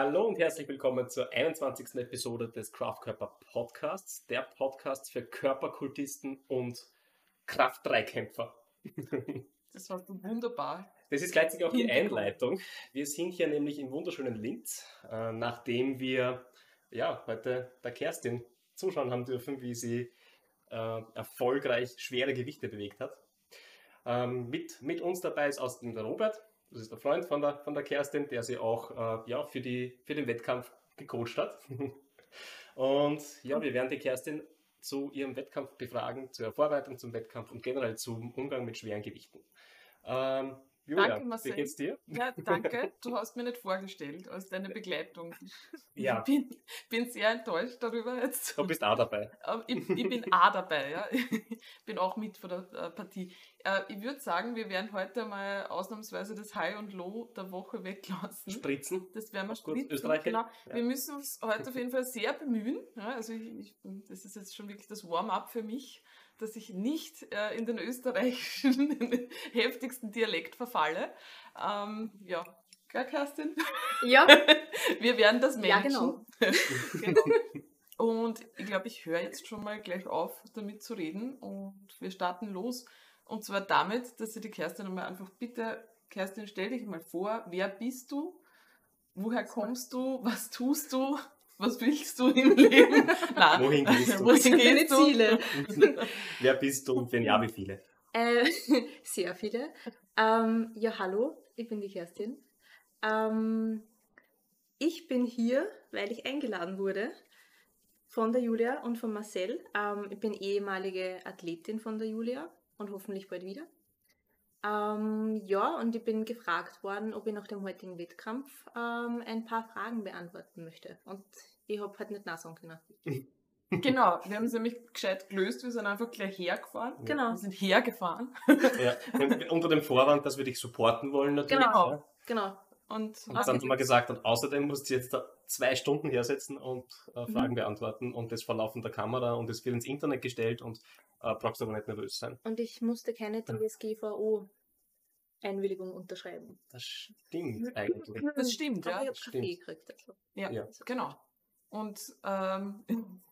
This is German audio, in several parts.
Hallo und herzlich willkommen zur 21. Episode des Kraftkörper Podcasts, der Podcast für Körperkultisten und Kraft-Dreikämpfer. Das war wunderbar. Das ist gleichzeitig auch die Einleitung. Wir sind hier nämlich im wunderschönen Linz, äh, nachdem wir ja, heute der Kerstin zuschauen haben dürfen, wie sie äh, erfolgreich schwere Gewichte bewegt hat. Ähm, mit, mit uns dabei ist außerdem der Robert, das ist der Freund von der, von der Kerstin, der sie auch äh, ja, für, die, für den Wettkampf gecoacht hat. und ja, wir werden die Kerstin zu ihrem Wettkampf befragen, zur Vorbereitung zum Wettkampf und generell zum Umgang mit schweren Gewichten. Ähm, Julia, danke, Marcel. wie geht's dir? Ja, danke. Du hast mir nicht vorgestellt als deine Begleitung. Ja. Ich bin, bin sehr enttäuscht darüber jetzt. Du bist auch dabei. Ich, ich bin auch dabei, ja. Ich bin auch mit von der äh, Partie. Äh, ich würde sagen, wir werden heute mal ausnahmsweise das High und Low der Woche weglassen. Spritzen. Das werden wir spritzen. Genau. Ja. Wir müssen uns heute auf jeden Fall sehr bemühen. Also ich, ich, das ist jetzt schon wirklich das Warm-up für mich dass ich nicht äh, in den österreichischen heftigsten Dialekt verfalle. Ähm, ja, gell, Kerstin? Ja. Wir werden das Ja, managen. genau. genau. Und ich glaube, ich höre jetzt schon mal gleich auf, damit zu reden. Und wir starten los. Und zwar damit, dass sie die Kerstin einmal einfach bitte, Kerstin, stell dich mal vor, wer bist du? Woher kommst du? Was tust du? Was willst du im Leben? Nein. Wohin gehst du? Wohin Deine gehst du? Ziele. Wer bist du und wenn ja, wie viele? Äh, sehr viele. Ähm, ja, hallo, ich bin die Kerstin. Ähm, ich bin hier, weil ich eingeladen wurde von der Julia und von Marcel. Ähm, ich bin ehemalige Athletin von der Julia und hoffentlich bald wieder. Ähm, ja, und ich bin gefragt worden, ob ich nach dem heutigen Wettkampf ähm, ein paar Fragen beantworten möchte. Und ich habe halt nicht nachsagen können. Genau, wir haben es nämlich gescheit gelöst. Wir sind einfach gleich hergefahren. Genau. Wir sind hergefahren. Ja, unter dem Vorwand, dass wir dich supporten wollen natürlich. Genau. Ja. Genau. Und, Und dann haben wir gesagt, und außerdem musst du jetzt da zwei Stunden hersetzen und äh, Fragen beantworten und das vor laufender Kamera und es wird ins Internet gestellt und äh, brauchst aber nicht nervös sein. Und ich musste keine DSGVO-Einwilligung unterschreiben. Das stimmt eigentlich. das stimmt, Aber ja. ich habe stimmt. Kaffee gekriegt. Also. Ja, Ja. genau. Und ähm,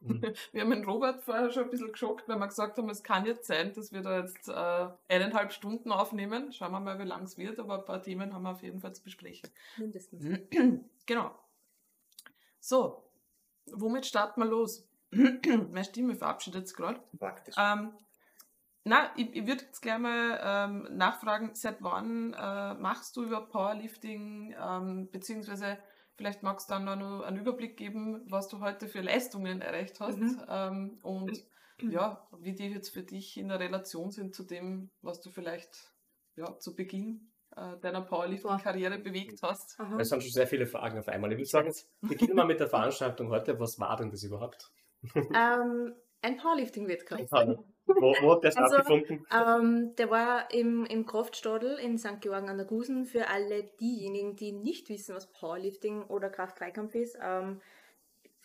Mhm. wir haben den Robert vorher schon ein bisschen geschockt, weil wir gesagt haben, es kann jetzt sein, dass wir da jetzt äh, eineinhalb Stunden aufnehmen. Schauen wir mal, wie lang es wird, aber ein paar Themen haben wir auf jeden Fall zu besprechen. Mindestens. genau. So, womit starten wir los? Meine Stimme verabschiedet sich gerade. Praktisch. Ähm, na, ich, ich würde jetzt gleich mal ähm, nachfragen, seit wann äh, machst du überhaupt Powerlifting, ähm, beziehungsweise vielleicht magst du dann noch einen Überblick geben, was du heute für Leistungen erreicht hast Mhm. ähm, und ja, wie die jetzt für dich in der Relation sind zu dem, was du vielleicht ja, zu Beginn äh, deiner Powerlifting-Karriere bewegt hast. Aha. Es sind schon sehr viele Fragen auf einmal. Ich würde sagen, jetzt beginnen wir mit der Veranstaltung heute. Was war denn das überhaupt? Ähm, ein Powerlifting-Wettkampf. Wo, wo hat das Also, stattgefunden? Ähm, der war im, im Kraftstadel in St. Georgen an der Gusen. Für alle diejenigen, die nicht wissen, was Powerlifting oder Kraft-3-Kampf ist, ähm,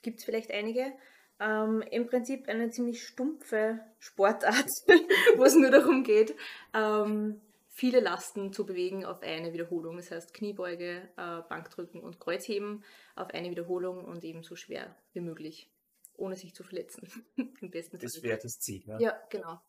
gibt es vielleicht einige. Ähm, Im Prinzip eine ziemlich stumpfe Sportart, wo es nur darum geht, ähm, viele Lasten zu bewegen auf eine Wiederholung. Das heißt Kniebeuge, äh, Bankdrücken und Kreuzheben auf eine Wiederholung und eben so schwer wie möglich, ohne sich zu verletzen. Im besten Fall. Das wäre das Ziel. Ja? Ja, genau.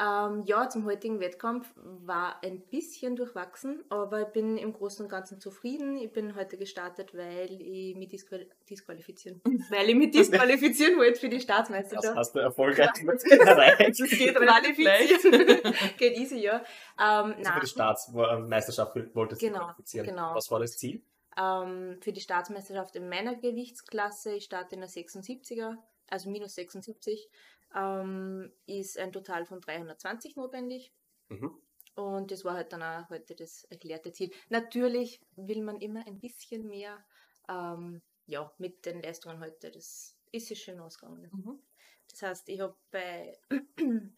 Ähm, ja, zum heutigen Wettkampf war ein bisschen durchwachsen, aber ich bin im Großen und Ganzen zufrieden. Ich bin heute gestartet, weil ich mich disqual disqualifizieren, weil ich mich disqualifizieren wollte für die Das Staatsmeisterschaft. hast du erfolgreich erreicht. Das geht Qualifizieren. Geht easy, ja. Ähm, Also für die Staatsmeisterschaft wolltest du Genau, qualifizieren. genau. Was war das Ziel? Ähm, für die Staatsmeisterschaft in meiner Gewichtsklasse, ich starte in der 76er, also minus 76, ähm, ist ein Total von 320 notwendig. Mhm. Und das war halt dann auch heute das erklärte Ziel. Natürlich will man immer ein bisschen mehr, ähm, ja, mit den Leistungen heute. Das ist sich schön ausgegangen. Mhm. Das heißt, ich habe bei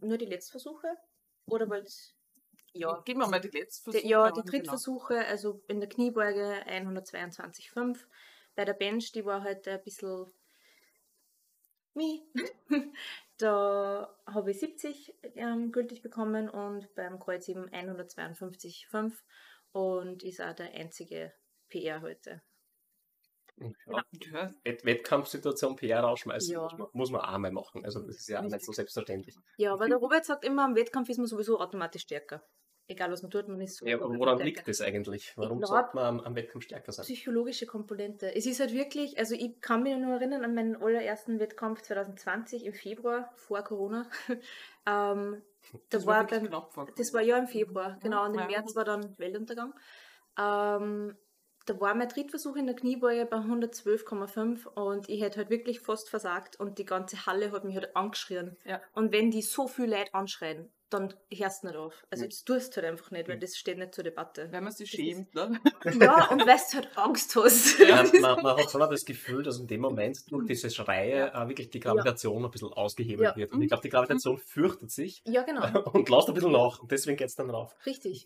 nur die Letztversuche oder wollt ja, Gib mir mal die letzte die, Versuche ja, die genau. Drittversuche, also in der Kniebeuge 122,5. Bei der Bench, die war halt ein bisschen mi. da habe ich 70 ähm, gültig bekommen und beim Kreuzheben 152,5 und ist auch der einzige PR heute. Ja. Ja, Wett Wettkampfsituation PR rausschmeißen, Ja. muss, man, muss man auch mal machen. Also das ist ja nicht so selbstverständlich. Ja, aber der Robert sagt immer, am Wettkampf ist man sowieso automatisch stärker. Egal was man tut, man ist so Ja, aber woran stärker. liegt das eigentlich? Warum glaub- sollte man am, am Wettkampf stärker sein? Psychologische Komponente. Es ist halt wirklich, also ich kann mich nur erinnern an meinen allerersten Wettkampf 2020 im Februar, vor Corona. ähm, da das war wirklich beim, knapp vor das war ja im Februar, genau, und im. März war dann Weltuntergang. Ähm, da war mein Trittversuch in der Kniebeuge bei 112,5 und ich hätte halt wirklich fast versagt und die ganze Halle hat mich halt angeschrien. Ja. Und wenn die so viel Leute anschreien, dann hörst du nicht auf. Also Mhm. das tust du halt einfach nicht, weil Mhm. das steht nicht zur Debatte. Wenn man sich schämt, ne? Ja, und weil du halt Angst hast. Ja, man, man hat schon auch das Gefühl, dass in dem Moment durch diese Schreie äh, wirklich die Gravitation ein bisschen ausgehebelt Ja. wird. Und ich glaube, die Gravitation fürchtet sich Ja, genau. und lässt ein bisschen nach. Und deswegen geht es dann rauf. Richtig.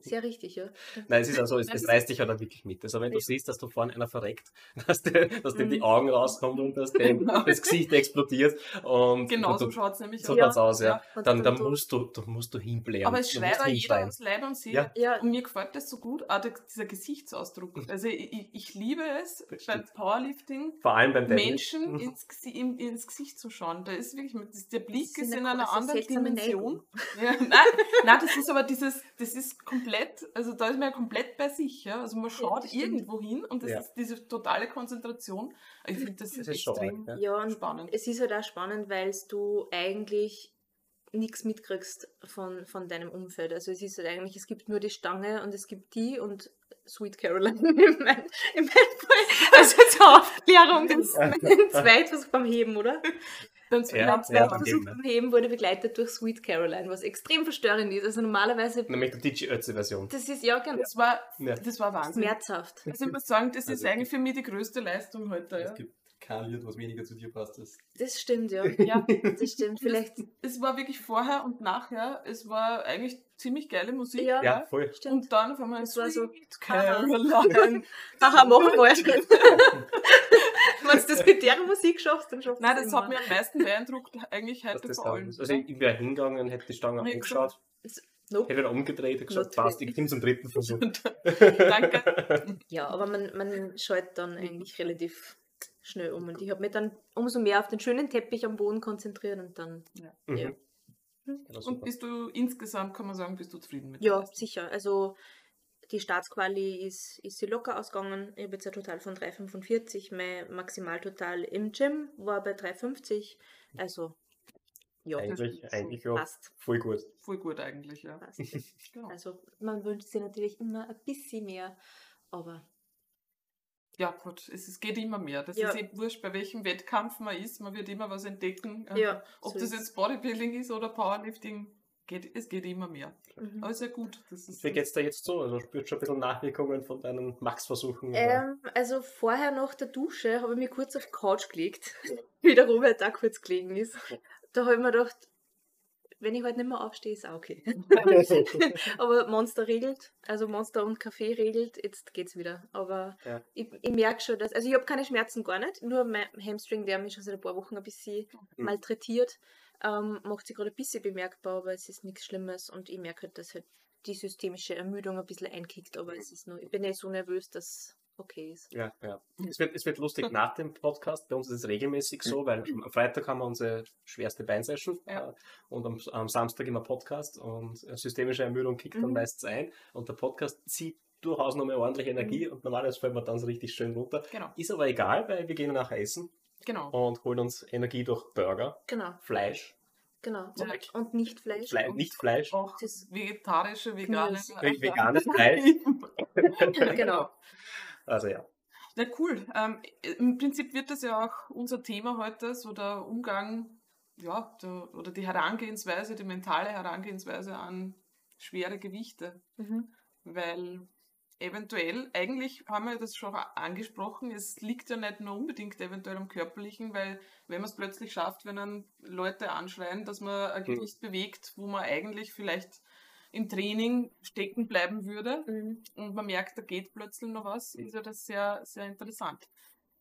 Sehr richtig, ja. Nein, es ist also, es, es reißt dich halt auch wirklich mit. Also wenn du Ja. siehst, dass du vorne einer verreckt, dass, der, dass dem die Mhm. Augen rauskommen und dass dem Genau. das Gesicht explodiert und Genau so und du, schaut es nämlich so aus. Ja. schaut's aus, ja. Dann, dann musst du, du musst du hinblähen. Aber es schreit auch jeder ums Leib und sie. Ja. Ja, Und mir gefällt das so gut, auch der, dieser Gesichtsausdruck. Also ich, ich, liebe es, beim. Powerlifting Vor allem beim. Menschen Mhm. ins, im, ins Gesicht zu schauen. Da ist wirklich, das, der Blick Das ist in einer anderen Dimension. Ja, nein, nein, das ist aber dieses, das ist komplett, also da ist man ja komplett bei sich. Ja? Also man schaut stimmt. irgendwo hin und das Ja. ist diese totale Konzentration. Ich finde das, Das ist schon extrem arg, ja, und spannend. es ist halt auch spannend, weil du eigentlich nichts mitkriegst von, von deinem Umfeld. Also es ist halt eigentlich, es gibt nur die Stange und es gibt die und Sweet Caroline in mein, in mein Fall. Also zur Aufklärung, das ist mein Zweitversuch beim Heben, oder? Dann Ja, beim Zweitversuch Heben, beim Heben wurde begleitet durch Sweet Caroline, was extrem verstörend ist. Also normalerweise, Nämlich die DJ Ötzi-Version. das ist ja ganz das war, Ja. das war Wahnsinn. schmerzhaft. Also ich muss sagen, das ist Also- eigentlich für mich die größte Leistung heute. Ja. Es gibt kein Lied, was weniger zu dir passt. Das Das stimmt, ja. Ja. Das stimmt. Vielleicht, Es war wirklich vorher und nachher, es war eigentlich ziemlich geile Musik. Ja. Ja, voll. stimmt. Und dann auf einmal Das war so- Caroline. Haha, machen wir. Wenn du das mit der Musik schaffst, dann schaffst du Nein, es das immer. hat mich am meisten beeindruckt, eigentlich heute vor allem. ist. Also ich, ich wäre hingegangen, hätte die Stange angeschaut, Nope. hätte wieder umgedreht und gesagt, passt, ich komme zum dritten Versuch. Danke. Ja, aber man, man schaut dann eigentlich relativ schnell um. Und ich habe mich dann umso mehr auf den schönen Teppich am Boden konzentriert und dann. Mhm. Ja. Ja, Und bist du insgesamt, kann man sagen, bist du zufrieden mit Ja, sicher. Also die Staatsquali ist, ist sie locker ausgegangen. Ich habe jetzt ein Total von 3,45. Mein Maximaltotal im Gym war bei 3,50. Also, ja, Eigentlich, eigentlich ja, passt. voll gut. Voll gut eigentlich, ja. passt. Genau. Also, man wünscht sich natürlich immer ein bisschen mehr, aber Ja, gut, es, es geht immer mehr. Das Ja. ist eben wurscht, bei welchem Wettkampf man ist. Man wird immer was entdecken. Ja, Ob so das ist jetzt Bodybuilding ist oder Powerlifting, geht, es geht immer mehr. Mhm. Aber ist ja gut. Das ist Wie geht's dir jetzt so? Also spürst du schon ein bisschen Nachwirkungen von deinen Max-Versuchen? Ähm, also vorher nach der Dusche habe ich mich kurz auf die Couch gelegt, wie der Robert da kurz gelegen ist. Da habe ich mir gedacht, wenn ich heute nicht mehr aufstehe, ist auch okay. Aber Monster regelt, also Monster und Kaffee regelt, jetzt geht's wieder. Aber Ja. ich, ich merke schon, dass, also ich habe keine Schmerzen gar nicht, nur mein Hamstring, der mich schon seit ein paar Wochen ein bisschen Mhm. malträtiert, ähm, macht sich gerade ein bisschen bemerkbar, aber es ist nichts Schlimmes und ich merke halt, dass halt die systemische Ermüdung ein bisschen einkickt, aber es ist nur, ich bin nicht so nervös, dass okay ist. Ja, ja. Es wird, es wird lustig nach dem Podcast. Bei uns ist es regelmäßig so, weil am Freitag haben wir unsere schwerste Beinsession Ja. äh, und am, am Samstag immer Podcast und äh, systemische Ermüdung kickt dann Mhm. meistens ein und der Podcast zieht durchaus nochmal ordentlich Energie und normalerweise fällt man dann so richtig schön runter. Genau, Ist aber egal, weil wir gehen nachher essen genau. und holen uns Energie durch Burger, Genau, Fleisch, genau. Ja. Und, und nicht Fleisch. Fle nicht Fleisch, Auch Das- vegetarische, vegane. Veganes Fleisch. genau. Also ja. Na cool. Ähm, Im Prinzip wird das ja auch unser Thema heute, so der Umgang, ja, der, oder die Herangehensweise, die mentale Herangehensweise an schwere Gewichte. Mhm. Weil eventuell, eigentlich haben wir das schon angesprochen, es liegt ja nicht nur unbedingt eventuell am körperlichen, weil wenn man es plötzlich schafft, wenn dann Leute anschreien, dass man ein Mhm. Gewicht bewegt, wo man eigentlich vielleicht im Training stecken bleiben würde Mhm. und man merkt, da geht plötzlich noch was, ist ja das sehr, sehr interessant.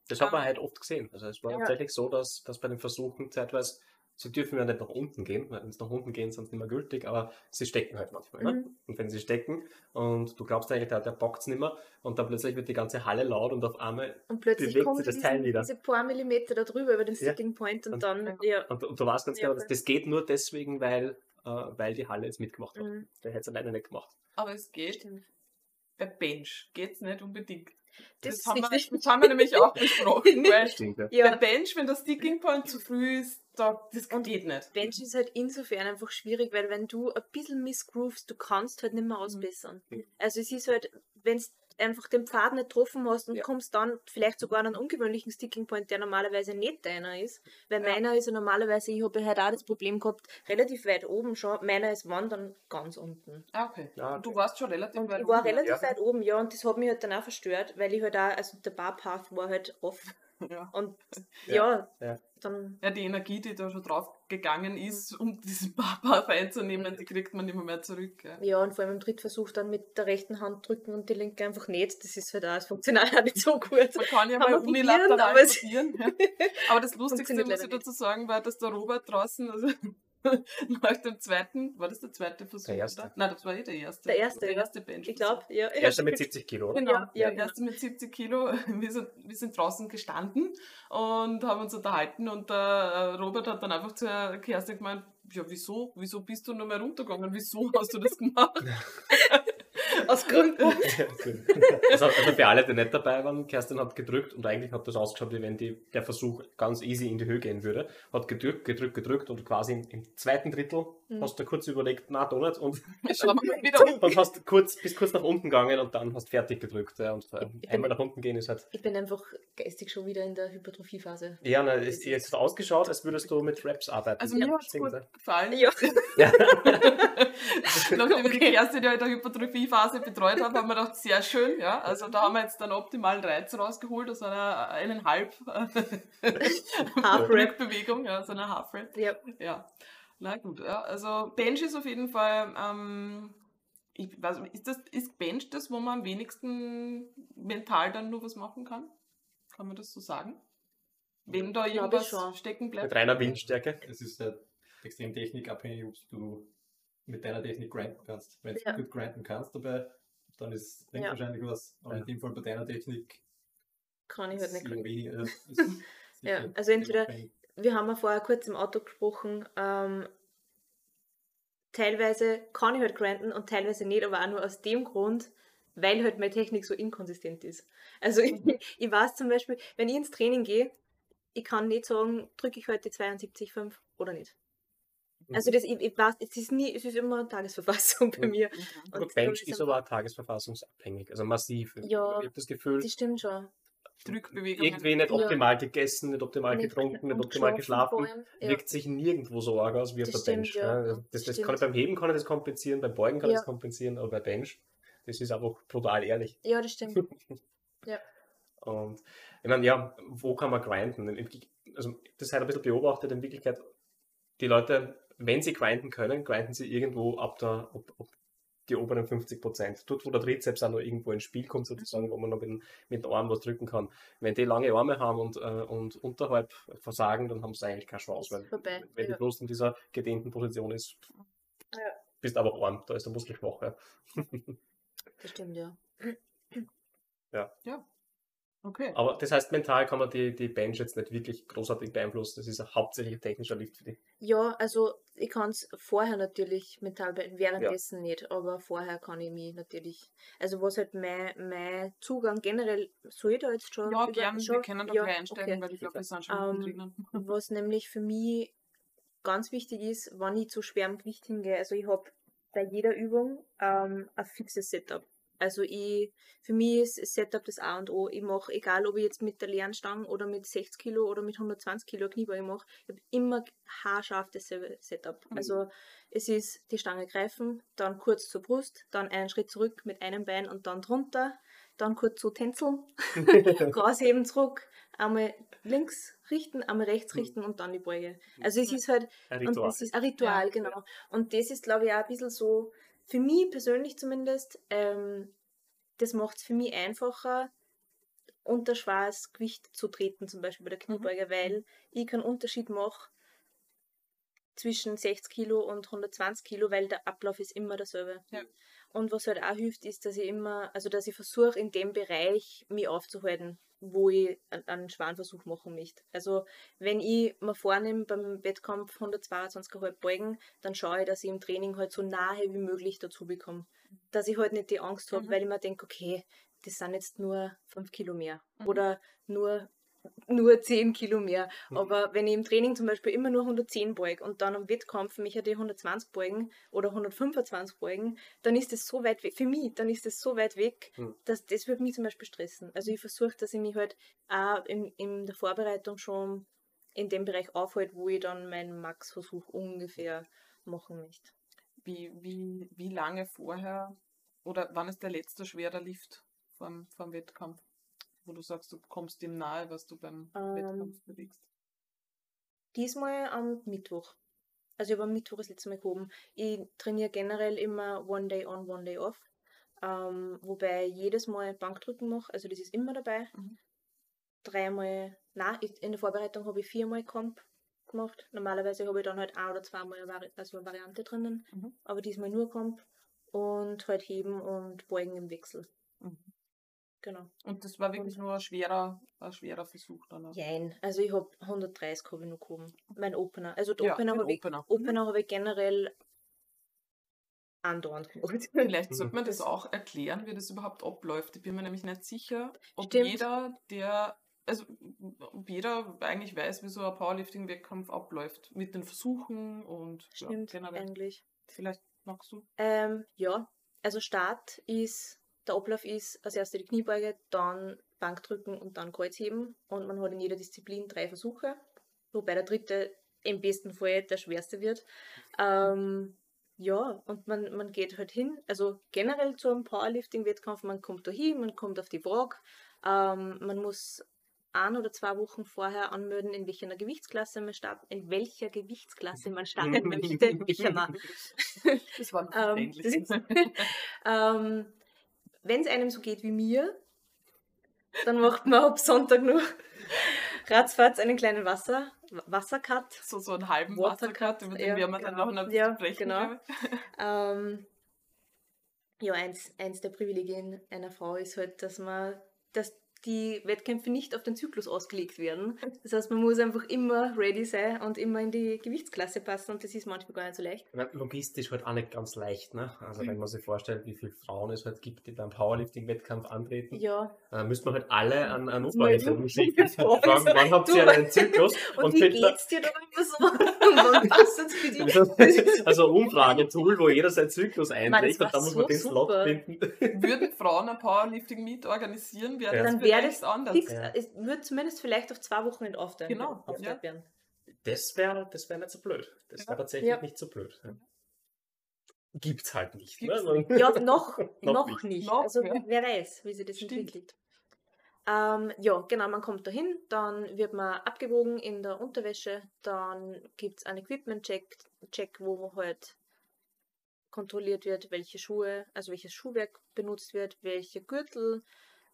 Das hat man Ähm, halt oft gesehen. Also es war Ja. tatsächlich so, dass, dass bei den Versuchen zeitweise sie dürfen ja nicht nach unten gehen, weil wenn sie nach unten gehen, sind sie nicht mehr gültig, aber sie stecken halt manchmal. Ne? Mhm. Und wenn sie stecken und du glaubst eigentlich, der, der bockt es nicht mehr und dann plötzlich wird die ganze Halle laut und auf einmal Und plötzlich bewegt kommt sich das diesen, Teil wieder. diese paar Millimeter da drüber über den Ja. Sticking Point und, Und- dann, ja. Und, und du weißt ganz Ja, genau, das, das geht nur deswegen, weil, weil die Halle es mitgemacht hat. Mhm. Der hätte es alleine nicht gemacht. Aber es geht. Stimmt. Bei Bench geht es nicht unbedingt. Das, Das, haben wir, das haben wir nämlich auch besprochen, weil Stimmt, ja. bei Bench, wenn der Sticking Point zu früh ist, da, das Und- geht nicht. Bench ist halt insofern einfach schwierig, weil wenn du ein bisschen missgroovst, du kannst halt nicht mehr ausbessern. Mhm. Also es ist halt, wenn du einfach den Pfad nicht getroffen hast und Ja. kommst dann vielleicht sogar an einen ungewöhnlichen Sticking Point, der normalerweise nicht deiner ist. Weil Ja. meiner ist ja normalerweise, ich habe halt auch das Problem gehabt, relativ weit oben schon, meiner ist wandern ganz unten. Ah, okay. Ja, Und du okay. warst schon relativ Und weit ich war oben, relativ Ja. weit oben, ja, und das hat mich halt dann auch verstört, weil ich halt auch, also der Barpath war halt off. Ja. Und Ja, ja, dann ja, die Energie, die da schon drauf gegangen ist, um diesen Barpath einzunehmen, die kriegt man nicht mehr, zurück. Ja. Ja, und vor allem im Drittversuch dann mit der rechten Hand drücken und die linke einfach nicht. Das ist halt auch, es funktioniert auch nicht so gut. Man kann ja mal unilateral probieren, aber. Ja. Aber das Lustigste, muss ich dazu sagen, war, dass der Robert draußen, also nach dem zweiten, war das der zweite Versuch? Der erste. Oder? Nein, das war eh der erste. Der erste, Der erste Bench. Ich glaube, ja. Erster mit 70 Kilo, oder? Genau, Ja, ja, der genau. erste mit 70 Kilo. Wir sind, wir sind draußen gestanden und haben uns unterhalten und der äh, Robert hat dann einfach zu Kerstin gemeint, ja, wieso, wieso bist du noch mal runtergegangen? Wieso hast du das gemacht? Aus Gründen. also, also für alle, die nicht dabei waren, Kerstin hat gedrückt und eigentlich hat das ausgeschaut, wie wenn die, der Versuch ganz easy in die Höhe gehen würde. Hat gedrückt, gedrückt, gedrückt und quasi im, im zweiten Drittel Mhm. hast du kurz überlegt, na, nicht. Und dann hast du kurz, bist kurz nach unten gegangen und dann hast fertig gedrückt. Ja. Und äh, Ich bin- einmal nach unten gehen ist halt. Ich bin einfach geistig schon wieder in der Hypertrophiephase. Ja, na, es jetzt hat ausgeschaut, als würdest du mit Raps arbeiten. Also mir hat es gut ja. gefallen. Ja. Ja. Nachdem wir die Kerstin ja in der Hypertrophiephase betreut haben, haben wir gedacht, sehr schön, ja. Also da haben wir jetzt einen optimalen Reiz rausgeholt aus einer eineinhalb Half-Rap. Rap-Bewegung, ja, so einer Half-Rap. Ja. Ja, na gut. Ja. Also Bench ist auf jeden Fall, ähm, ich weiß, nicht, ist, das, ist Bench das, wo man am wenigsten mental dann nur was machen kann? Kann man das so sagen? Wenn da irgendwas schon. stecken Mit bleibt? reiner Windstärke. Es ist halt extrem technikabhängig, ob du mit deiner Technik grinden kannst. Wenn du Ja. gut grinden kannst dabei, dann ist Ja. wahrscheinlich was. Aber Ja. in dem Fall bei deiner Technik Kann ich halt ist nicht. weniger. äh, Ja, also entweder- abhängig. Wir haben ja vorher kurz im Auto gesprochen. Ähm, teilweise kann ich halt grinden und teilweise nicht, aber auch nur aus dem Grund, weil halt meine Technik so inkonsistent ist. Also ich, ich weiß zum Beispiel, wenn ich ins Training gehe, ich kann nicht sagen, drücke ich heute 72,5 oder nicht. Also das, ich, ich weiß, es ist nie, es ist immer Tagesverfassung bei Mhm. mir. Mhm. Und Bench ist aber auch tagesverfassungsabhängig, also massiv. Ja. ich habe das Gefühl, Das stimmt schon. Drückbewegungen. irgendwie nicht Ja. optimal gegessen, nicht optimal Nicht- getrunken, nicht optimal geschlafen ja. Wirkt sich nirgendwo so arg aus wie auf Das der Bench. stimmt, ja. Ja. Das, das kann ich beim Heben kann ich das kompensieren, beim Beugen kann ich Ja. das kompensieren, aber bei Bench, das ist einfach brutal ehrlich. Ja, das stimmt. Und ich meine, ja, wo kann man grinden? Also, das hat ein bisschen beobachtet, in Wirklichkeit, die Leute, wenn sie grinden können, grinden sie irgendwo ab der, ob, ob die oberen 50 Prozent. Dort, wo der Trizeps auch noch irgendwo ins Spiel kommt, sozusagen, wo man noch mit, dem- mit dem Arm was drücken kann. Wenn die lange Arme haben und, äh, und unterhalb versagen, dann haben sie eigentlich keine Chance, weil Vorbei, wenn die ja. Brust in dieser gedehnten Position ist, Ja. bist aber arm, da ist der Muskel schwach. Ja. Das stimmt, ja. Okay. Aber das heißt, mental kann man die, die Bench jetzt nicht wirklich großartig beeinflussen. Das ist ein hauptsächlich technischer Lift für die. Ja, also ich kann es vorher natürlich mental, be- währenddessen nicht, aber vorher kann ich mich natürlich, also was halt mein, mein Zugang generell, soll ich da jetzt schon? Ja, über- gern, schon? wir können da Ja, gleich einsteigen, okay. weil ich glaube, wir sind schon Ähm, mittendrin. Was nämlich für mich ganz wichtig ist, wann ich zu schwerem Gewicht hingehe, also ich habe bei jeder Übung ähm, ein fixes Setup. Also ich, für mich ist das Setup das A und O. Ich mache, egal ob ich jetzt mit der leeren Stange oder mit 60 Kilo oder mit 120 Kilo Kniebeuge mache, ich habe immer haarscharf dasselbe Setup. Mhm. Also es ist die Stange greifen, dann kurz zur Brust, dann einen Schritt zurück mit einem Bein und dann drunter, dann kurz so tänzeln, rausheben zurück, einmal links richten, einmal rechts Mhm. richten und dann die Beuge. Also es ist halt Ein und Ritual. das ist ein Ritual, Ja. genau. Und das ist, glaube ich, auch ein bisschen so, für mich persönlich zumindest, ähm, das macht es für mich einfacher, unter schweres Gewicht zu treten, zum Beispiel bei der Mhm. Kniebeuge, weil ich keinen Unterschied mache, zwischen 60 Kilo und 120 Kilo, weil der Ablauf ist immer derselbe. Ja. Und was halt auch hilft, ist, dass ich immer, also dass ich versuche, in dem Bereich mich aufzuhalten, wo ich einen, einen schweren Versuch machen möchte. Also wenn ich mir vornehme, beim Wettkampf 122,5 beugen, dann schaue ich, dass ich im Training halt so nahe wie möglich dazu bekomme. Dass ich halt nicht die Angst habe, Mhm. weil ich mir denke, okay, das sind jetzt nur 5 Kilo mehr Mhm. oder nur nur 10 Kilo mehr. Mhm. Aber wenn ich im Training zum Beispiel immer nur 110 beug und dann am Wettkampf mich die 120 beugen oder 125 beugen, dann ist das so weit weg, für mich, dann ist das so weit weg, Mhm. dass das würde mich zum Beispiel stressen. Also ich versuche, dass ich mich halt auch in, in der Vorbereitung schon in dem Bereich aufhalte, wo ich dann meinen Max-Versuch ungefähr machen möchte. Wie, wie, wie lange vorher oder wann ist der letzte schwere Lift vom, vom Wettkampf? Wo du sagst, du kommst dem nahe, was du beim Ähm, Wettkampf bewegst. Diesmal am Mittwoch. Also ich habe am Mittwoch das letzte Mal gehoben. Ich trainiere generell immer One Day on, One Day off. Ähm, wobei ich jedes Mal Bankdrücken mache, also das ist immer dabei. Mhm. Dreimal, na, in der Vorbereitung habe ich viermal Comp gemacht. Normalerweise habe ich dann halt ein oder zweimal eine, Vari also eine Variante drinnen, Mhm. aber diesmal nur Comp und halt heben und beugen im Wechsel. Mhm. Genau. Und das war wirklich nur ein schwerer, ein schwerer Versuch dann. Jein, also ich habe 130 habe ich noch gehoben. Mein Opener. Also Ja, Opener habe ich Opener. Habe ich generell andauernd gemacht. Vielleicht sollte man das auch erklären, wie das überhaupt abläuft. Ich bin mir nämlich nicht sicher, ob Stimmt. jeder, der, also ob jeder eigentlich weiß, wie so ein Powerlifting-Wettkampf abläuft. Mit den Versuchen und ja, Stimmt, generell. eigentlich. Vielleicht magst du. Ähm, ja, also Start ist, der Ablauf ist als erste die Kniebeuge, dann Bankdrücken und dann Kreuzheben. Und man hat in jeder Disziplin drei Versuche, wobei der dritte im besten Fall der schwerste wird. Ähm, ja, und man, man geht halt hin, also generell zu einem Powerlifting-Wettkampf, man kommt da hin, man kommt auf die Waage, ähm, man muss ein oder zwei Wochen vorher anmelden, in welcher Gewichtsklasse man starten, in welcher Gewichtsklasse man starten möchte. Welcher Mann. Das war Ähm, verständlich. Ähm, Wenn es einem so geht wie mir, dann macht man ab Sonntag nur ratzfatz einen kleinen Wasser, Wassercut. so, so einen halben Watercut, Wassercut, über den ja, werden wir dann genau. noch ein Ja, sprechen. genau. Ähm, ja, eins, eins der Privilegien einer Frau ist halt, dass man, dass die Wettkämpfe nicht auf den Zyklus ausgelegt werden. Das heißt, man muss einfach immer ready sein und immer in die Gewichtsklasse passen und das ist manchmal gar nicht so leicht. Logistisch halt auch nicht ganz leicht, ne? Also Mhm. wenn man sich vorstellt, wie viele Frauen es halt gibt, die beim Powerlifting-Wettkampf antreten, Ja, äh, müsste man halt alle an, an Umfragestellen schicken. Fragen, wann habt ihr einen Zyklus? und, wie könnt da- geht's dir da immer so? Und wann passt es für dich? also ein Umfragetool, wo jeder seinen Zyklus das einträgt und dann muss so man den Slot super. finden. Würden Frauen ein Powerlifting-Meet organisieren, wäre Ja. das Dann wäre vielleicht das anders. fix, Ja. es wird zumindest vielleicht auf zwei Wochen aufteilen, Genau, aufteilt ja. werden. Das wäre das wär nicht so blöd. Das Ja. wäre tatsächlich Ja. nicht so blöd. Ja. Gibt's halt nicht. Gibt's ne? Ja, noch, Noch noch, nicht. nicht. Noch, also ja. wer weiß, wie sich das Stimmt. entwickelt. Ähm, ja, genau, man kommt dahin, dann wird man abgewogen in der Unterwäsche, dann gibt es einen Equipment-Check, Check, wo halt kontrolliert wird, welche Schuhe, also welches Schuhwerk benutzt wird, welche Gürtel,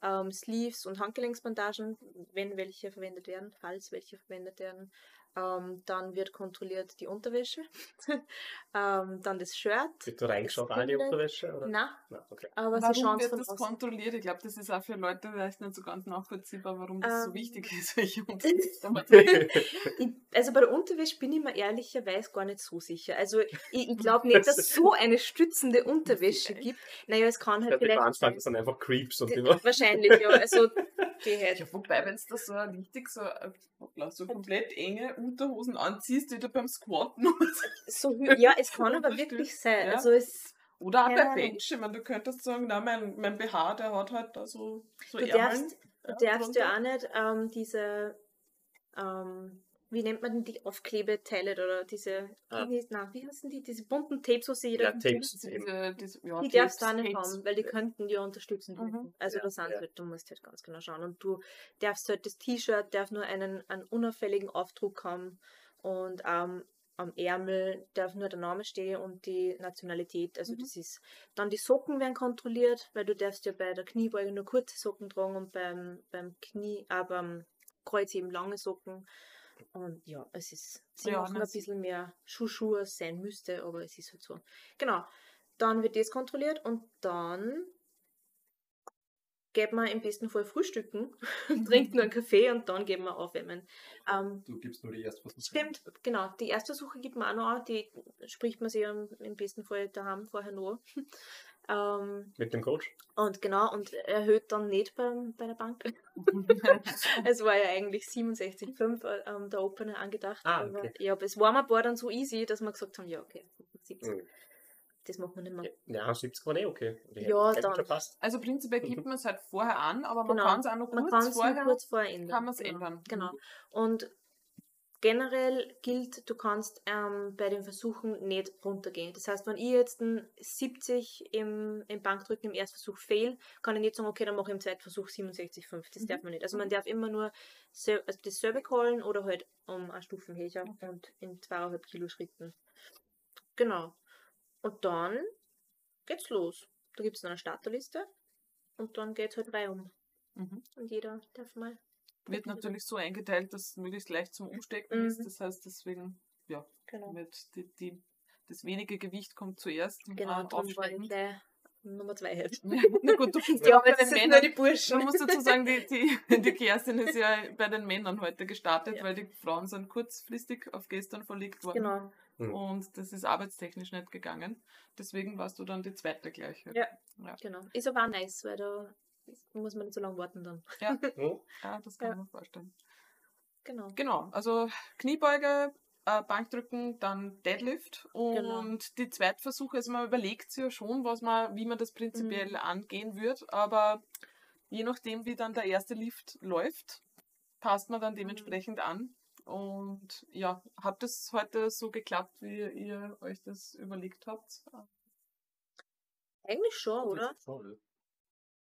ähm, Sleeves und Handgelenksbandagen, wenn welche verwendet werden, falls welche verwendet werden. Ähm, dann wird kontrolliert die Unterwäsche, ähm, dann das Shirt. Wird du reingeschaut an die. Unterwäsche? Oder? Na, Na, okay. aber sie Warum schauen es wird das außen. kontrolliert? Ich glaube, das ist auch für Leute vielleicht nicht so ganz nachvollziehbar, warum das so Ähm, wichtig ist, welche Unterwäsche also bei der Unterwäsche bin ich mir ehrlicherweise gar nicht so sicher. Also ich, ich glaube nicht, dass es so eine stützende Unterwäsche gibt. Naja, es kann halt Die vielleicht Veranstalter sind einfach Creeps und immer. wahrscheinlich, ja. Also die. Ja, wobei, wenn du da so richtig so, so komplett enge Unterhosen anziehst, die du beim Squatten So, hü- ja, es kann aber wirklich sein. ja. Also es, oder auch bei. Bench. Ich meine, du könntest sagen, na, mein, mein BH, der hat halt da so, so du Ärmeln. darfst, du ja, darfst ja auch nicht ähm, diese, ähm, wie nennt man denn die Aufklebeteile oder diese, Ah. wie, na, wie heißen die, diese bunten Tapes, was jeder Ja, Tapes. Diese, diese, ja, Die darfst du auch nicht Tapes. haben, weil die könnten dir unterstützen. Mhm. Also Ja, da sind ja. halt, du musst halt ganz genau schauen. Und du darfst halt das T-Shirt darf nur einen, einen unauffälligen Aufdruck haben und ähm, am Ärmel darf nur der Name stehen und die Nationalität. Also Mhm. das ist. Dann die Socken werden kontrolliert, weil du darfst ja bei der Kniebeuge nur kurze Socken tragen und beim, beim Knie, aber beim Kreuz eben lange Socken. Und ja, es ist, sie Ja, machen ein bisschen mehr es sein müsste, aber es ist halt so. Genau. Dann wird das kontrolliert und dann geht man im besten Fall frühstücken, trinkt nur einen Kaffee und dann geht man aufwärmen. Ähm, Du gibst nur die Erstversuche. Stimmt, genau. Die Erstversuche gibt man auch noch die spricht man sich im, im besten Fall daheim vorher noch. ähm, Mit dem Coach? und genau, und erhöht dann nicht beim, bei der Bank. es war ja eigentlich 67,5 äh, ähm, der Opener angedacht. Ah, aber, okay. ja, aber es war mir ein paar dann so easy, dass wir gesagt haben, ja, okay, 70. Mhm. Das machen wir nicht mehr. Ja, 70 war eh okay. Die Ja, dann. Also prinzipiell gibt man es halt vorher an, aber man Genau. kann es auch noch Man kurz es vorher, kurz vorher ändern. kann man es genau. ändern. Genau. Und generell gilt, du kannst ähm, bei den Versuchen nicht runtergehen. Das heißt, wenn ich jetzt ein 70 im, im Bankdrücken im Erstversuch fail, kann ich nicht sagen, okay, dann mache ich im Zweitversuch 67,5. Das Mhm. darf man nicht. Also man darf immer nur also dasselbe callen oder halt um eine Stufen höher Okay. und in zweieinhalb Kilo Schritten. Genau. Und dann geht's los. Da gibt es eine Starterliste und dann geht's halt reihum. Mhm. Und jeder darf mal. Wird natürlich so eingeteilt, dass es möglichst leicht zum Umstecken ist. Mhm. Das heißt, deswegen, ja, Genau. wird die, die, das wenige Gewicht kommt zuerst. Genau, äh, darum war ich gleich Nummer zwei halt. Na gut, du bist Ja, ja bei den sind nur Männern. die Burschen. Man muss dazu sagen, die, die, die Kerstin ist ja bei den Männern heute gestartet, Ja. weil die Frauen sind kurzfristig auf gestern verlegt worden. Genau. Mhm. Und das ist arbeitstechnisch nicht gegangen. Deswegen warst du dann die zweite gleiche. Ja. Genau. Ist aber auch nice, weil da muss man nicht so lange warten dann. Hm? Ja, das kann Ja. man vorstellen. Genau. Genau, also Kniebeuge, äh, Bankdrücken, dann Deadlift und Genau. die Zweitversuche, also man überlegt sich ja schon, was man, wie man das prinzipiell Mhm. angehen wird, aber je nachdem, wie dann der erste Lift läuft, passt man Mhm. dann dementsprechend an. Und ja, hat es heute so geklappt, wie ihr euch das überlegt habt? Eigentlich schon, oder? Voll.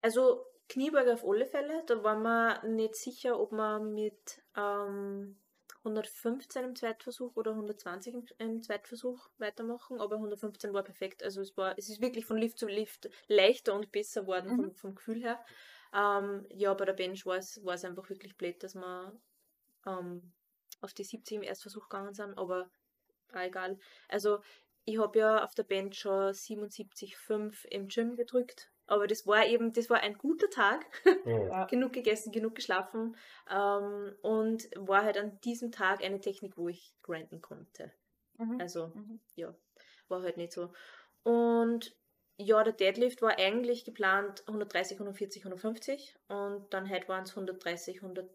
Also Kniebeuge auf alle Fälle. Da waren wir nicht sicher, ob wir mit ähm, 115 im Zweitversuch oder 120 im, im Zweitversuch weitermachen. Aber 115 war perfekt. Also es war, es ist wirklich von Lift zu Lift leichter und besser worden Mhm. vom, vom Gefühl her. Ähm, ja, bei der Bench war es, war es einfach wirklich blöd, dass wir ähm, auf die 70 im Erstversuch gegangen sind, aber war egal. Also ich habe ja auf der Bench schon 77,5 im Gym gedrückt, aber das war eben, das war ein guter Tag. Hm. genug gegessen, genug geschlafen ähm, und war halt an diesem Tag eine Technik, wo ich grinden konnte. Mhm. Also Mhm. ja, war halt nicht so. Und ja, der Deadlift war eigentlich geplant 130, 140, 150 und dann halt waren es 130, 100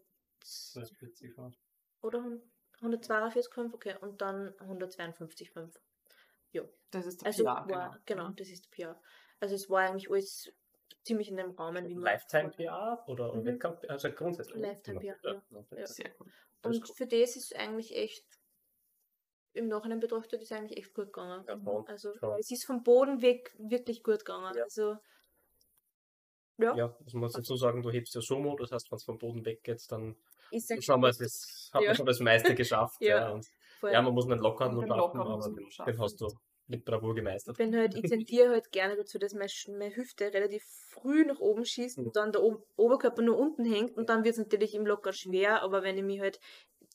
Das ist 40 war. oder 142,5, okay, und dann 152,5. Das ist der Also PR, war, genau, Mhm. das ist der PR. Also es war eigentlich alles ziemlich in dem Rahmen, wie man Lifetime PA oder Mhm. Wettkampf? Also grundsätzlich. Lifetime PA, ja. Ja. Sehr gut. Und für das ist eigentlich echt, im Nachhinein betrachtet, ist eigentlich echt gut gegangen. Ja, also schon. es ist vom Boden weg wirklich gut gegangen. Ja. Also ja, Ja, das muss dazu sagen, du hebst ja Sumo, das heißt, wenn es vom Boden weggeht, dann ist ein schon mal das, hat Ja. man schon das meiste geschafft. Ja. ja. Und, voll- ja, man muss einen lockeren Und nur schaffen, aber man den, den hast du mit Bravour gemeistert. Ich bin halt, ich tendiere halt gerne dazu, dass meine, Hüfte relativ früh nach oben schießt Mhm. und dann der o Oberkörper nur unten hängt und dann wird es natürlich im Locker schwer, aber wenn ich mich halt,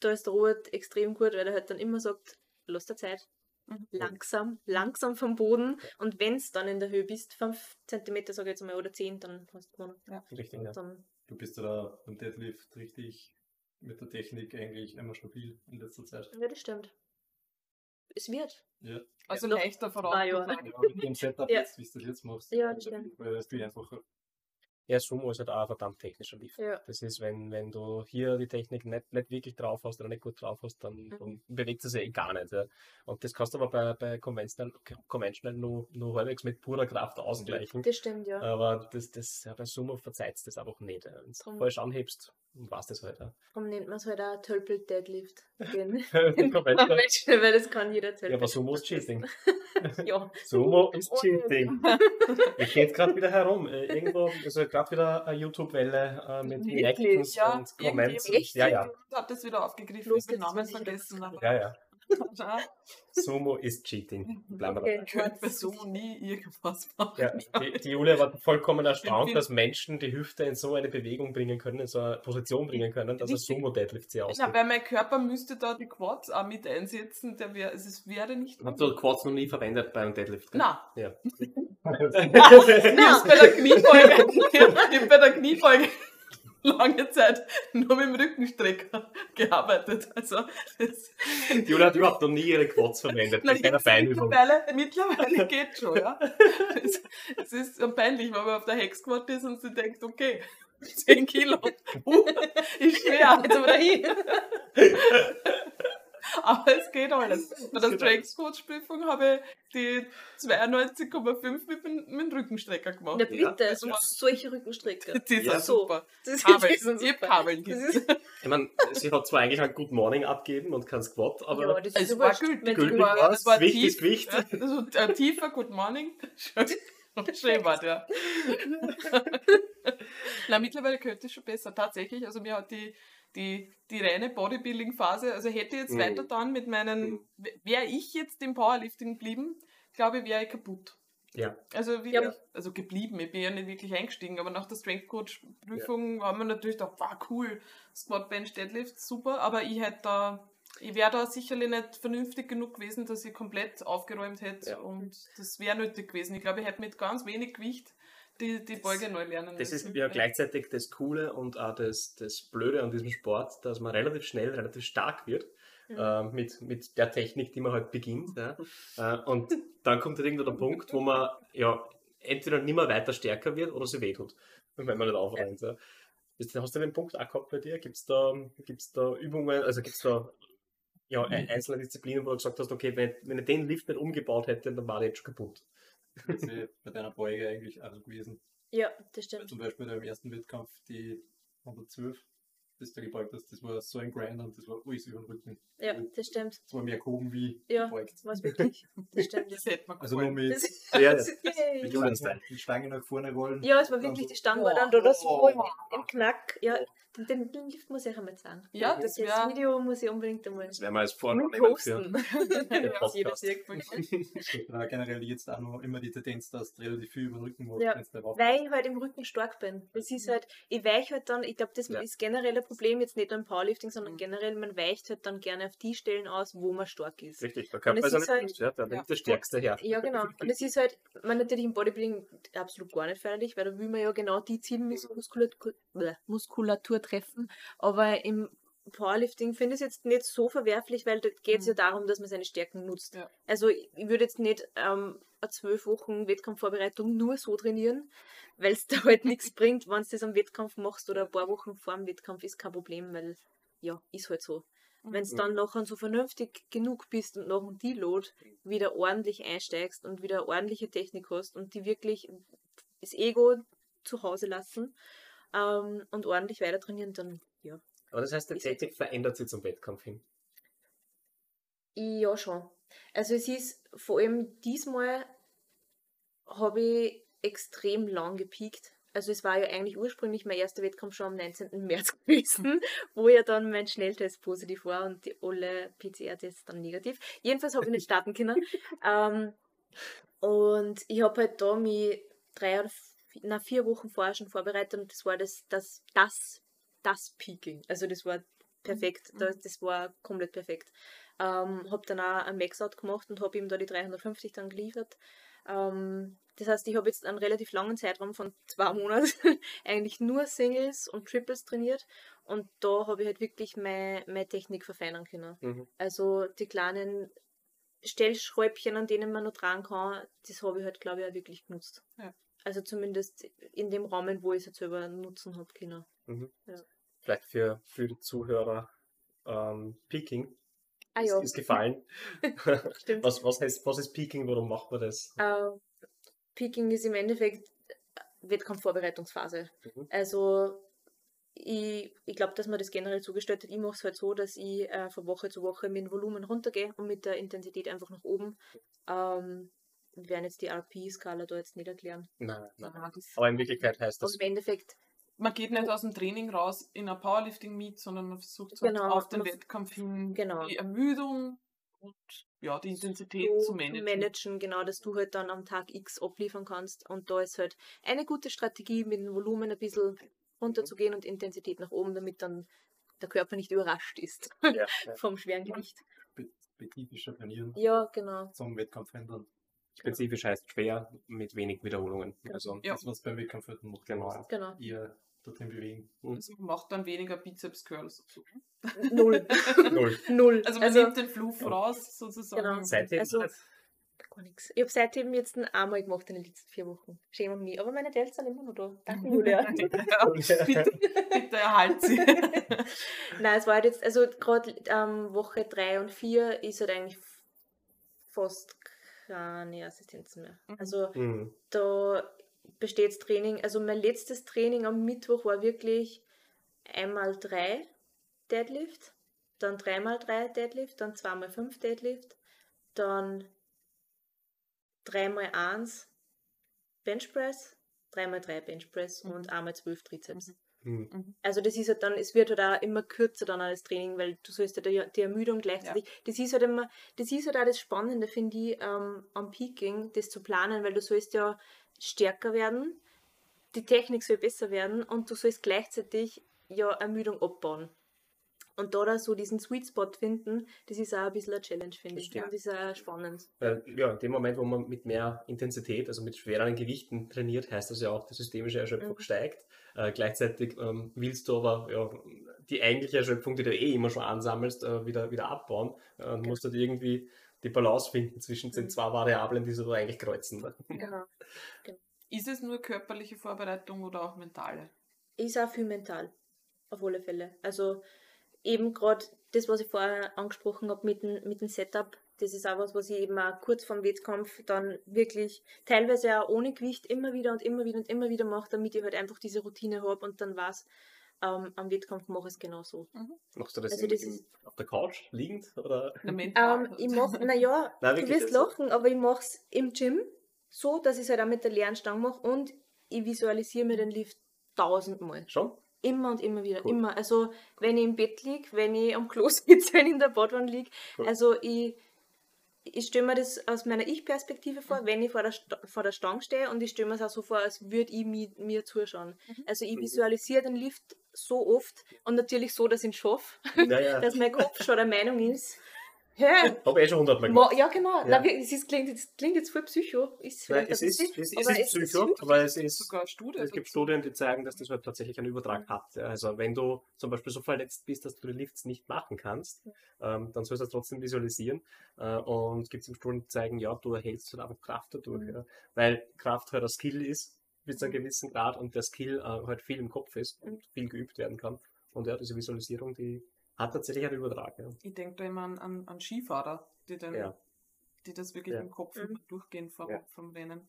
da ist der Robert extrem gut, weil er halt dann immer sagt, lass dir Zeit, Mhm. langsam, langsam vom Boden und wenn es dann in der Höhe bist, 5 cm sage ich jetzt mal oder 10, dann hast du gewonnen. Richtig, ja. Du bist ja da beim Deadlift richtig mit der Technik eigentlich immer stabil in letzter Zeit. ja, das stimmt. Es wird. Ja. Also Noch leichter zwei Jahre. voraus. Ja, mit dem Setup, Ja. jetzt, wie du das jetzt machst, Ja, das stimmt. weil es viel Ja, Sumo ist halt auch ein verdammt technischer Lift. Ja. Das ist, wenn, wenn du hier die Technik nicht, nicht wirklich drauf hast oder nicht gut drauf hast, dann, Mhm. dann bewegt es sich eh gar nicht. Ja. Und das kannst du aber bei, bei Conventional, Conventional nur, nur halbwegs mit purer Kraft ausgleichen. Das stimmt, ja. Aber das, das, ja, bei Sumo verzeiht das einfach nicht. ja. Wenn du falsch anhebst, war es das halt. Ja. Darum nennt man es halt auch Tölpel Deadlift. Den- Conventional. Weil das kann jeder Tölpel. ja, aber Sumo ist Cheating. Ja. Sumo ist Cheating. Ich gehe gerade wieder herum. Äh, Irgendwo, also gerade wieder eine YouTube-Welle äh, mit Reactions ja, und Comments. Ja, ja. hat das wieder aufgegriffen, Bloß ich habe den jetzt Namen ich vergessen. Ja, ja. Sumo ist Cheating. Bleiben wir Okay. Ich könnte bei so nie irgendwas machen. Ja, die, die Julia war vollkommen erstaunt, dass Menschen die Hüfte in so eine Bewegung bringen können, in so eine Position bringen können, dass ein Richtig. Sumo-Deadlift sie Na, ausgeht. weil mein Körper müsste da die Quads auch mit einsetzen, der wär, also es wäre nicht. Habt ihr Quads noch nie verwendet beim Deadlift? gell? Na, Ja. hab bei der Kniebeuge, ich hab bei der Kniebeuge lange Zeit nur mit dem Rückenstrecker gearbeitet. Also Julia hat überhaupt noch nie ihre Quads verwendet Nein, Beinübung. mittlerweile, mittlerweile geht schon, ja. Es, es ist so peinlich, wenn man auf der Hexquad ist und sie denkt, okay, 10 Kilo, uh, ist schwer. Jetzt aber dahin. Aber es geht alles. Bei der Strength Coach Prüfung habe ich die 92,5 mit, dem- mit dem Rückenstrecker gemacht. Na bitte, das so, war- solche Rückenstrecker. Die ist Ja, ja, so. super. Das Kabel. das ist Ich hab super. Kabeln Das ist, Ich meine, sie hat zwar eigentlich ein Good Morning abgeben und kein Squat, aber ja, das ist Es ja war gültig. Gültig gut war war. es. Gewicht ist Gewicht. Ja, also ein tiefer Good Morning. Schön. Schön war der. Na, mittlerweile könnte es schon besser, tatsächlich. Also mir hat die, die, die reine Bodybuilding-Phase, also hätte ich jetzt Mhm. weiter dann mit meinen, wäre ich jetzt im Powerlifting geblieben, glaube ich, wäre ich kaputt. Ja. Also, wie, Ja. also geblieben, ich bin ja nicht wirklich eingestiegen, aber nach der Strength Coach Prüfung haben wir natürlich gedacht, wow, cool, Squat, Bench, Deadlift, super, aber ich hätte da, ich wäre da sicherlich nicht vernünftig genug gewesen, dass ich komplett aufgeräumt hätte Ja. und das wäre nötig gewesen. Ich glaube, ich hätte mit ganz wenig Gewicht die, die Beuge neu lernen Das ist ja gleichzeitig das Coole und auch das, das Blöde an diesem Sport, dass man relativ schnell, relativ stark wird. Mhm. äh, mit, mit der Technik, die man halt beginnt. Ja. Äh, und dann kommt halt irgendwo der Punkt, wo man ja entweder nicht mehr weiter stärker wird oder sie wehtut, wenn man nicht aufräumt. Ja. Hast du den Punkt auch gehabt bei dir? Gibt es da, gibt's da Übungen, also gibt es da ja, ein- einzelne Disziplinen, wo du gesagt hast, okay, wenn, wenn ich den Lift nicht umgebaut hätte, dann war der jetzt schon kaputt. Das ist bei deiner Beuge eigentlich auch so gewesen. Ja, das stimmt. zum Beispiel beim ersten Wettkampf die 112, das du gebeugt hast, das war so ein Grind und das war alles über den Rücken. Ja, das stimmt. Das war mehr gehoben wie Ja. gebeugt. Was wirklich. Das stimmt. Das hätte man Also nur mit, Das, Ja, das, mit Julian Stange, nach vorne rollen. ja, es war wirklich, so, die Stange oh, war dann da, das oh. im, im Knack. Ja, den, den Lift muss ich einmal zeigen. Ja, das, das wär- Video muss ich unbedingt einmal Das werden wir als Vornehmen für Ja, Podcast. jeder generell jetzt auch noch immer die Tendenz, dass du relativ viel über den Rücken machst, Ja, Weil ich halt im Rücken stark bin. Das ist halt, ich weiche halt dann, ich glaube, das Ja. ist generell ein Problem, jetzt nicht nur im Powerlifting, sondern Mhm. generell, man weicht halt dann gerne auf die Stellen aus, wo man stark ist. Richtig, der Körper ist ist nicht halt- ja, der Ja. nimmt das Stärkste her. Ja, genau. Und es ist halt, man natürlich im Bodybuilding absolut gar nicht förderlich, weil da will man ja genau die Zielmuskulatur Treffen. Aber im Powerlifting finde ich es jetzt nicht so verwerflich, weil da geht es Mhm. ja darum, dass man seine Stärken nutzt. Ja. Also ich würde jetzt nicht ähm, eine zwölf Wochen Wettkampfvorbereitung nur so trainieren, weil es da halt nichts bringt, wenn du das am Wettkampf machst oder ein paar Wochen vor dem Wettkampf, ist kein Problem, weil ja, ist halt so. Wenn du Mhm. dann nachher so vernünftig genug bist und nach dem Deload wieder ordentlich einsteigst und wieder ordentliche Technik hast und die wirklich das Ego zu Hause lassen ähm, und ordentlich weiter trainieren, dann ja. Aber das heißt, halt Technik verändert sich zum Wettkampf hin. Ja, schon. Also es ist vor allem diesmal habe ich extrem lang gepiekt. Also es war ja eigentlich ursprünglich mein erster Wettkampf schon am 19. März gewesen, wo ja dann mein Schnelltest positiv war und die alle PCR-Tests dann negativ. Jedenfalls habe ich nicht starten können. ähm, und ich habe halt da mich drei oder vier, na, vier Wochen vorher schon vorbereitet und das war das, das, das, das Peaking. Also das war perfekt. Mhm. Das, das war komplett perfekt. Ähm, habe dann auch ein Maxout gemacht und habe ihm da die 350 dann geliefert. Ähm, das heißt, ich habe jetzt einen relativ langen Zeitraum von zwei Monaten eigentlich nur Singles und Triples trainiert und da habe ich halt wirklich meine, meine Technik verfeinern können. Mhm. Also die kleinen Stellschräubchen, an denen man noch dran kann, das habe ich halt, glaube ich, auch wirklich genutzt. Ja. Also zumindest in dem Rahmen, wo ich es jetzt selber nutzen habe können. Vielleicht für, für die Zuhörer ähm, Peaking Ah ist, ja, ist gefallen. stimmt. was, was, heißt, was ist Peaking? Warum macht man das? Äh, Peaking ist im Endeffekt Wettkampfvorbereitungsphase. Mhm. Also ich, ich glaube, dass man das generell zugestellt hat. Ich mache es halt so, dass ich äh, von Woche zu Woche mit dem Volumen runtergehe und mit der Intensität einfach nach oben. Ähm, werden jetzt die RP-Skala da jetzt nicht erklären. Nein, nein. Das- Aber in Wirklichkeit heißt Und das, im Endeffekt, Man geht nicht aus dem Training raus in ein Powerlifting-Meet, sondern man versucht so Genau, auf den Wettkampf hin genau. die Ermüdung und ja, die Intensität so zu managen. genau, dass du halt dann am Tag X abliefern kannst. Und da ist halt eine gute Strategie, mit dem Volumen ein bisschen runterzugehen und Intensität nach oben, damit dann der Körper nicht überrascht ist Ja, ja. vom schweren Gewicht. Spe- Spezifischer trainieren Ja, genau. zum Wettkampf ändern. Spezifisch heißt schwer mit wenig Wiederholungen. Also, Ja. Das, was beim Wettkampf macht, Genau. genau. Eher dorthin bewegen. Also man macht dann weniger Bizeps Curls. Null. null. Null. Also man nimmt den Fluff raus sozusagen. Genau. Seitdem Also-. Gar nichts. Ich habe seitdem jetzt einmal gemacht in den letzten vier Wochen. Shame on me. Aber meine Dells sind immer noch da. Danke, Julia. Ja, bitte, bitte erhalt sie. Nein, es war halt jetzt, also gerade ähm, Woche 3 und 4 ist halt eigentlich fast keine Assistenzen mehr. Mhm. Also Mhm. da besteht Training, also mein letztes Training am Mittwoch war wirklich einmal 3 Deadlift, dann 3x3 Deadlift, dann 2x5 Deadlift, dann 3x1 Benchpress, 3x3 Benchpress Mhm. und 1x12 Trizeps. Mhm. Also das ist halt dann, es wird halt auch immer kürzer dann alles Training, weil du sollst ja die, die Ermüdung gleichzeitig, das ist halt immer, das ist halt auch das Spannende, finde ich, ähm, am Peaking, das zu planen, weil du sollst ja stärker werden, die Technik soll besser werden und du sollst gleichzeitig ja Ermüdung abbauen. Und da da so diesen Sweet Spot finden, das ist auch ein bisschen eine Challenge, finde Das ich. stimmt. Und das ist auch spannend. Weil, ja, in dem Moment, wo man mit mehr Intensität, also mit schwereren Gewichten trainiert, heißt das ja auch, die systemische Erschöpfung Mhm. steigt. Äh, gleichzeitig ähm, willst du aber ja, die eigentliche Erschöpfung, die du eh immer schon ansammelst, äh, wieder, wieder abbauen. Äh, und musst halt irgendwie die Balance finden zwischen den Mhm. zwei Variablen, die sie da eigentlich kreuzen. Ne? Genau. Ist es nur körperliche Vorbereitung oder auch mentale? ist auch viel mental. Auf alle Fälle. Also eben gerade das, was ich vorher angesprochen habe mit dem, mit dem Setup, das ist auch was, was ich eben auch kurz vorm Wettkampf dann wirklich teilweise auch ohne Gewicht immer wieder und immer wieder und immer wieder mache, damit ich halt einfach diese Routine habe und dann weiß, ähm, am Wettkampf mache ich es genau so. Machst du das, Also das ist- auf der Couch liegend? Oder? Ähm, ich mache, naja, Nein, du wirst jetzt so? lachen, aber ich mache es im Gym so, dass ich es halt auch mit der leeren Stange mache und ich visualisiere mir den Lift tausendmal. Schon? Immer und immer wieder, Cool. immer. Also wenn ich im Bett liege, wenn ich am Klo sitze, wenn ich in der Badwanne liege. Cool. Also ich, ich stelle mir das aus meiner Ich-Perspektive Mhm. vor, wenn ich vor der, vor der Stange stehe und ich stelle mir es auch so vor, als würde ich mi, mir zuschauen. Mhm. Also ich Mhm. visualisiere den Lift so oft und natürlich so, dass ich ihn schaffe, Naja, dass mein Kopf schon der Meinung ist, hä, habe ich eh schon hundertmal Ma, gemacht. ja, genau. Ja. Nein, es ist, klingt, jetzt, klingt jetzt voll psycho. Ist Nein, es ist, es, es ist es ist Psycho, aber es ist sogar Studien. Es gibt dazu. Studien, die zeigen, dass das halt tatsächlich einen Übertrag hat. Also wenn du zum Beispiel so verletzt bist, dass du die Lifts nicht machen kannst, ähm, dann sollst du das trotzdem visualisieren. Äh, und es gibt Studien, die zeigen, ja, du erhältst halt einfach Kraft dadurch. Mhm. Ja. Weil Kraft halt ein Skill ist, bis zu einem gewissen Grad und der Skill äh, halt viel im Kopf ist und viel geübt werden kann. Und ja, diese Visualisierung, die hat tatsächlich einen Übertrag. Ja. Ich denke da immer an, an, an Skifahrer, die, dann, Ja. die das wirklich Ja. im Kopf Mhm. immer durchgehen vom, Ja. vom Rennen.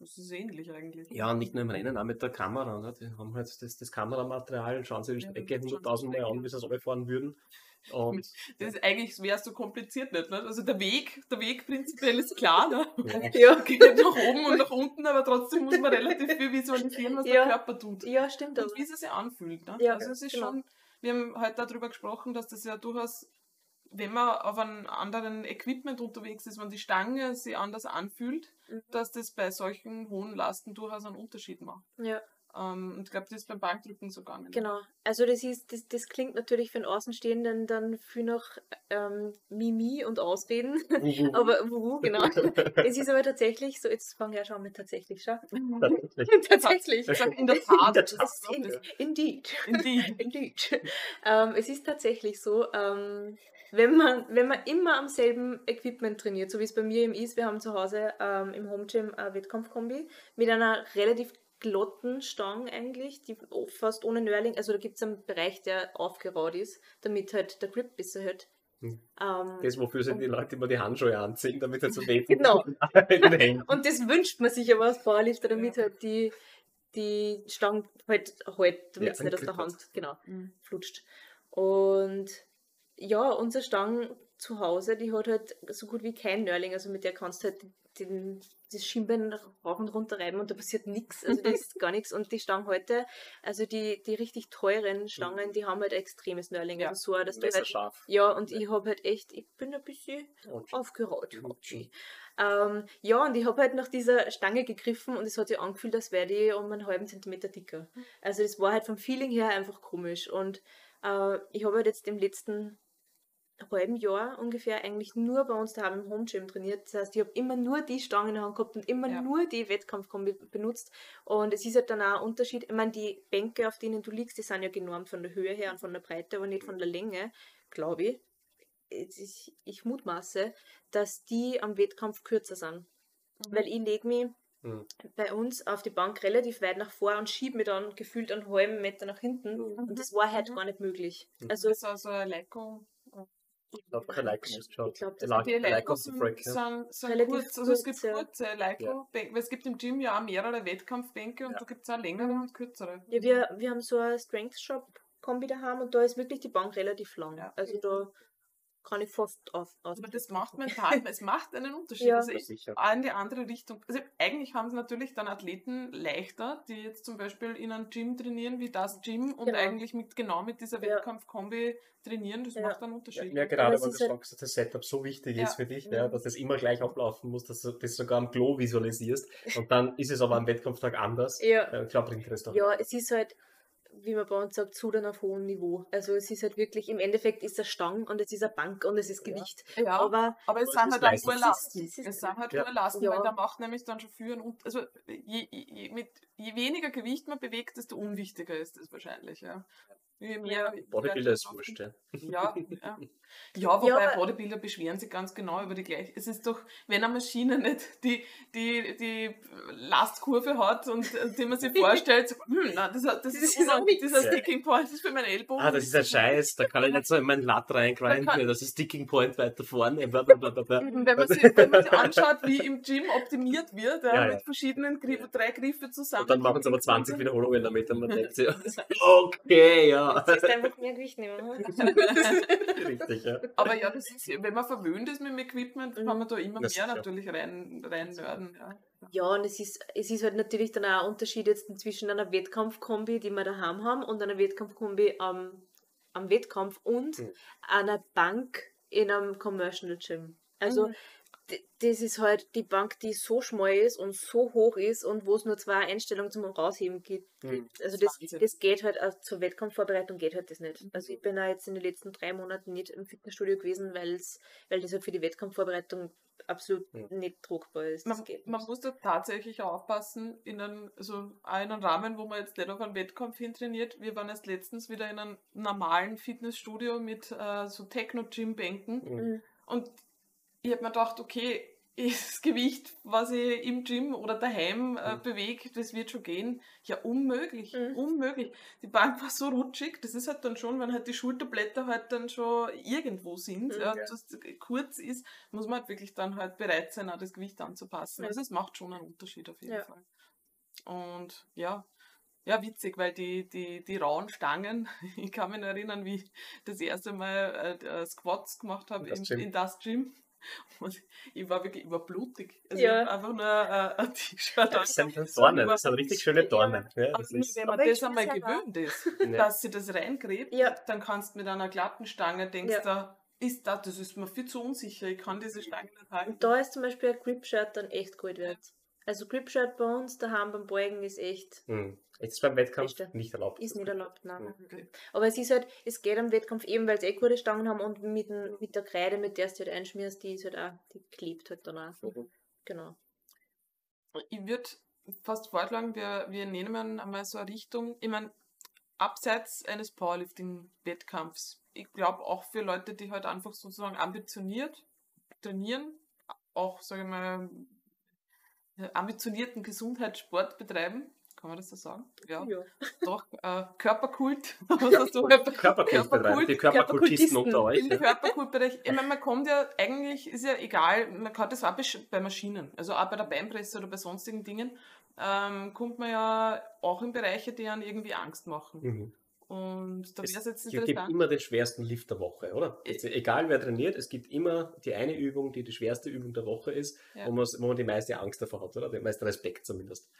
Das ist ähnlich eigentlich. Ja, und nicht nur im Rennen, auch mit der Kamera. Ne? Die haben halt das, das Kameramaterial, schauen sie die Ja, Strecke die 100.000 Mal an, wie sie es alle fahren würden. Und Das ist eigentlich wäre so kompliziert nicht. Ne? Also der Weg, der Weg prinzipiell ist klar, ne? Ja, geht nach oben und nach unten, aber trotzdem muss man relativ viel visualisieren, was Ja. der Körper tut. ja, stimmt. Und wie es sich anfühlt. Ne? Ja, also es ist genau. schon, wir haben heute darüber gesprochen, dass das ja durchaus, wenn man auf einem anderen Equipment unterwegs ist, wenn die Stange sich anders anfühlt, Mhm. dass das bei solchen hohen Lasten durchaus einen Unterschied macht. Ja, Ähm, und ich glaube, das ist beim Bankdrücken so gegangen. genau. Also das ist, das, das klingt natürlich für den Außenstehenden dann viel nach ähm, Mimi und Ausreden. aber wuhu, genau. es ist aber tatsächlich so, jetzt fange ich ja schon mit tatsächlich, schau. tatsächlich. Ich sag in der Tat. der das Tat. ist das- Indeed. Indeed. Indeed. ähm, es ist tatsächlich so, ähm, wenn, man, wenn man immer am selben Equipment trainiert, so wie es bei mir eben ist, wir haben zu Hause ähm, im Home Gym eine Wettkampfkombi mit einer relativ glatten Stange eigentlich, die fast ohne Nörling, also da gibt es einen Bereich, der aufgeraut ist, damit halt der Grip besser hält. Hm. Ähm, Das, wofür sind die Leute immer die Handschuhe anziehen, damit er zu weht. Genau. und das wünscht man sich aber als Powerlifter, damit halt die, die Stange halt, halt damit es Ja, nicht aus der Hand genau, Mhm. flutscht. Und ja, unsere Stangen zu Hause, die hat halt so gut wie kein Nörling, also mit der kannst du halt den, das Schienbein rauf und runter reiben und da passiert nichts, also da ist gar nichts. Und die Stangen heute, also die, die richtig teuren Stangen, die haben halt extremes Nörling, Ja, also so, dass du halt, Messerscharf. ja, und ich habe halt echt, ich bin ein bisschen aufgeraut. Hatschi. Ähm, ja, und ich habe halt nach dieser Stange gegriffen und es hat sich angefühlt, als wäre die um einen halben Zentimeter dicker. Also das war halt vom Feeling her einfach komisch. Und äh, ich habe halt jetzt im letzten halben Jahr ungefähr eigentlich nur bei uns daheim im Home Gym trainiert. Das heißt, ich habe immer nur die Stangen in der Hand gehabt und immer Ja. nur die Wettkampfkombi benutzt. Und es ist halt dann auch ein Unterschied. Ich meine, die Bänke, auf denen du liegst, die sind ja genormt von der Höhe her und von der Breite, aber nicht von der Länge, glaube ich. Ist- Ich mutmaße, dass die am Wettkampf kürzer sind. Mhm. Weil ich lege mich Mhm. bei uns auf die Bank relativ weit nach vor und schiebe mich dann gefühlt einen halben Meter nach hinten. Und das war halt Mhm. gar nicht möglich. Mhm. Also das ist also ein Leiko. Ich glaube, kein Like ausgeschaut. Ich glaub, das Like, Die like Leiko of the sind, sind, sind kurz, also es gibt kurze Leiko-Bänke, weil es gibt im Gym ja auch mehrere Wettkampfbänke und Ja. da gibt es auch längere und kürzere. Ja, wir, wir haben so eine Strength Shop Kombi daheim und da ist wirklich die Bank relativ lang. Ja. Also da kann ich fast auf. auf Aber das macht mental, es macht einen Unterschied. Ja. Also ich, in die andere Richtung. Also eigentlich haben es natürlich dann Athleten leichter, die jetzt zum Beispiel in einem Gym trainieren wie das Gym und Genau. eigentlich mit genau mit dieser. Wettkampfkombi trainieren. Das Ja. macht einen Unterschied. Ja, Aber gerade weil ist du halt- sagst, dass das Setup so wichtig Ja. ist für dich, ja, dass das immer gleich ablaufen muss, dass du das sogar am Klo visualisierst und dann ist es aber am Wettkampftag anders. Ja. Ja, klar bringt dir das doch. Ja, es ist halt, wie man bei uns sagt, Zudern auf hohem Niveau. Also es ist halt wirklich, im Endeffekt ist es Stang und es ist eine Bank und es ist Ja. Gewicht. Ja, Aber aber es Aber es sind ist halt auch Leistung. Urlasten. Es ist- Es sind halt Ja. Urlasten, Ja. weil da macht nämlich dann schon für und also je, je, mit, je weniger Gewicht man bewegt, desto unwichtiger ist es wahrscheinlich, ja. Mehr Bodybuilder ist wurscht, ja. Ja, ja. ja, wobei Ja, Bodybuilder beschweren sich ganz genau über die gleiche. Es ist doch, wenn eine Maschine nicht die, die, die Lastkurve hat und die man sich vorstellt, hm, na, das, das, Das ist, ist unang- dieser Ja. Sticking Point ist für meinen Ellbogen. Ah, das ist ein Scheiß, da kann ich nicht so in meinen Latt reingreifen, Da das ist Sticking Point weiter vorne. Wenn man, sich, wenn man sich anschaut, wie im Gym optimiert wird, ja, Ja, ja. mit verschiedenen Griff, drei Griffe zusammen. Und dann machen sie aber 20 Wiederholungen damit und man denkt sich, okay, ja. Du musst einfach mehr Gewicht nehmen. ne? Richtig, ja. Aber ja, das ist, wenn man verwöhnt ist mit dem Equipment, Mhm. kann man da immer Das mehr natürlich rein, rein nörden. Ja. Ja, und es ist, es ist halt natürlich dann auch ein Unterschied jetzt zwischen einer Wettkampfkombi, die wir daheim haben, und einer Wettkampfkombi am, am Wettkampf und Mhm. einer Bank in einem Commercial Gym. Also Mhm. Das ist halt die Bank, die so schmal ist und so hoch ist und wo es nur zwei Einstellungen zum Rausheben gibt. Mhm. Also Das das, geht halt auch zur Wettkampfvorbereitung geht halt das nicht. Mhm. Also ich bin auch jetzt in den letzten drei Monaten nicht im Fitnessstudio gewesen, weil's, weil das halt für die Wettkampfvorbereitung absolut Mhm. nicht trugbar ist. Man, geht man muss da tatsächlich aufpassen, in einem, also auch in einem Rahmen, wo man jetzt nicht auf einen Wettkampf hintrainiert. Wir waren erst letztens wieder in einem normalen Fitnessstudio mit äh, so Techno-Gym-Bänken Mhm. und ich habe mir gedacht, okay, das Gewicht, was ich im Gym oder daheim äh, Mhm. bewege, das wird schon gehen. Ja, unmöglich, Mhm. unmöglich. Die Bank war so rutschig, das ist halt dann schon, wenn halt die Schulterblätter halt dann schon irgendwo sind, Mhm. ja, Ja. das kurz ist, muss man halt wirklich dann halt bereit sein, auch das Gewicht anzupassen. Also es macht schon einen Unterschied auf jeden Ja. Fall. Und ja, ja, witzig, weil die, die, die rauen Stangen, ich kann mich erinnern, wie ich das erste Mal äh, äh, Squats gemacht habe in, in das Gym. Und ich war wirklich überblutig. Also Ja. ich habe einfach nur äh, ein T-Shirt Das sind. Dornen, das sind richtig schöne Dornen. Ja, ist, wenn man das einmal gewöhnt ist, dass sie das reingräbt, Ja. dann kannst du mit einer glatten Stange denkst Ja. da, ist das, das ist mir viel zu unsicher, ich kann diese Stange nicht halten. Und da ist zum Beispiel ein Grip-Shirt dann echt gut wert. Also Grip-Shirt bei uns daheim beim Beugen ist echt, Hm. Jetzt beim Wettkampf Beste. nicht erlaubt. ist nicht erlaubt, nein. Okay. Aber es ist halt, es geht am Wettkampf eben, weil es eh gute Stangen haben und mit, dem- mit der Kreide, mit der du halt einschmierst, die ist halt auch, die klebt halt dann auch. Mhm. Genau. Ich würde fast vorschlagen, wir, wir nehmen einmal so eine Richtung, ich meine, abseits eines Powerlifting-Wettkampfs, ich glaube auch für Leute, die halt einfach sozusagen ambitioniert trainieren, auch, sage ich mal, ambitionierten Gesundheitssport betreiben, kann man das so sagen? Ja, doch, äh, Körperkult oder so. Körperkult betreiben, die Körperkultisten Körperkultisten. unter euch. Im Ja. Körperkultbereich, ich meine, man kommt ja, eigentlich ist ja egal, man kann das auch bei, Sch- bei Maschinen, also auch bei der Beinpresse oder bei sonstigen Dingen, ähm, kommt man ja auch in Bereiche, die einen irgendwie Angst machen. Mhm. Und da Es wäre es jetzt gibt gibt interessant. immer den schwersten Lift der Woche, oder? Es, egal wer trainiert, es gibt immer die eine Übung, die die schwerste Übung der Woche ist, Ja. wo, wo man die meiste Angst davor hat, oder? Den meisten Respekt zumindest.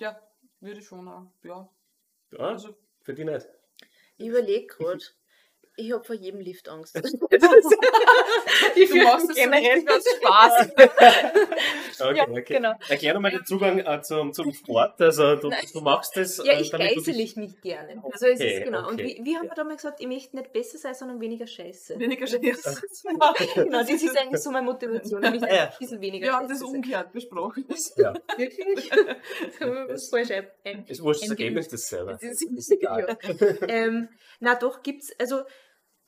Ja, würde ich schon auch. Ja. Ja, Also, für die nicht. Ich überlege gerade. Ich habe vor jedem Lift Angst. ich du machst es richtig aus Spaß. Okay, Ja, okay. genau. Erklär nochmal den Zugang äh, zum, zum Sport. Also du, du machst das. Ja, äh, ich damit du geißel dich- ich nicht gerne. Also es Okay, ist genau. Und wie, wie haben wir damals gesagt, ich möchte nicht besser sein, sondern weniger scheiße. Weniger Stress. genau, das ist eigentlich so meine Motivation. Ich Ja. ein bisschen weniger Wir haben das scheiße umgekehrt besprochen. Ja, Wirklich? Das- Falsch ein- ist wurscht das ein- Ergebnis dasselbe. Das ist, Ist egal. Ja. ähm, na doch, gibt's, also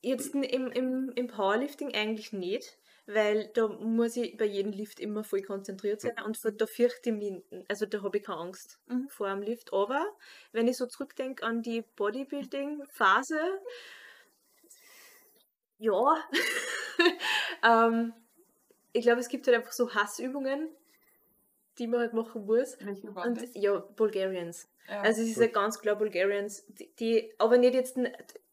jetzt im, im, im Powerlifting eigentlich nicht, weil da muss ich bei jedem Lift immer voll konzentriert sein und vor- da fürchte ich mich, also da habe ich keine Angst Mhm. vor dem Lift. Aber wenn ich so zurückdenke an die Bodybuilding-Phase, ja, ähm, ich glaube, es gibt halt einfach so Hassübungen, die man halt machen muss. Welche Und das? ja, Bulgarians. Ja. Also es ist ja ganz klar Bulgarians, die, die aber nicht jetzt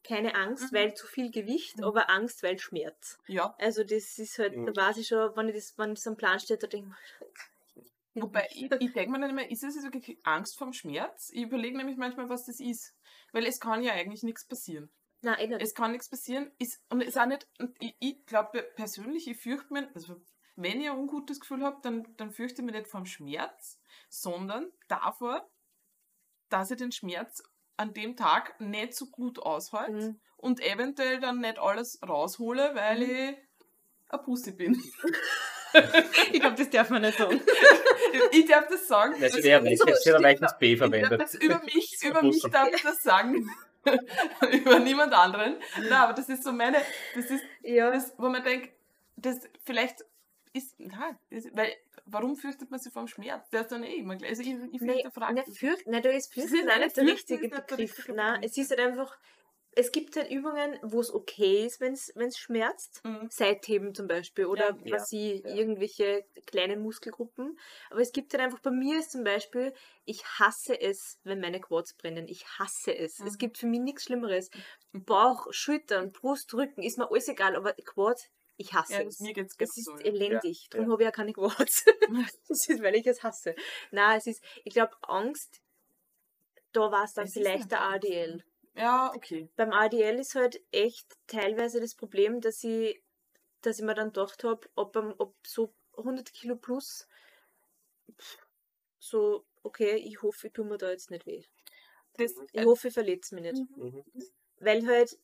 keine Angst, Mhm. weil zu viel Gewicht, Mhm. aber Angst, weil Schmerz. ja. Also das ist halt, Mhm. da weiß ich schon, wenn ich das, wenn das am Plan steht, da denke ich, Wobei, ich, ich denke mir dann immer, ist es jetzt wirklich Angst vorm Schmerz? Ich überlege nämlich manchmal, was das ist. Weil es kann ja eigentlich nichts passieren. nein, eh nicht. Es kann nichts passieren. Ist, und es ist auch nicht, und ich, ich glaube persönlich, ich fürchte mich, also wenn ich ein ungutes Gefühl habe, dann, dann fürchte ich mich nicht vom Schmerz, sondern davor, dass ich den Schmerz an dem Tag nicht so gut aushalte Mhm. und eventuell dann nicht alles raushole, weil Mhm. ich ein Pussy bin. ich glaube, das darf man nicht sagen. ich darf das sagen. Das Das- wäre so weiches, steht ein B verwendet. das über mich, über mich darf ich das sagen. über niemand anderen. Nein, aber das ist so meine, das ist Ja, das, wo man denkt, das vielleicht ist, nein, das, weil, warum fürchtet man sich vor dem Schmerz? Der ist dann eh immer gleich. Also ich, ich nee, finde, frage ne, fürcht, nein, da ist Fürchten ist auch nicht nicht der richtige ist nicht Begriff. Nein, es ist halt einfach, es gibt halt Übungen, wo es okay ist, wenn es schmerzt. Mhm. Seitheben zum Beispiel oder Ja, was sie ja. irgendwelche kleinen Muskelgruppen. Aber es gibt halt einfach bei mir ist zum Beispiel, ich hasse es, wenn meine Quads brennen. Ich hasse es. Es Mhm. gibt für mich nichts Schlimmeres. Bauch, Schultern, Brust, Rücken, ist mir alles egal, aber Quads, ich hasse Ja, es. mir geht's Es ist so. ja. elendig. Darum habe ich ja keine Quads. das ist, weil ich es hasse. Na, es ist, ich glaube, Angst, da war es dann Es vielleicht der. ADL Ja, okay. beim ADL ist halt echt teilweise das Problem, dass ich, dass ich mir dann gedacht habe, ob, ob so 100 Kilo plus, so, okay, ich hoffe, ich tue mir da jetzt nicht weh. Das, Ich äh, hoffe, ich verletze mich nicht. Mhm. Weil halt,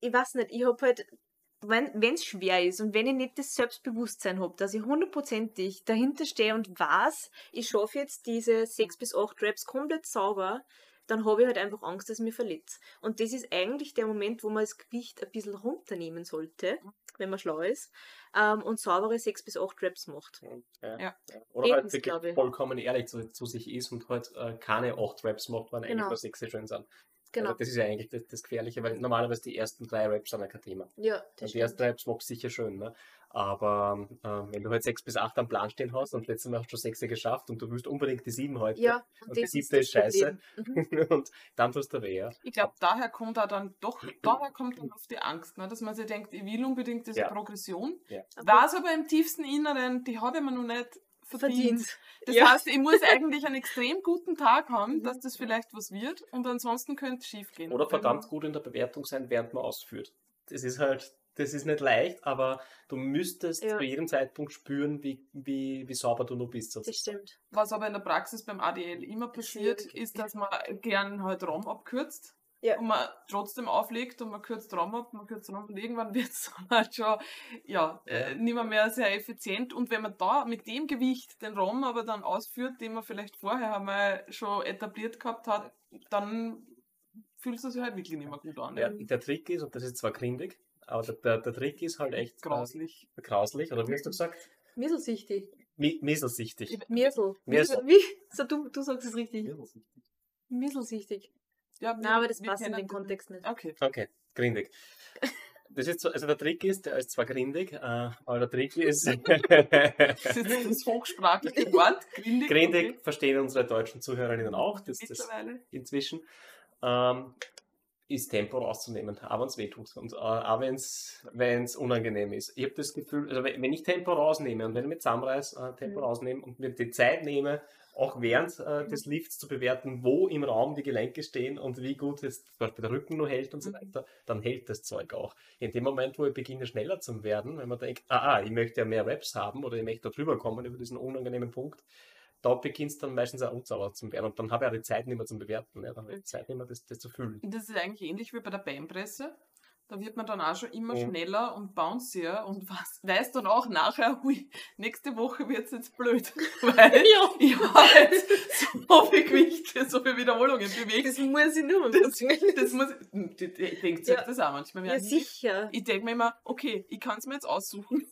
ich weiß nicht, ich habe halt, wenn es schwer ist und wenn ich nicht das Selbstbewusstsein habe, dass ich hundertprozentig dahinter stehe und weiß, ich schaffe jetzt diese sechs bis acht Reps komplett sauber, dann habe ich halt einfach Angst, dass ich mich verletze. Und das ist eigentlich der Moment, wo man das Gewicht ein bisschen runternehmen sollte, wenn man schlau ist, ähm, und saubere sechs bis acht Reps macht. Ja. Ja. Oder Eben, halt wirklich ich. vollkommen ehrlich zu, zu sich ist und halt äh, keine 8 Raps macht, eigentlich Genau. nur 6 schön sind. Genau. Also das ist ja eigentlich das, das Gefährliche, weil normalerweise die ersten drei Raps sind ja kein Thema. Ja, Und das die ersten drei Raps du sicher schön, ne? Aber ähm, wenn du halt 6 bis 8 am Plan stehen hast und letztes Mal hast du schon 6 geschafft und du willst unbedingt die 7 heute Ja, und die siebte ist scheiße. Mhm. und dann tust du weh, ja. ich glaube, daher kommt da dann doch, daher kommt dann oft die Angst, ne, dass man sich denkt, ich will unbedingt diese Ja. Progression. Ja. Weiß aber im tiefsten Inneren, die habe ich mir noch nicht verdient. Das Ja. heißt, ich muss eigentlich einen extrem guten Tag haben, Mhm. dass das vielleicht was wird und ansonsten könnte es schief gehen. Oder verdammt gut in der Bewertung sein, während man ausführt. Das ist halt, das ist nicht leicht, aber du müsstest Ja. zu jedem Zeitpunkt spüren, wie, wie, wie sauber du noch bist. Das stimmt. Was aber in der Praxis beim ADL immer passiert, ist, dass man gern halt ROM abkürzt. Ja. Und man trotzdem auflegt und man kürzt ROM ab, man kürzt ROM und irgendwann wird es dann halt schon ja, äh, nicht mehr, mehr sehr effizient. Und wenn man da mit dem Gewicht den ROM aber dann ausführt, den man vielleicht vorher einmal schon etabliert gehabt hat, dann fühlt es sich halt wirklich nicht mehr gut an. Ja, der Trick ist, und das ist zwar grindig, aber der, der, der Trick ist halt echt Grauslich. Äh, grauslich, oder wie hast du gesagt? Mirselsichtig. Mi mieselsichtig. Mirsel. Mirsel. Wie? So, du, du sagst es richtig. Ja. Misselsichtig. Ja, Nein, aber das passt in den Kontext nicht. Okay. Okay, grindig. Das ist so, also der Trick ist, der ist zwar grindig, äh, aber der Trick ist, Das ist das hochsprachliche Wort. Grindig. grindig okay. verstehen unsere deutschen Zuhörerinnen auch, das, das Mittlerweile. inzwischen. ähm, ist Tempo rauszunehmen, auch wenn es wehtut und äh, auch wenn es unangenehm ist. Ich habe das Gefühl, also wenn, wenn ich Tempo rausnehme und wenn ich mit zusammenreiß, äh, Tempo Mhm. rausnehme und mir die Zeit nehme, auch während äh, des Lifts zu bewerten, wo im Raum die Gelenke stehen und wie gut es zum Beispiel der Rücken nur hält und so Mhm. weiter, dann hält das Zeug auch. In dem Moment, wo ich beginne schneller zu werden, wenn man denkt, ah, ah ich möchte ja mehr Reps haben oder ich möchte da drüber kommen über diesen unangenehmen Punkt, da beginnt es dann meistens auch unsauber zu werden und dann habe ich auch die Zeit nicht mehr zum Bewerten. Ja? Dann habe ich die Zeit nicht mehr, das, das zu fühlen. Das ist eigentlich ähnlich wie bei der Beinpresse. Da wird man dann auch schon immer Mhm. schneller und bouncier und was, weiß dann auch nachher, hui, nächste Woche wird es jetzt blöd. Weil Ja. ich habe jetzt so viel Gewicht so viele Wiederholungen bewegt. Das muss ich nur mal Das, das muss ich, ich, ich denke Ja. das auch manchmal. Ja, sicher. Ich denke mir immer, okay, ich kann es mir jetzt aussuchen.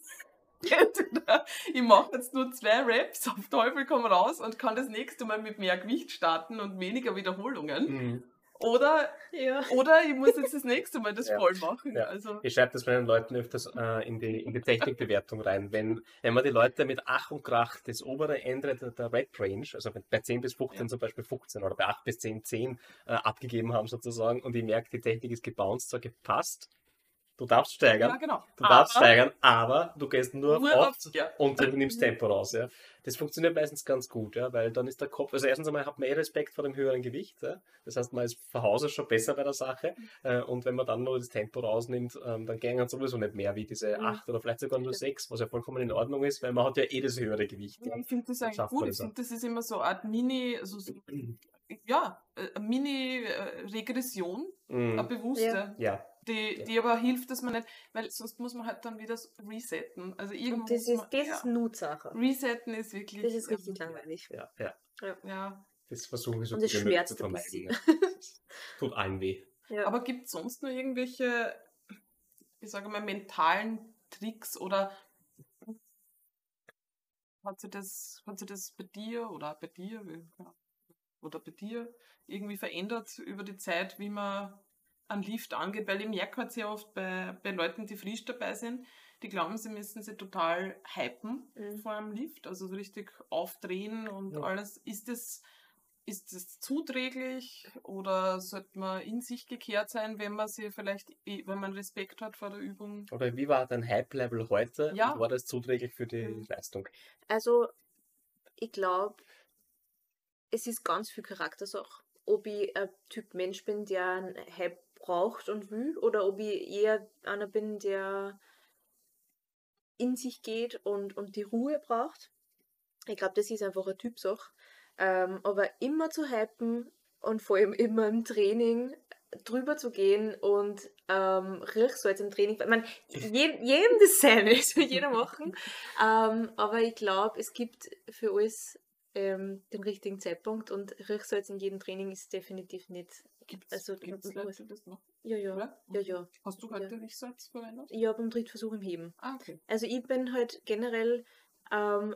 Ich mache jetzt nur zwei Raps, auf Teufel komm raus und kann das nächste Mal mit mehr Gewicht starten und weniger Wiederholungen. Mhm. Oder, Ja. oder ich muss jetzt das nächste Mal das Ja. voll machen. Ja. Also, Ich schreibe das meinen Leuten öfters äh, in, die, in die Technikbewertung rein. Wenn, wenn man die Leute mit Ach und Krach das obere Ende der, der Rap Range, also bei 10 bis 15 Ja. zum Beispiel 15 oder bei 8 bis 10 10 äh, abgegeben haben sozusagen und ich merke, die Technik ist gebounced, zwar gepasst, du darfst steigern, ja, genau. du darfst Aber steigern, aber du gehst nur, nur auf auf, ja. und du nimmst Tempo raus. Ja. Das funktioniert meistens ganz gut, ja, weil dann ist der Kopf, also erstens einmal hat man eh Respekt vor dem höheren Gewicht, ja. das heißt, man ist von Haus aus schon besser bei der Sache äh, und wenn man dann nur das Tempo rausnimmt, ähm, dann gehen sowieso nicht mehr wie diese Mhm. 8 oder vielleicht sogar nur Stimmt. 6, was ja vollkommen in Ordnung ist, weil man hat ja eh das höhere Gewicht. Ja, Ja. ich finde das eigentlich gut. Ich finde, das ist immer so eine Art Mini, also so, ja, äh, Mini-Regression, Mhm. eine bewusste, ja, die, Ja. die aber hilft, dass man nicht, weil sonst muss man halt dann wieder so resetten. Also irgendwo Und das muss ist, man, das ja, ist Nutsache. Resetten ist wirklich. Das ist richtig ähm, langweilig. ja, ja. Ja. Das versuche ich so Und schmerzt zu vermeiden. Das Tut allen weh. Ja. Aber gibt es sonst noch irgendwelche, ich sage mal, mentalen Tricks oder hat sich das, hat sich das bei dir oder bei dir oder bei dir irgendwie verändert über die Zeit, wie man einen Lift angeht? Weil ich merke halt sehr oft bei, bei Leuten, die frisch dabei sind, die glauben, sie müssen sich total hypen Mhm. vor einem Lift, also so richtig aufdrehen und Ja. alles. Ist das, ist das zuträglich oder sollte man in sich gekehrt sein, wenn man sie vielleicht, eh- wenn man Respekt hat vor der Übung? Oder wie war dein Hype-Level heute? Ja. War das zuträglich für die Mhm. Leistung? Also, ich glaube, es ist ganz viel Charaktersache. Ob ich ein Typ Mensch bin, der einen Hype braucht und will, oder ob ich eher einer bin, der in sich geht und, und die Ruhe braucht. Ich glaube, das ist einfach eine Typsache. Ähm, aber immer zu hypen und vor allem immer im Training drüber zu gehen und ähm, Riechsalz im Training, ich meine, jedem, jedem das seine, soll jeder machen. Ähm, aber ich glaube, es gibt für alles ähm, den richtigen Zeitpunkt und Riechsalz in jedem Training ist definitiv nicht. Gibt Also, es Leute, das noch? Ja, ja. Oder? Ja, ja. Hast du heute Riechsalz verwendet? Ich habe am Drittversuch im Heben. Ah, okay. Also ich bin halt generell ähm,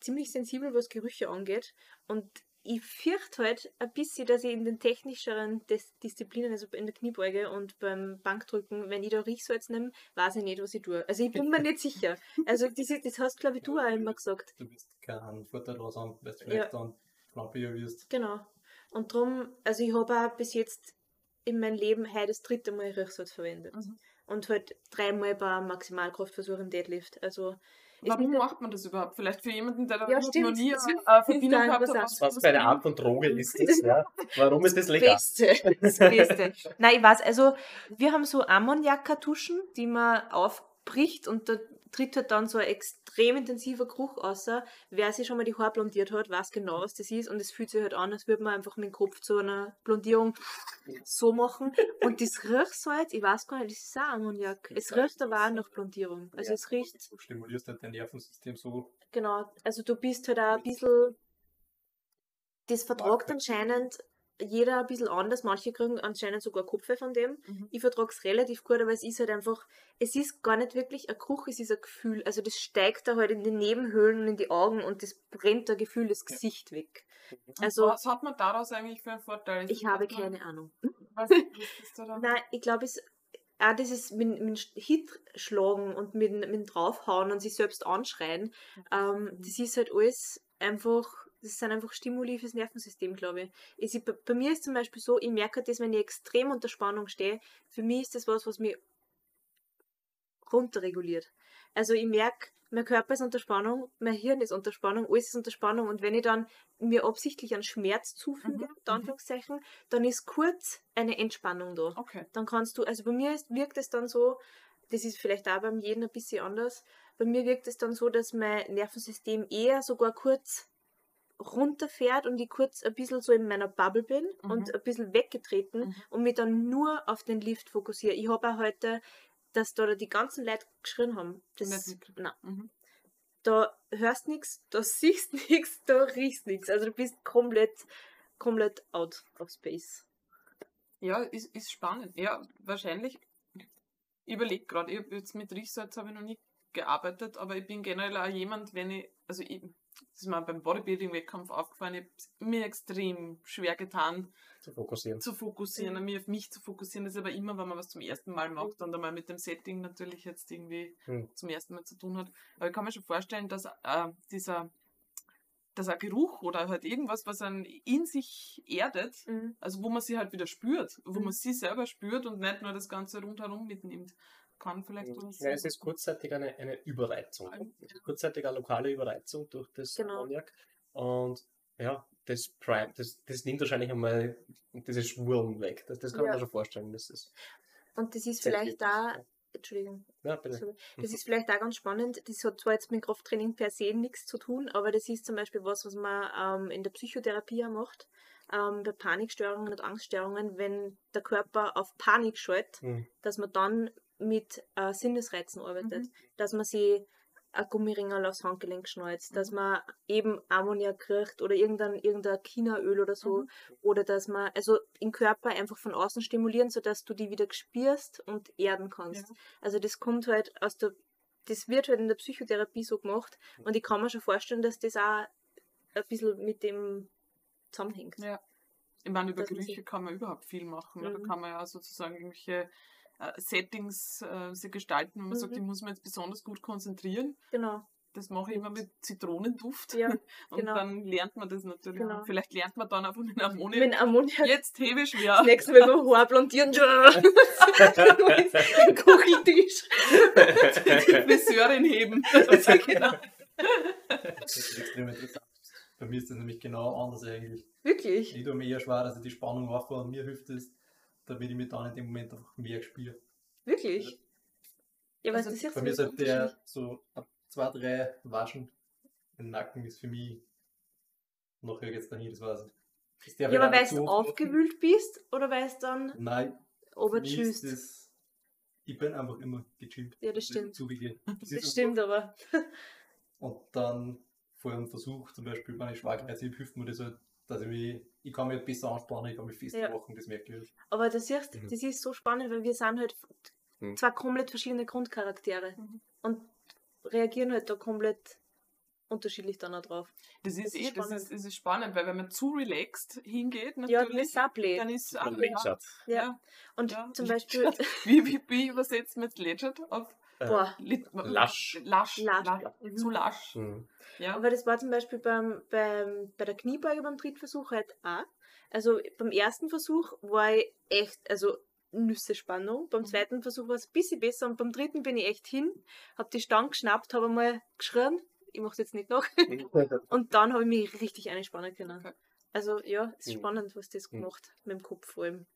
ziemlich sensibel, was Gerüche angeht. Und ich fürchte halt ein bisschen, dass ich in den technischeren Dis Disziplinen, also in der Kniebeuge und beim Bankdrücken, wenn ich da Riechsalz nehme, weiß ich nicht, was ich tue. Also ich bin mir nicht sicher. Also das, ist, das hast, glaube ich, du auch immer gesagt. Du wirst keinen Vorteil daraus haben, weil du vielleicht dann knappiger wirst. Genau. Und darum, also ich habe auch bis jetzt in meinem Leben heute das dritte Mal Riechsalz verwendet. Mhm. Und halt dreimal beim Maximalkraftversuch im Deadlift. Also Warum macht man das überhaupt? Vielleicht für jemanden, der da Ja, noch nie Das eine äh, Verbindung gehabt hat. Was für eine Art von Droge ist das? Ja? Warum ist das legal? Beste. Das Beste. Nein, ich weiß, also wir haben so Ammoniakkartuschen, die man aufbricht und da tritt halt dann so ein extrem intensiver Geruch außer. Wer sich schon mal die Haare blondiert hat, weiß genau, was das ist und es fühlt sich halt an, als würde man einfach mit dem Kopf zu einer Blondierung so machen. Und das riecht so jetzt, ich weiß gar nicht, das ist auch Ammoniak. Es riecht aber auch nach Blondierung. Also Ja. es riecht, Du stimulierst halt dein Nervensystem so. genau, also du bist halt auch ein bisschen, das vertragt anscheinend jeder ein bisschen anders. Manche kriegen anscheinend sogar Kopfweh von dem. Mhm. Ich vertrage es relativ gut, aber es ist halt einfach, es ist gar nicht wirklich ein Geruch, es ist ein Gefühl. Also das steigt da halt in die Nebenhöhlen und in die Augen und das brennt der Gefühl das Gesicht weg. Und Also was hat man daraus eigentlich für einen Vorteil? ich habe keine Ahnung. Was, was da dann? Nein, ich glaube, es auch dieses mit, mit Hit schlagen und mit, mit draufhauen und sich selbst anschreien, ähm, das ist halt alles einfach Das sind einfach Stimuli fürs Nervensystem, glaube ich. ich bei, bei mir ist zum Beispiel so, ich merke das, wenn ich extrem unter Spannung stehe. Für mich ist das was, was mich runterreguliert. Also ich merke, mein Körper ist unter Spannung, mein Hirn ist unter Spannung, alles ist unter Spannung. Und wenn ich dann mir absichtlich einen Schmerz zufüge, Mhm, unter mhm. Anführungszeichen, dann ist kurz eine Entspannung da Okay. dann kannst du, also bei mir ist, wirkt es dann so, das ist vielleicht auch beim jeden ein bisschen anders, bei mir wirkt es dann so, dass mein Nervensystem eher sogar kurz runterfährt und ich kurz ein bisschen so in meiner Bubble bin Mhm. und ein bisschen weggetreten Mhm. und mich dann nur auf den Lift fokussiere. Ich habe auch heute, dass da die ganzen Leute geschrien haben. Das, nein, Mhm. da hörst nichts, da siehst nichts, da riechst nichts. Also du bist komplett, komplett out of space. Ja, ist, ist spannend. Ja, wahrscheinlich. Ich überlege gerade, jetzt mit Riechsalz habe ich noch nie gearbeitet, aber ich bin generell auch jemand, wenn ich, also ich, das ist mir beim Bodybuilding-Wettkampf aufgefallen, ich habe mir extrem schwer getan, Zu fokussieren. zu fokussieren, mich auf mich zu fokussieren. Das ist aber immer, wenn man was zum ersten Mal macht und einmal mit dem Setting natürlich jetzt irgendwie Hm. zum ersten Mal zu tun hat. Aber ich kann mir schon vorstellen, dass äh, dieser dass ein Geruch oder halt irgendwas, was einen in sich erdet, Mhm. also wo man sie halt wieder spürt, wo Mhm. man sie selber spürt und nicht nur das Ganze rundherum mitnimmt. Kann vielleicht was Ja, es ist kurzzeitig eine, eine Überreizung. Ein- Kurzzeitig eine lokale Überreizung durch das Genau. Ammoniak. Und ja, das Prime, das, das nimmt wahrscheinlich einmal diese Schwuren weg. Das, das kann Ja. man sich schon vorstellen. Das ist, Und das ist vielleicht viel. da, Entschuldigung, ja, bitte. sorry. das ist vielleicht auch ganz spannend. Das hat zwar jetzt mit Krafttraining per se nichts zu tun, aber das ist zum Beispiel was, was man ähm, in der Psychotherapie auch macht. Ähm, bei Panikstörungen und Angststörungen, wenn der Körper auf Panik schaltet, Hm. dass man dann mit äh, Sinnesreizen arbeitet. Mhm. Dass man sie ein Gummiringel aufs Handgelenk schnallt, dass Mhm. man eben Ammoniak kriegt oder irgendein, irgendein Chinaöl oder so. Mhm. Oder dass man, also den Körper einfach von außen stimulieren, sodass du die wieder spürst und erden kannst. Ja. Also das kommt halt aus der, das wird halt in der Psychotherapie so gemacht und ich kann mir schon vorstellen, dass das auch ein bisschen mit dem zusammenhängt. Ja. Ich meine, über Dass Gerüche kann man überhaupt viel machen. ne? Da Mhm. kann man ja sozusagen irgendwelche Settings äh, sich gestalten, wenn man sagt, Mhm. ich muss mich jetzt besonders gut konzentrieren. Genau. Das mache ich immer mit Zitronenduft. Ja, Und genau. dann lernt man das natürlich. Genau. Vielleicht lernt man dann einfach den Ammoniak. Mit Ammoniak Jetzt hebe ich das schwer. nächste Mal beim Haar blondieren. Ein Kucheltisch. Die Friseurin heben. Also, genau. Das ist extrem interessant. Bei mir ist das nämlich genau anders eigentlich. Wirklich? Ich tue mir eher schwer, dass ich die Spannung aufbaue und mir hilft es, damit ich mich dann in dem Moment einfach mehr spüre. Wirklich? Ja, was Also das jetzt Bei mir ist halt der so ab zwei, drei Waschen im Nacken ist für mich noch jetzt dahin, das weiß ich. Ja, aber weil du aufgewühlt bist oder weil es dann Nein, ist obertschüsst? das, ich bin einfach immer gechillt. Ja, das stimmt. Zugegeben. Das Das stimmt aber. Und dann vor einem Versuch, zum Beispiel, Schwagreiz habe, hilft mir das halt, dass ich mich, ich kann mich halt besser anspannen, ich kann mich festmachen, das merke ich. Aber das, siehst, Mhm. das ist so spannend, weil wir sind halt Mhm. zwei komplett verschiedene Grundcharaktere Mhm. und reagieren halt da komplett unterschiedlich dann auch drauf. Das ist, Das ist eh, das spannend. ist, das ist spannend, weil wenn man zu relaxed hingeht, Ja, das natürlich, ist blöd. dann ist es auch. Ja. Ja. Und Ja. zum Beispiel, Wie, wie, wie übersetzt man lätschert auf boah, Lit Lasch. Lasch. Lasch. Lasch. Mhm. Zu lasch. Hm. Ja. aber das war zum Beispiel beim, beim, bei der Kniebeuge beim Trittversuch halt auch. Also beim ersten Versuch war ich echt, also Nüsse Spannung. Beim Mhm. zweiten Versuch war es ein bisschen besser und beim dritten bin ich echt hin, habe die Stange geschnappt, habe einmal geschrien, ich mache es jetzt nicht noch, und dann habe ich mich richtig einspannen können. Okay. Also ja, es ist Mhm. spannend, was das Mhm. gemacht mit dem Kopf vor allem.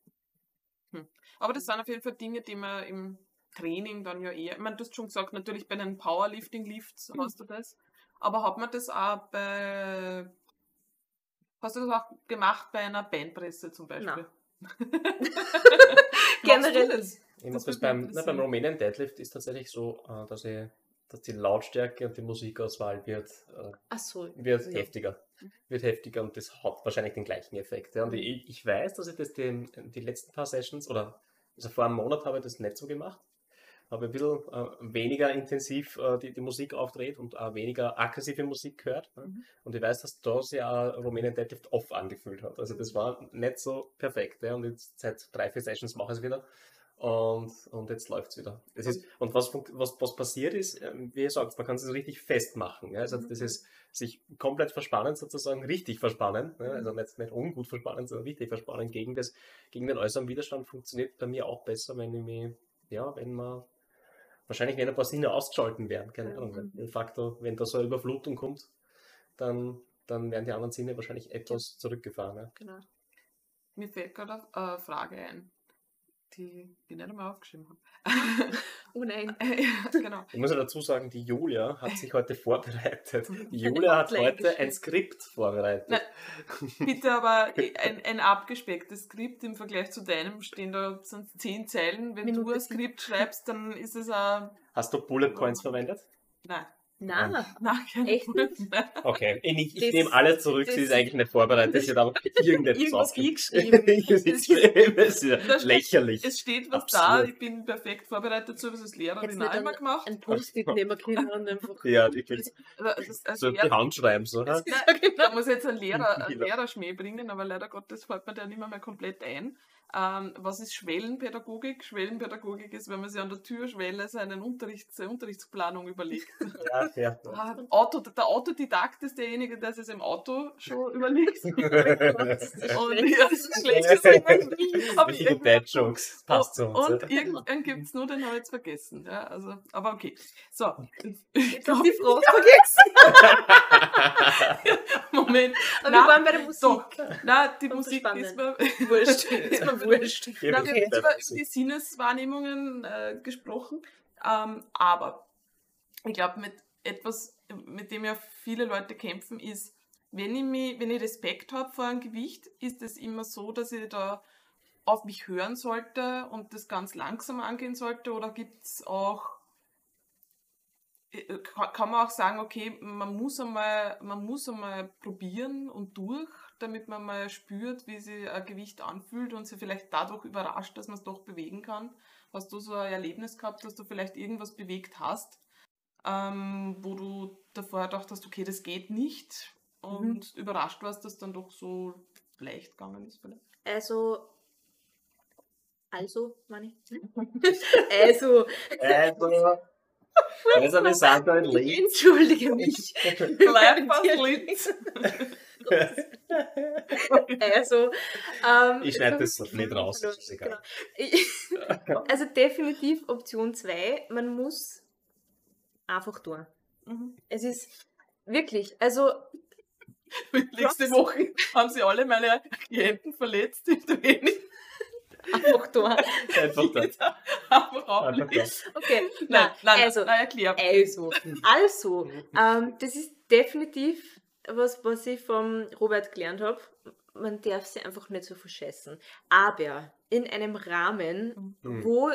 Aber das sind auf jeden Fall Dinge, die man im Training dann ja eher, ich meine, du hast schon gesagt, natürlich bei den Powerlifting-Lifts Mhm. hast du das, aber hat man das auch bei, hast du das auch gemacht bei einer Beinpresse zum Beispiel? Generell- das? Ich Das das beim, na, beim Romanian Deadlift ist tatsächlich so, äh, dass, ich, dass die Lautstärke und die Musikauswahl wird, äh, Ach so. wird Ja. heftiger. Wird heftiger und das hat wahrscheinlich den gleichen Effekt. Ja. Und ich, ich weiß, dass ich das die, die letzten paar Sessions oder also vor einem Monat habe ich das nicht so gemacht. Habe ein bisschen äh, weniger intensiv äh, die, die Musik aufdreht und auch weniger aggressive Musik gehört. Ne? Mhm. Und ich weiß, dass da sich auch Romanian Deadlift off angefühlt hat. Also das war nicht so perfekt. Ja? Und jetzt seit drei, vier Sessions mache ich es wieder. Und, und jetzt läuft es wieder. Es ist, und was, was, was passiert ist, ähm, wie ihr sagt, man kann es richtig festmachen. Ja? Also Mhm. das ist sich komplett verspannen, sozusagen richtig verspannen. Ja? Also nicht, nicht ungut verspannen, sondern richtig verspannen gegen, das, gegen den äußeren Widerstand funktioniert bei mir auch besser, wenn ich mich, ja, wenn man wahrscheinlich wenn ein paar Sinne ausgeschalten werden, keine Ahnung. Mhm. De facto, wenn da so eine Überflutung kommt, dann, dann werden die anderen Sinne wahrscheinlich etwas zurückgefahren. Ja? Genau. Mir fällt gerade eine Frage ein, die ich nicht einmal aufgeschrieben habe. Oh nein. ja, genau. Ich muss ja dazu sagen, die Julia hat sich heute vorbereitet. Die Julia hat heute ein. Skript vorbereitet. Nein. Bitte aber ein, ein abgespecktes Skript im Vergleich zu deinem stehen da sind zehn Zeilen. Wenn du Minute ein sieben. Skript schreibst, dann ist es ein. Hast du Bullet Points verwendet? Nein, Na, nein, kein Echt Nein. Okay, ich, ich, ich nehme alles zurück, sie das- ist eigentlich nicht vorbereitet, sie hat aber irgendetwas irgendwas aufgeschrieben. hingeschrieben. das ist lächerlich. Es steht was Absurd. da, ich bin perfekt vorbereitet, so habe ich es als Lehrerin auch nicht immer ein, gemacht. ein Post-it nehmen können und einfach. Ja, wirklich. Also, das- als So die Hand schreiben, so. Da muss ich jetzt einen, Lehrer, Ja. Lehrerschmäh bringen, aber leider Gottes fällt mir der nicht mehr, mehr komplett ein. Ähm, was ist Schwellenpädagogik? Schwellenpädagogik ist, wenn man sich an der Türschwelle seinen Unterrichts, seine Unterrichtsplanung überlegt. Ja, ja. Ah, Auto, der Autodidakt ist derjenige, der sich im Auto schon überlegt. Und ja, das ist schlecht irgendwie- Dad-Jokes. Passt zu uns. Und irgendwann gibt es nur, den habe ich jetzt vergessen. Ja, also, aber okay. So. Hast du die Frage vergessen. Moment. Aber Na, wir waren bei der Musik. Doch. Na, die Kommt Musik spannend. ist mir Wurscht. Ist mir wurscht. Na, wir haben jetzt über, die Sinneswahrnehmungen äh, gesprochen, ähm, aber ich glaube, mit etwas, mit dem ja viele Leute kämpfen, ist, wenn ich, mich, wenn ich Respekt habe vor einem Gewicht, ist es immer so, dass ich da auf mich hören sollte und das ganz langsam angehen sollte oder gibt es auch kann kann man auch sagen, okay, man muss einmal, man muss einmal probieren und durch, damit man mal spürt, wie sich ein Gewicht anfühlt und sich vielleicht dadurch überrascht, dass man es doch bewegen kann. Hast du so ein Erlebnis gehabt, dass du vielleicht irgendwas bewegt hast, ähm, wo du davor gedacht hast, okay, das geht nicht und überrascht warst, dass dann doch so leicht gegangen ist vielleicht? Also. Also, meine ich. also, Also, also wir sind da in ich Leeds. entschuldige mich. Bleib was. Also, ähm, Ich schneide das nicht raus, das ist Genau. egal. Ich- Also definitiv Option 2, man muss einfach tun. Mhm. Es ist wirklich, also Nächste Woche haben sie alle meine Klienten verletzt im Training. Einfach tun. Einfach da. Einfach auch Einfach da. Okay, Nein, nein, also, nein, erklär. also, also, ähm, das ist definitiv was, was ich vom Robert gelernt habe. Man darf sie einfach nicht so verscheißen. Aber in einem Rahmen, Mhm. wo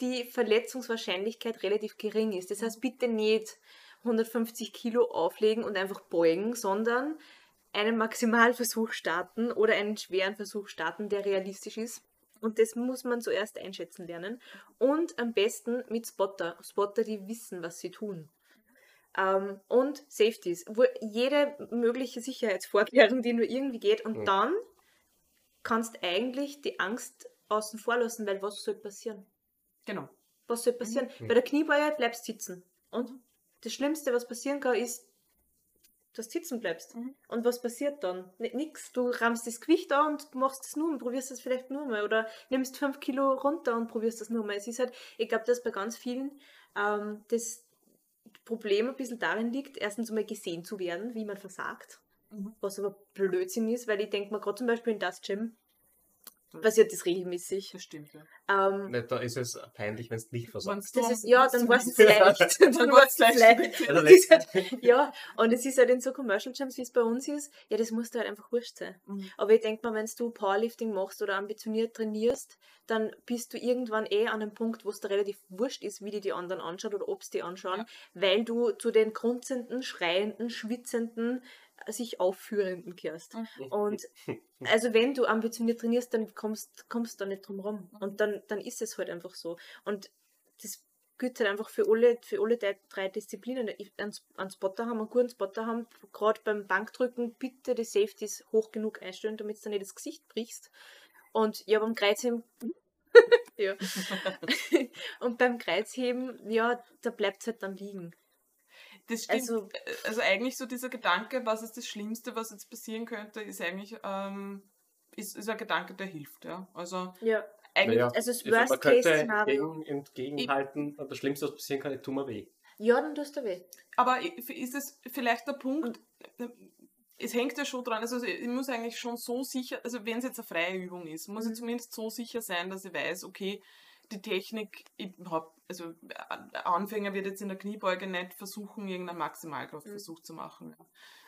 die Verletzungswahrscheinlichkeit relativ gering ist. Das heißt, bitte nicht 150 Kilo auflegen und einfach beugen, sondern einen Maximalversuch starten oder einen schweren Versuch starten, der realistisch ist. Und das muss man zuerst einschätzen lernen. Und am besten mit Spotter. Spotter, die wissen, was sie tun. Ähm, und Safeties, wo jede mögliche Sicherheitsvorkehrung, die nur irgendwie geht. Und Mhm. dann kannst eigentlich die Angst außen vor lassen, weil was soll passieren? Genau. Was soll passieren? Mhm. Bei der Kniebeuge bleibst du sitzen. Und das Schlimmste, was passieren kann, ist, du sitzen bleibst. Mhm. Und was passiert dann? Nix. Du rammst das Gewicht an und machst es nur und probierst es vielleicht nur mal. Oder nimmst fünf Kilo runter und probierst das nur mal. Es ist halt, ich glaube, dass bei ganz vielen ähm, das Problem ein bisschen darin liegt, erstens einmal gesehen zu werden, wie man versagt. Mhm. Was aber Blödsinn ist, weil ich denke mir gerade zum Beispiel in das Gym passiert das regelmäßig. Das stimmt, ja. Ähm, Nicht, Da ist es peinlich, wenn es nicht versagt. Wenn's das du- ist, ja, dann war es Ja. vielleicht. dann war es leicht. halt, ja, und es ist halt in so Commercial Gyms, wie es bei uns ist, ja, das muss dir halt einfach wurscht sein. Mhm. Aber ich denke mal, wenn du Powerlifting machst oder ambitioniert trainierst, dann bist du irgendwann eh an einem Punkt, wo es dir relativ wurscht ist, wie die die anderen anschauen oder ob sie die anschauen, Ja. weil du zu den grunzenden, schreienden, schwitzenden, sich aufführenden gehörst. Mhm. Und also wenn du ambitioniert trainierst, dann kommst kommst du da nicht drum rum. Und dann, dann ist es halt einfach so. Und das gilt halt einfach für alle, für alle drei, Disziplinen. Einen, einen Spotter haben, einen guten Spotter haben, gerade beim Bankdrücken bitte die Safeties hoch genug einstellen, damit du nicht das Gesicht brichst. Und ja, beim Kreuzheben ja. und beim Kreuzheben, ja, da bleibt es halt dann liegen. Das stimmt. Also- Also, eigentlich so dieser Gedanke, was ist das Schlimmste, was jetzt passieren könnte, ist eigentlich ähm, ist, ist ein Gedanke, der hilft. Ja? Also Ja, eigentlich, Naja, also das Also man könnte Worst-Case-Szenario. gegen, entgegenhalten, das Schlimmste, was passieren kann, ich tue mir weh. Ja, dann tust du weh. aber ist es vielleicht der Punkt, es hängt ja schon dran, also ich muss eigentlich schon so sicher, also wenn es jetzt eine freie Übung ist, muss Mhm. ich zumindest so sicher sein, dass ich weiß, okay, die Technik, ich hab, also ein Anfänger wird jetzt in der Kniebeuge nicht versuchen, irgendeinen Maximalkraftversuch zu machen.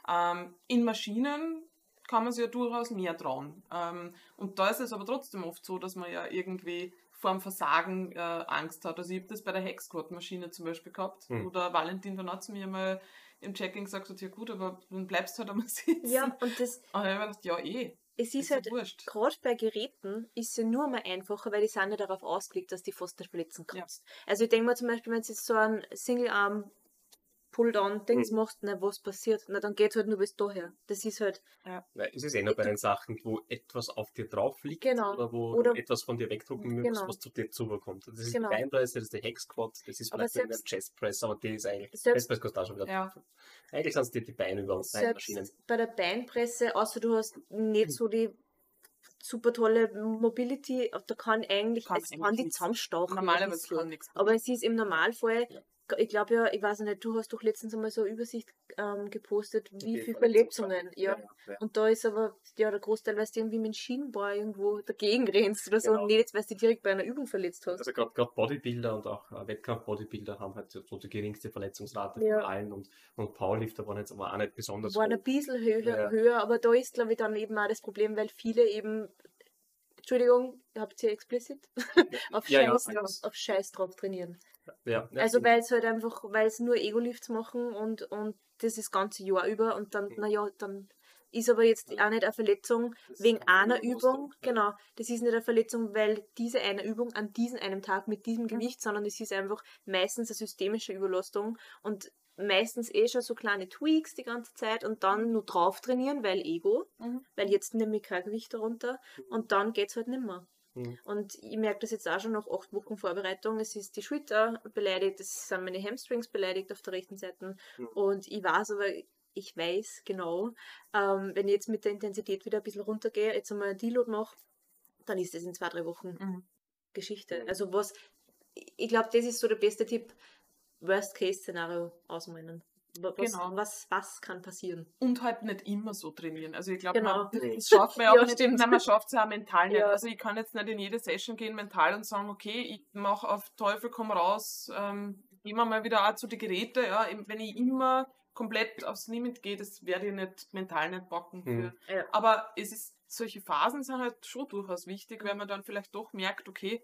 Ähm, in Maschinen kann man sich ja durchaus mehr trauen. Ähm, und da ist es aber trotzdem oft so, dass man ja irgendwie vor dem Versagen äh, Angst hat. Also ich habe das bei der Hexquad-Maschine zum Beispiel gehabt, Hm. wo der Valentin von Natz mir mal im Checking gesagt hat, ja gut, aber dann bleibst du halt einmal sitzen. Ja, und das, Und dann habe ich mir gedacht, ja eh, es ist ja halt, gerade bei Geräten ist es ja nur mal einfacher, weil die sind ja darauf ausgelegt, dass die fast nicht verletzen kannst. Also ich denke mal zum Beispiel, wenn du jetzt so einen Single-Arm Pull-Down-Dings Mhm. machst, na, was passiert? Na, dann geht halt nur bis daher. Das ist halt, Weil es ist eh nur bei den Sachen, wo etwas auf dir drauf liegt Genau. oder wo Oder- du etwas von dir wegdrucken musst, Genau. was zu dir zubekommt. Das ist Genau. die Beinpresse, das ist der Hexquad, das ist Aber vielleicht selbst- Chest Press, aber die ist eigentlich, Selbst- Chest Press kostet auch schon wieder. Ja. Eigentlich sind es die, die Beine über Beinmaschinen. selbst bei der Beinpresse, außer du hast nicht Mhm. so die super tolle Mobility, da kann eigentlich, Kann es kann eigentlich die nichts. zusammenstauchen. Normalerweise kann nichts Aber es ist im Normalfall, Ja. Ich glaube ja, ich weiß nicht, du hast doch letztens einmal so eine Übersicht ähm, gepostet, wie viele. Verletzungen. Ja. ja. Und da ist aber ja, der Großteil, weil du irgendwie mit dem Schienenbau irgendwo dagegen rennst oder so, Genau. und nicht jetzt, weil du direkt bei einer Übung verletzt hast. Also gerade Bodybuilder und auch äh, Wettkampf-Bodybuilder haben halt so die geringste Verletzungsrate Ja. von allen und, und Powerlifter waren jetzt aber auch nicht besonders waren ein bisschen höher, Ja. höher, aber da ist, glaube ich, dann eben auch das Problem, weil viele eben, Entschuldigung, ihr habt hier explizit, auf, Ja, ja, Scheiß, alles. auf Scheiß drauf trainieren. Ja, ja, Also weil es halt einfach, weil es nur Ego-Lifts machen und, und das das ganze Jahr über und dann, Mhm. naja, dann ist aber jetzt auch nicht eine Verletzung wegen ist eine einer. Übung, genau, das ist nicht eine Verletzung, weil diese eine Übung an diesem einem Tag mit Mhm. diesem Gewicht, sondern es ist einfach meistens eine systemische Überlastung und meistens eh schon so kleine Tweaks die ganze Zeit und dann nur drauf trainieren, weil Ego, Mhm. weil jetzt nehme ich kein Gewicht darunter und dann geht es halt nicht mehr. Mhm. Und ich merke das jetzt auch schon nach acht Wochen Vorbereitung. Es ist die Schulter beleidigt, es sind meine Hamstrings beleidigt auf der rechten Seite. Mhm. Und ich weiß aber, ich weiß genau, ähm, wenn ich jetzt mit der Intensität wieder ein bisschen runtergehe, jetzt einmal einen Deload mache, dann ist das in zwei, drei Wochen Mhm. Geschichte. Mhm. Also was, ich glaube, das ist so der beste Tipp, Worst-Case-Szenario ausmalen. Was, Genau. was, was kann passieren? Und halt nicht immer so trainieren. Also ich glaube, Genau. man- das schafft man ja auch nicht. stimmt. Nein, man schafft es ja auch mental nicht. Ja. Also ich kann jetzt nicht in jede Session gehen mental und sagen, okay, ich mache auf Teufel komm raus, ähm, immer mal wieder auch zu den Geräten. Ja, wenn ich immer komplett aufs Limit gehe, das werde ich nicht mental nicht packen. Mhm. Für. Ja. Aber es ist, solche Phasen sind halt schon durchaus wichtig, weil man dann vielleicht doch merkt, okay,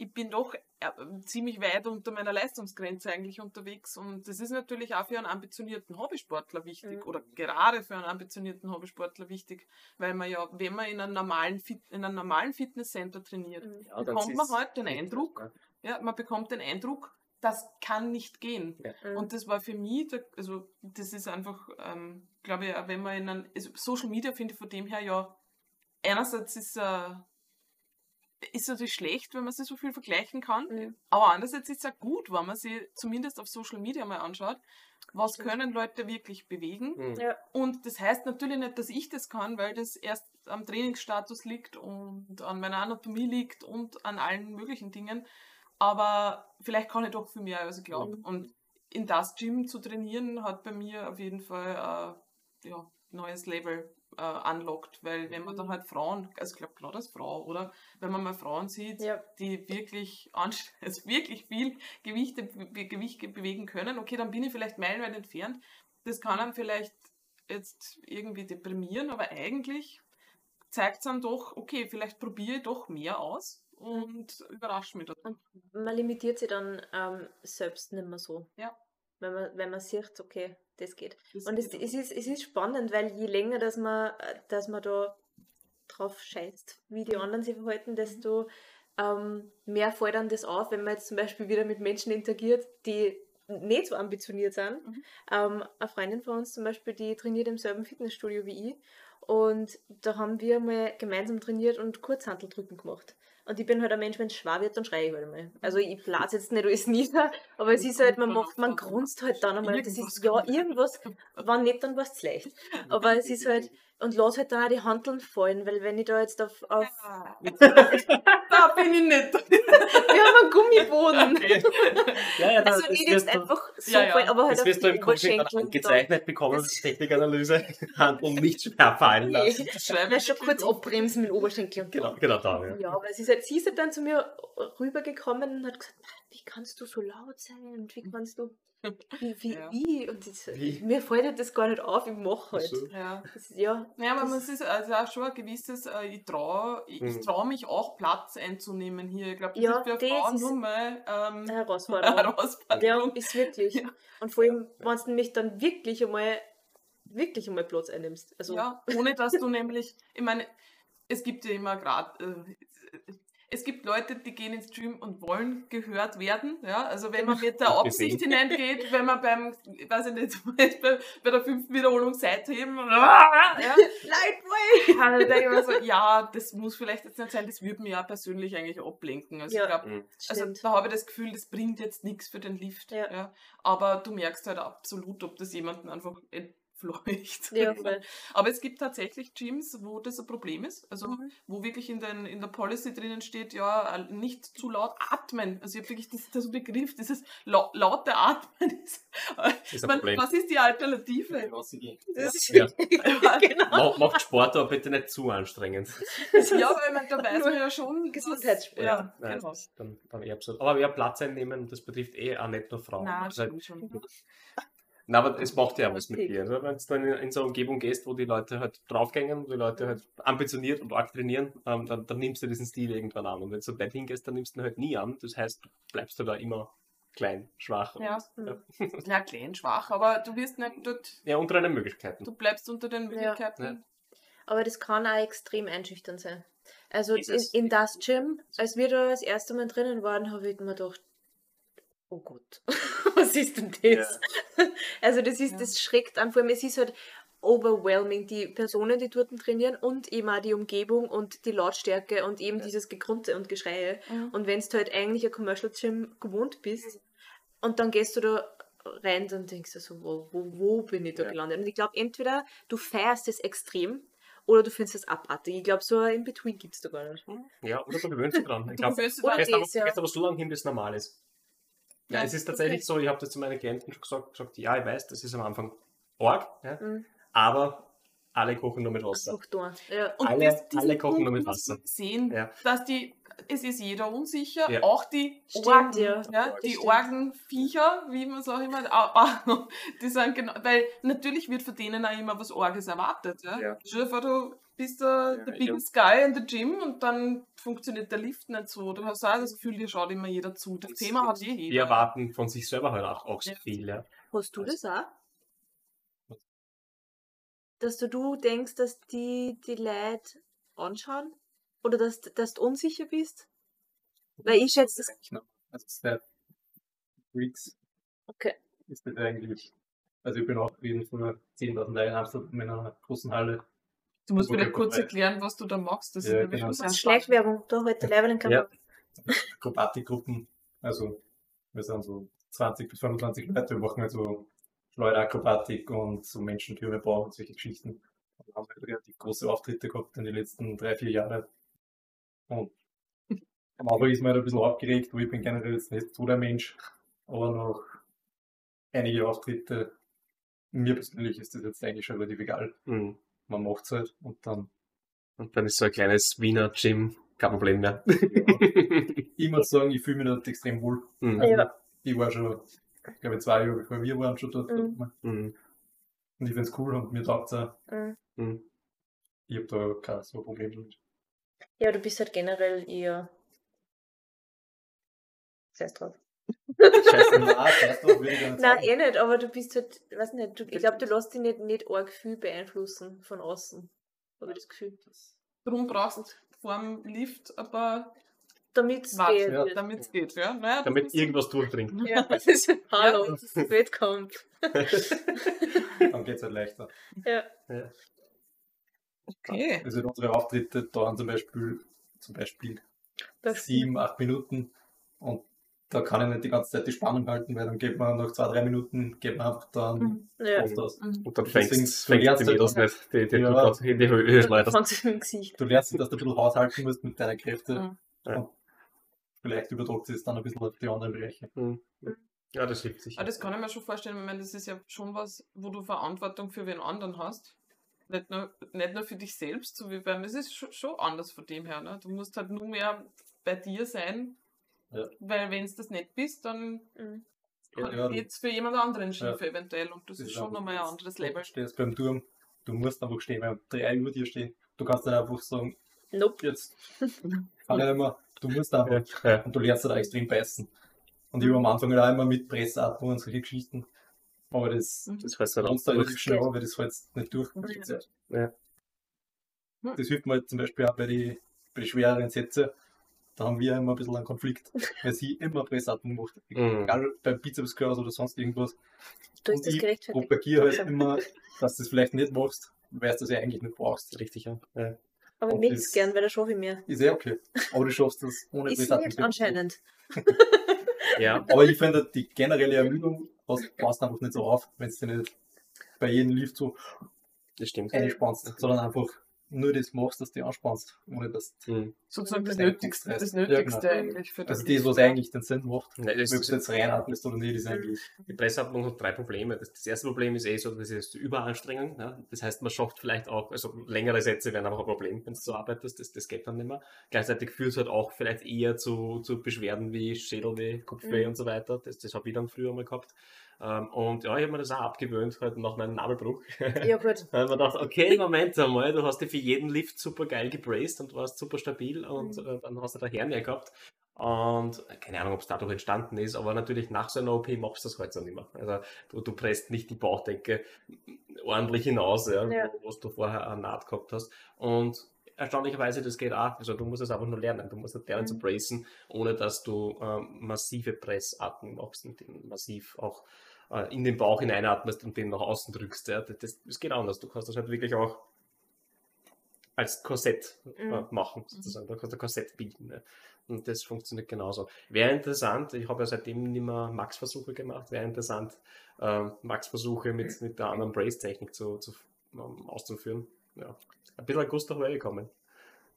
ich bin doch äh, ziemlich weit unter meiner Leistungsgrenze eigentlich unterwegs und das ist natürlich auch für einen ambitionierten Hobbysportler wichtig Mhm. oder gerade für einen ambitionierten Hobbysportler wichtig, weil man ja, wenn man in einem normalen, Fit in einem normalen Fitnesscenter trainiert, Mhm. Ja, bekommt man halt den Eindruck, ja, man bekommt den Eindruck, das kann nicht gehen. Mhm. Und das war für mich, der, also das ist einfach, ähm, glaube ich, wenn man in einem, also Social Media finde ich von dem her ja, einerseits ist äh, ist natürlich schlecht, wenn man sich so viel vergleichen kann, Mhm. aber andererseits ist es auch gut, wenn man sich zumindest auf Social Media mal anschaut, was können Leute wirklich bewegen. Mhm. Ja. Und das heißt natürlich nicht, dass ich das kann, weil das erst am Trainingsstatus liegt und an meiner Anatomie liegt und an allen möglichen Dingen. Aber vielleicht kann ich doch viel mehr, als ich glaube. Mhm. Und in das Gym zu trainieren, hat bei mir auf jeden Fall äh, ja, neues Level äh, unlockt. Weil wenn man dann Mhm. halt Frauen, also ich glaube gerade als Frau, oder wenn man mal Frauen sieht, Ja. die wirklich, also wirklich viel Gewichte, be Gewicht bewegen können, okay, dann bin ich vielleicht meilenweit entfernt. Das kann einem vielleicht jetzt irgendwie deprimieren, aber eigentlich zeigt es dann doch, okay, vielleicht probiere ich doch mehr aus und überrasche mich. Und man limitiert sich dann ähm, selbst nicht mehr so. Ja. Wenn man, wenn man sieht, okay, das geht. Das Und es, geht es, ist, es ist spannend, weil je länger, dass man, dass man da drauf scheißt, wie die anderen sich verhalten, desto ähm, mehr fällt dann das auf, wenn man jetzt zum Beispiel wieder mit Menschen interagiert, die nicht so ambitioniert sind. Mhm. Ähm, eine Freundin von uns zum Beispiel, die trainiert im selben Fitnessstudio wie ich Und da haben wir mal gemeinsam trainiert und Kurzhanteldrücken gemacht. Und ich bin halt ein Mensch, wenn es schwer wird, dann schreie ich halt einmal. Also ich blase jetzt nicht alles nieder, aber es ist halt, man macht, man grunzt halt dann einmal. Das ist, ja, irgendwas, wenn nicht, dann war es leicht. Aber es ist halt, und lass halt dann auch die Handeln fallen, weil wenn ich da jetzt auf, auf da bin ich nicht. wir haben einen Gummiboden. Ja, ja, Also das nicht wirst jetzt du, einfach so Ja, ja. fallen, aber halt das auf wirst du die im Oberschenkel. angezeichnet bekommen, Das- als Technikanalyse, Handel nicht schwer fallen Nee. lassen. Schreibe Na, schon kurz abbremsen mit dem Oberschenkel und Genau, genau da, ja. Ja, aber sie ist, halt, sie ist halt dann zu mir rübergekommen und hat gesagt, wie kannst du so laut sein und wie kannst du, wie, wie, Ja. wie? Und ich, Wie? mir fällt halt das gar nicht auf, ich mache halt. So. Ja. Das, ja, Ja, aber Das- es ist also auch schon ein gewisses, äh, ich traue ich, ich Mhm. trau mich auch Platz einzunehmen hier. Ich glaube, das Ja, ist für das Frauen ist nur mal ähm, eine Herausforderung. Herausforderung. Ja, ist wirklich. Ja. Und vor allem, wenn du nämlich dann wirklich einmal, wirklich einmal Platz einnimmst. Also, Ja, ohne dass du nämlich, ich meine, es gibt ja immer gerade, äh, es gibt Leute, die gehen ins Stream und wollen gehört werden, ja, also wenn man mit der Absicht hineingeht, wenn man beim, ich weiß ich nicht, bei, bei der fünften Wiederholung Seitheben, ja, Lightweight! mir so, ja, das muss vielleicht jetzt nicht sein, das würde mir ja persönlich eigentlich ablenken, also Ja. ich glaube, Mhm. also da habe ich das Gefühl, das bringt jetzt nichts für den Lift. Ja. Ja. Aber du merkst halt absolut, ob das jemanden einfach entfleucht. Ja. Aber es gibt tatsächlich Gyms, wo das ein Problem ist. Also Mhm. wo wirklich in, den, in der Policy drinnen steht, ja, äh, nicht zu laut atmen. Also ich habe wirklich das, das Begriff, dieses lau laute Atmen ist. Ist ein Man, Problem. was ist die Alternative? Das ist, Ja. genau. Mach- Macht Sport aber bitte nicht zu anstrengend. ja, weil man, da weiß man ja schon. Gesundheitssport. Ja, Nein, genau. ist dann, dann eher absurd. Aber ja, Platz einnehmen, das betrifft eh auch nicht nur Frauen. Nein, Das ist stimmt schon. Na, aber es macht ja was mit dir. Also, wenn du dann in, in so eine Umgebung gehst, wo die Leute halt draufgängen, wo die Leute halt ambitioniert und arg trainieren, ähm, dann, dann nimmst du diesen Stil irgendwann an. Und wenn du dort hingehst, dann nimmst du ihn halt nie an. Das heißt, du bleibst du da immer klein, schwach. und- Ja. ja. Ja, klein, schwach, aber du wirst nicht dort, ja, unter deinen Möglichkeiten. du bleibst unter den Ja. Möglichkeiten. Ja. Aber das kann auch extrem einschüchternd sein. Also Ist in, in das Gym, als wir da das erste Mal drinnen waren, habe ich mir gedacht, oh Gott, was ist denn das? Also das ist, Ja. das schreckt an, vor allem es ist halt overwhelming, die Personen, die dort trainieren und eben auch die Umgebung und die Lautstärke und eben dieses Gegrunze und Geschreie. Und wenn du halt eigentlich ein Commercial Gym gewohnt bist und dann gehst du da rein, dann denkst du so, wo, wo, wo bin ich da Ja. gelandet? Und ich glaube, entweder du feierst es extrem oder du findest es abartig. Ich glaube, so ein In-Between gibt es da gar nicht. Ja, oder du gewöhnst dich dran. Ich Du glaube, du aber, Das, ja. gehst aber so lange hin, bis es normal ist. Ja, es ist tatsächlich so, ich habe das zu meinen Klienten schon gesagt, gesagt, ja, ich weiß, das ist am Anfang arg, ja, Mhm. aber alle kochen nur mit Wasser. Ja. Und Alle- das- alle kochen nur mit Wasser. Sehen, Ja. dass die, es ist jeder unsicher, Ja. auch die Stimmt, Orgen, ja. ja, die stimmt. Orgenviecher, wie man es auch immer, die sagen genau, weil natürlich wird von denen auch immer was Orges erwartet, ja. Ja. Dir vor, du bist der, Ja, der Big Sky in der Gym und dann funktioniert der Lift nicht so. Du hast auch das Gefühl, hier schaut immer jeder zu. Das Das- Thema hat eh Die jeder. erwarten von sich selber halt auch, auch so Ja. viel. Ja. Hast du das auch? Dass du, du denkst, dass die die Leute anschauen? Oder dass, dass du unsicher bist? Weil ich schätze das. eigentlich noch. Also seit Weeks Okay. ist das eigentlich. Also ich bin auch jeden von 10.000 Leuten in Amsterdam in einer großen Halle. Du musst wieder kurz erklären, was du da machst. Das Ja, ist nämlich genau. Das ist. Schleichwerbung. Da heute Level in Kamera. Akrobatikgruppen. Also wir sind so 20 bis 25 Leute, wir machen halt so Schleuderakrobatik und so Menschentüre bauen und solche Geschichten. Und haben halt relativ große Auftritte gehabt in den letzten drei, vier Jahren. Und am Anfang ist man halt ein bisschen aufgeregt, weil ich bin generell jetzt nicht so der Mensch, aber noch einige Auftritte, mir persönlich ist das jetzt eigentlich schon relativ egal. Mhm. Man macht es halt und dann Und dann ist so ein kleines Wiener Gym, kein Problem mehr. ich muss sagen, ich fühle mich dort extrem wohl. Mhm. Also, Ja. Ich war schon, ich glaube, zwei Jahre bevor wir waren schon dort. Mhm. Mhm. Und ich finde es cool und mir taugt es auch. Mhm. Mhm. Ich habe da kein so Problem damit. Ja, du bist halt generell eher. Scheiß drauf. Scheiße, nein, scheiß drauf, will ich gar nicht Nein, sagen. eh nicht, aber du bist halt, weiß nicht, du, ich glaube, du lässt dich nicht, nicht arg viel beeinflussen von außen. Habe ich das Gefühl. Darum brauchst du vorm Lift ein paar Damit es geht. ja. damit es geht. Ja? Naja, das Damit irgendwas durchdringt. Ja, das ist Hallo, das ist ein Wettkampf. Dann geht es halt leichter. Ja. Ja. Okay. Also unsere Auftritte dauern zum Beispiel, zum Beispiel sieben, acht Minuten und da kann ich nicht die ganze Zeit die Spannung halten, weil dann geht man nach zwei, drei Minuten, geht man einfach dann Mhm. Ja. oft aus. Mhm. Und dann fängst du fängst die Mädels halt- nicht, die, die Ja. du in die Höhe schleudern. Fangst du. Du lernst, dass du ein bisschen haushalten musst mit deinen Kräften Mhm. Ja. und vielleicht übertragt es dann ein bisschen auf die anderen Bereiche. Mhm. Ja, das hilft sicher. Aber das kann ich mir schon vorstellen, ich meine, das ist ja schon was, wo du Verantwortung für wen anderen hast. Nicht nur, nicht nur für dich selbst, so wie beim, es ist schon, anders von dem her. Ne? Du musst halt nur mehr bei dir sein, Ja. weil wenn es das nicht bist, dann Mhm. Ja, ja, geht es für jemand anderen schief Ja. eventuell und das Das ist schon nochmal ein anderes Level. Du stehst beim Turm, du musst einfach stehen, weil drei über dir stehen. Du kannst dann einfach sagen, Nope. jetzt kann ich mehr, du musst einfach. Ja, ja. Und du lernst da extrem beißen. Und ich habe am Anfang halt auch immer mit Pressatmung und solche Geschichten. Aber das Mhm. Das heißt halt auch relativ schnell, weil das halt nicht durch. Ja. Ja. Das hilft mir halt zum Beispiel auch bei den bei die schwereren Sätzen. Da haben wir immer ein bisschen einen Konflikt, weil sie immer Pressatmung macht. Mhm. Egal beim Bizeps Curls oder sonst irgendwas. Du hast Und das ich gerechtfertigt. propagiere halt immer, dass du das vielleicht nicht machst, weil du das ja eigentlich nicht brauchst. Richtig, ja. ja. Aber ich das- es gern, weil da schaffe ich mehr. Ist eh okay. Aber du schaffst das ohne Ist Pressatmung. nicht anscheinend. Ja, Aber ich finde, die generelle Ermüdung passt passt einfach nicht so auf, wenn du nicht bei jedem Lift so das stimmt. einspannst, sondern einfach nur das machst, dass du dich anspannst, ohne dass Mhm. Sozusagen das Nötigste, das Ja, Nötigste genau. eigentlich für also das. das, was eigentlich den Sinn macht. Nein, Ob das, du jetzt reinatmest oder nicht, ist eigentlich Die Pressatmung hat drei Probleme. Das, das erste Problem ist eh so, das ist die Überanstrengung. Ne? Das heißt, man schafft vielleicht auch, also längere Sätze wären einfach ein Problem, wenn du so arbeitest, das, das geht dann nicht mehr. Gleichzeitig führt es halt auch vielleicht eher zu, zu Beschwerden wie Schädelweh, Kopfweh Mhm. und so weiter. Das, das habe ich dann früher mal gehabt. Ähm, und ja, ich habe mir das auch abgewöhnt, halt nach meinem Nabelbruch. Ja, gut. Da haben wir gedacht, okay, Moment einmal, du hast dich für jeden Lift super geil gebraced und warst super stabil und Mhm. äh, dann hast du da Hernie gehabt. Und äh, keine Ahnung, ob es dadurch entstanden ist, aber natürlich nach so einer OP machst du das halt so nicht mehr. Also du, du presst nicht die Bauchdecke ordentlich hinaus, ja, Ja. Wo, was du vorher eine Naht gehabt hast. Und erstaunlicherweise, das geht auch. Also du musst es einfach nur lernen. Du musst halt lernen zu Mhm. bracen, ohne dass du ähm, massive Pressatmung machst und massiv auch äh, in den Bauch hineinatmest und den nach außen drückst. Ja. Das, das, das geht anders. Du kannst das halt wirklich auch als Korsett äh, Mhm. machen, sozusagen. Du kannst ein Korsett bilden. Ne? Und das funktioniert genauso. Wäre interessant, ich habe ja seitdem nicht mehr Max-Versuche gemacht, wäre interessant, ähm, Max-Versuche mit, mit der anderen Brace-Technik zu, zu, ähm, auszuführen. Ja. Ein bisschen ein habe ich gekommen.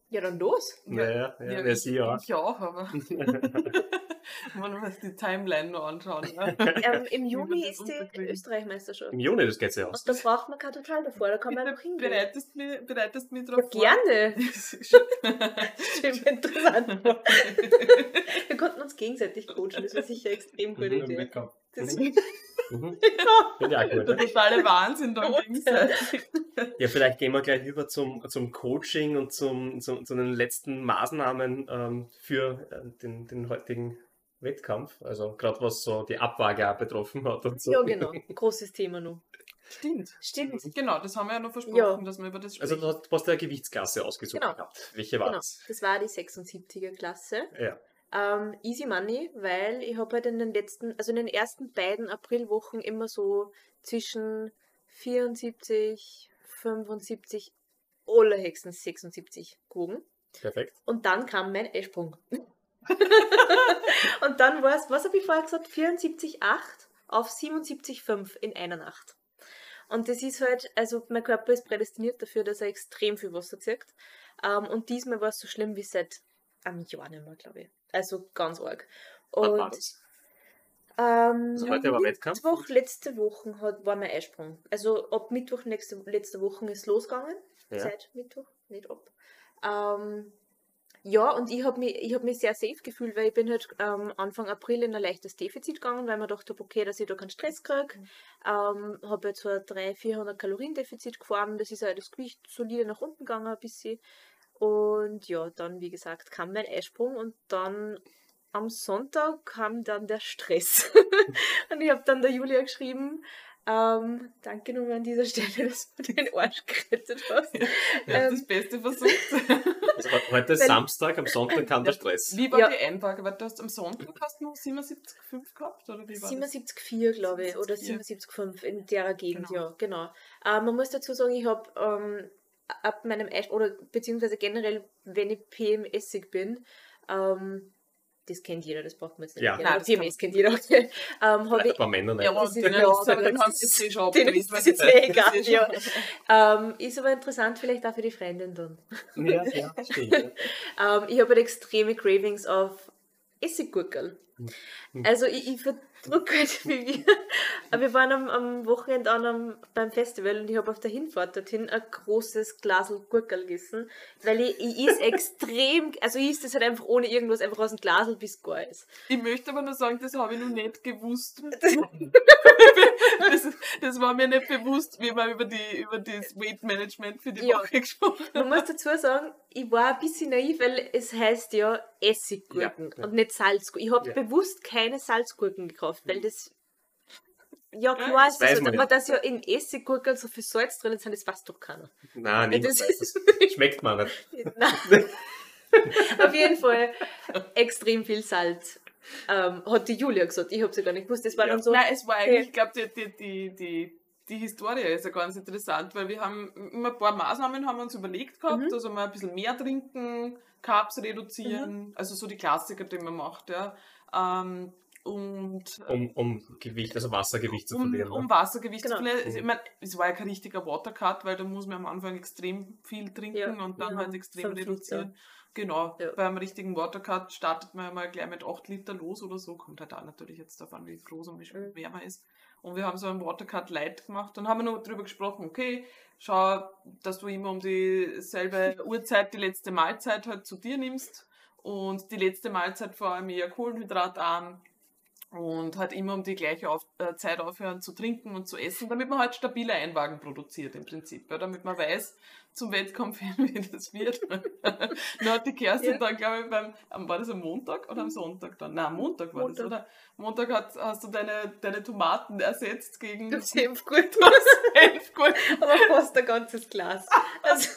Ja, dann los. Ja, ja, ja, ja, ja, sie auch. Ich auch, aber man muss die Timeline nur anschauen. Ne? Ähm, Im Juni ist die. Österreich-Meisterschaft. Im Juni, das geht ja aus. Und da braucht man kein Total davor, da kann man einfach hingehen. bereitest mich, bereitest mich Ja, drauf vor. gerne. Stimmt, interessant. Wir konnten uns gegenseitig coachen, das wäre sicher eine extrem gute Mhm, Idee. Das Mhm. Mhm. Gut. Der Ja. totale Wahnsinn dann gegenseitig. Ja, vielleicht gehen wir gleich über zum, zum Coaching und zum, zum, zu den letzten Maßnahmen ähm, für äh, den, den heutigen Wettkampf. Also gerade was so die Abwaage auch betroffen hat und so. Ja, genau. Großes Thema noch. Stimmt. Stimmt. Genau, das haben wir ja noch versprochen, Ja. dass wir über das Also sprechen. du hast, du hast ja eine Gewichtsklasse ausgesucht Genau. gehabt. Welche war Genau. das? Das war die 76er Klasse. Ja. Ähm, easy money, weil ich habe halt in den letzten, also in den ersten beiden Aprilwochen immer so zwischen 74, 75, allerhöchstens 76 gewogen. Perfekt. Und dann kam mein Eisprung. und dann war es, was habe ich vorher gesagt? 74,8 auf 77,5 in einer Nacht. Und das ist halt, also mein Körper ist prädestiniert dafür, dass er extrem viel Wasser zieht. Ähm, und diesmal war es so schlimm wie seit einem Jahr nicht mehr, glaube ich. Also ganz arg. War Und das? ähm, Also heute war Wettkampf? Mittwoch letzte Woche hat, war mein Eisprung. Also ab Mittwoch nächste, letzte Woche ist losgegangen. Ja. Seit Mittwoch, nicht ab. Ähm, ja, und ich habe mich, ich hab mich sehr safe gefühlt, weil ich bin halt ähm, Anfang April in ein leichtes Defizit gegangen, weil man dachte, okay, dass ich da keinen Stress kriege. Ähm, habe jetzt so ein 300, 400 Kalorien Defizit gefahren, das ist halt das Gewicht solide nach unten gegangen ein bisschen. Und ja, dann, wie gesagt, kam mein Eisprung und dann am Sonntag kam dann der Stress. und ich habe dann der Julia geschrieben, ähm, danke nochmal an dieser Stelle, dass du den Arsch gerettet hast. Er hat ähm, das Beste versucht. Also he- heute ist Samstag, am Sonntag kam der Ja. Stress. Wie war Ja. die Einwaage? Weil du hast am Sonntag hast du noch 77,5 gehabt? Oder wie war das? 77,4 glaube ich oder 77,4. 77,5 in der Gegend, Genau. ja, genau. Äh, man muss dazu sagen, ich habe ähm, ab meinem Eis oder beziehungsweise generell, wenn ich PMSig bin, ähm, das kennt jeder, das braucht man jetzt nicht. Ja. erklären, Nein, das PMS kennt jeder. ähm, habe Vielleicht ich ein paar Männer nicht. Ja, Das ist- ja, ja, aber haben sie ist- sich schon ist das weil jetzt sie- egal, ist ja. ähm, ist aber interessant, vielleicht auch für die Freundin dann. Ja, ja, stimmt. ja. Ähm, ich habe halt extreme Cravings auf Essiggurkel. Hm. Also ich, ich verdrücke halt, wie wir. Aber wir waren am, am Wochenende an einem, beim Festival und ich habe auf der Hinfahrt dorthin ein großes Glas Gurkel gegessen, weil ich, ich is extrem, also ich is das halt einfach ohne irgendwas, einfach aus dem Glas bis gar ist. Ich möchte aber nur sagen, das habe ich noch nicht gewusst. das, das war mir nicht bewusst, wie wir über, die, über das Weight Management für die Ja. Woche gesprochen Man muss dazu sagen, ich war ein bisschen naiv, weil es heißt ja Essiggurken Ja, ja. und nicht Salzgurken. Ich habe Ja. bewusst keine Salzgurken gekauft, weil das. Ja, Ja, klar das ist weiß das, man aber ja. dass ja in Essiggurken so viel Salz drin sind, das weiß doch keiner. Nein, niemand Das das. Schmeckt man nicht. Nein. Auf jeden Fall extrem viel Salz. Ähm, hat die Julia gesagt. Ich habe sie gar nicht gewusst. Das war Ja. dann so. Nein, es war eigentlich, ich glaube, die, die, die, die, die Historie ist ja ganz interessant, weil wir haben immer ein paar Maßnahmen haben wir uns überlegt gehabt, Mhm. also mal ein bisschen mehr trinken, Carbs reduzieren, also so die Klassiker, die man macht, ja. Ähm, und Um, um Gewicht, also Wassergewicht zu um, verlieren. um ne? Wassergewicht Genau. zu verlieren. Mhm. Ich meine, es war ja kein richtiger Watercut, weil da muss man am Anfang extrem viel trinken Ja, und dann wir halt extrem fünf Liter. reduzieren. Genau, Ja. beim richtigen Watercut startet man ja mal gleich mit 8 Liter los oder so. Kommt halt auch natürlich jetzt davon, wie groß und wie Mhm. schwer man ist. Und wir haben so einen Watercut Light gemacht. Dann haben noch drüber gesprochen, okay, schau, dass du immer um dieselbe Uhrzeit die letzte Mahlzeit halt zu dir nimmst. Und die letzte Mahlzeit vor allem eher kohlenhydratarm und halt immer um die gleiche auf, äh, Zeit aufhören zu trinken und zu essen, damit man halt stabile Einwagen produziert im Prinzip, ja, damit man weiß zum Wettkampf hin, wie das wird. dann hat die Kerstin Ja. dann, glaube ich, beim, war das am Montag oder am Sonntag dann? Nein, am Montag war das, Montag. oder? Montag hat, hast du deine, deine Tomaten ersetzt gegen Senfgurken. Senfgurken. aber fast ein ganzes Glas. Also,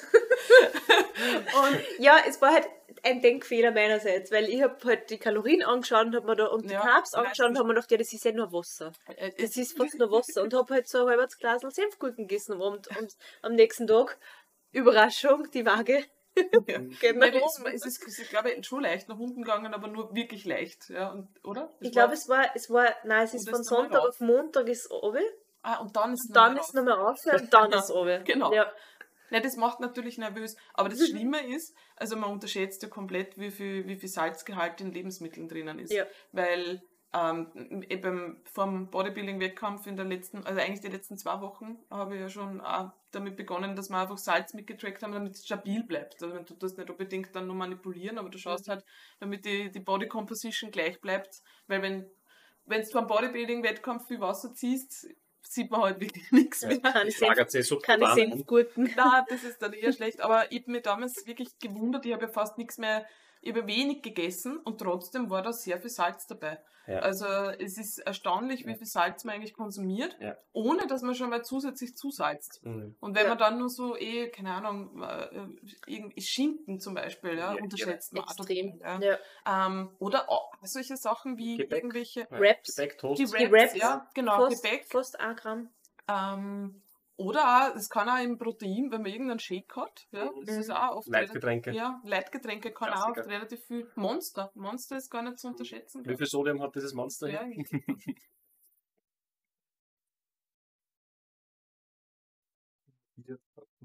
und ja, es war halt ein Denkfehler meinerseits, weil ich habe halt die Kalorien angeschaut und, hab mir da, und die Ja, Carbs angeschaut und habe mir gedacht, ja, das ist ja nur Wasser. Äh, Das ist fast nur Wasser. Und habe halt so ein halbes Glas Senfgurken gegessen Abend. Und am nächsten Tag, Überraschung, die Waage Ja. Nein, es, es ist, es ist, glaube ich, schon leicht nach unten gegangen, aber nur wirklich leicht, ja, und, oder? Es Ich glaube, es war, es war, nein, es ist Und von Sonntag auf Montag ist oben, Ah, und dann ist dann nochmal ist nochmal aufhören und dann ist oben. Genau. Ja. Ja, das macht natürlich nervös. Aber das Mhm. Schlimme ist, also man unterschätzt ja komplett, wie viel, wie viel Salzgehalt in Lebensmitteln drinnen ist. Ja. Weil ähm, eben vom Bodybuilding-Wettkampf in der letzten, also eigentlich die letzten zwei Wochen, habe ich ja schon auch damit begonnen, dass wir einfach Salz mitgetrackt haben, damit es stabil bleibt. Also du tust nicht unbedingt dann nur manipulieren, aber du schaust halt, damit die, die Body Composition gleich bleibt. Weil wenn wenn du beim Bodybuilding-Wettkampf viel Wasser ziehst, sieht man halt wirklich nichts Ja. mehr. Senf, sich so keine brutal an. Senfgurken. Na, das ist dann eher schlecht. Aber ich habe mich damals wirklich gewundert. Ich habe ja fast nichts mehr, ich habe wenig gegessen und trotzdem war da sehr viel Salz dabei. Ja. Also es ist erstaunlich, wie Ja. viel Salz man eigentlich konsumiert, Ja. ohne dass man schon mal zusätzlich zusalzt. Mhm. Und wenn Ja. man dann nur so eh, keine Ahnung, äh, Schinken zum Beispiel, ja, Ja, unterschätzt man Extrem. total, Ja. Ja. Ähm, oder auch solche Sachen wie Gebäck. irgendwelche. Wraps. Gebäck, Toast. die Die Wraps, Wraps, ja, genau, Fast, Gebäck. fast ein Gramm. Ähm, oder auch, es kann auch im Protein, wenn man irgendeinen Shake hat, ja, das Mhm. ist auch oft Leitgetränke. Ja, Leitgetränke kann auch Klassiker. oft relativ viel. Monster. Monster ist gar nicht zu unterschätzen. Wie viel Sodium hat dieses Monster Ja, hier?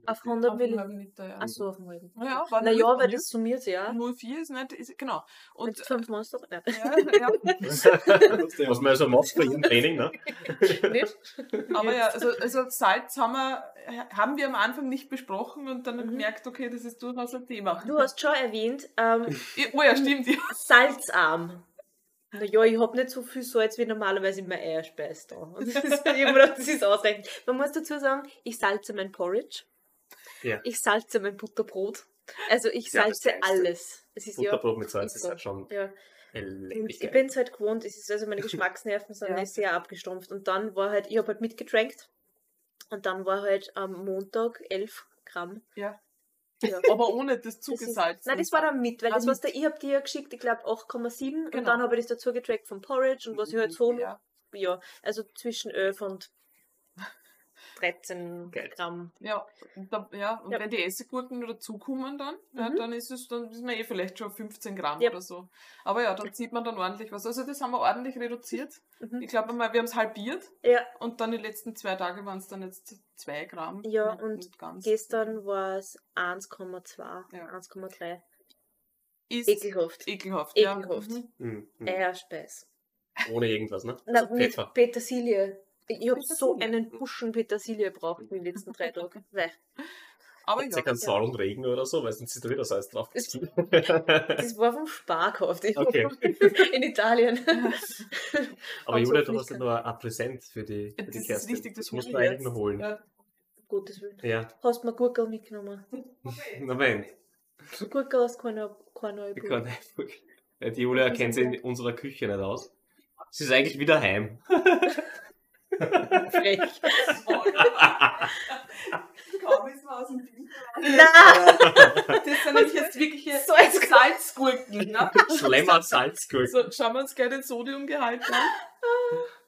Auf 100 Auf Milliliter. ja. Achso, auf dem halben. Ja, war Naja, weil das summiert ja. 0,4 ist nicht, ist, genau. Und Mit fünf Monster. Ja. ja, ja, Was man also macht bei jedem Training, ne? Nicht? aber ja, also, also Salz haben wir, haben wir am Anfang nicht besprochen und dann Mhm. gemerkt, okay, das ist durchaus ein Thema. Du hast schon erwähnt, ähm, Oh ja, stimmt. Ja. salzarm. Naja, ich hab nicht so viel Salz wie normalerweise in meiner Eierspeise da. Und das ist, das ist ausreichend. Man muss dazu sagen, ich salze mein Porridge. Ja. Ich salze mein Butterbrot. Also ich Ja, salze Geilste. alles. Es ist ja, Butterbrot mit Salz ist so. halt schon ja. Und ich bin es halt gewohnt, es ist also meine Geschmacksnerven sind Ja. ja. sehr abgestumpft. Und dann war halt, ich habe halt mitgetrankt. Und dann war halt am Montag 11 Gramm. Ja. Ja. Aber ohne das zugesalzen. nein, das war dann mit, weil Ah, das, was der, ich hab dir ja geschickt, ich glaube 8,7 und Genau. dann habe ich das dazu getrackt vom Porridge und was ich halt so, Ja. ja, also zwischen 11 und 13 Geil. Gramm. Ja, und, da, ja, und Ja. wenn die Essiggurken nur dazukommen dann, ja, Mhm. dann ist es, dann ist man eh vielleicht schon auf 15 Gramm Ja. oder so. Aber ja, dann sieht man dann ordentlich was. Also das haben wir ordentlich reduziert. Mhm. Ich glaube mal, wir haben es halbiert Ja, und dann die letzten zwei Tage waren es dann jetzt 2 Gramm. Ja, Nicht- und nicht ganz. gestern war es 1,2, Ja. 1,3. ist Ekelhaft. ekelhaft. Ekelhaft. Ja. Mhm. Mhm. mhm. Eierspeis. Ohne irgendwas, ne? Na, Also mit. Petersilie. Ich habe so einen Buschen Petersilie gebraucht in den letzten drei Tagen. Aber Hat ja, ja kein Saal und Regen oder so, weil sonst ist da wieder Salz drauf. Das- das war vom Spar gekauft. Ich Okay. in Italien. Aber Julia, du hast ja nur ein Präsent für die, für Das die ist Kerstin. richtig, das das musst du noch holen. Ja. Gottes Willen. Ja, Hast du mir Gurkel mitgenommen? na wenn. Gurkel hast keine, keine Ich kann einfach- Ja, Die Julia kennt sich in unserer Küche nicht aus. Sie ist eigentlich wieder heim. Frech. Kaum ist man aus dem Bild. Nein! Das sind nämlich jetzt wirkliche als Salzgurken. Ne? Schlemmer Salzgurken. So, schauen wir uns gleich den Sodiumgehalt an.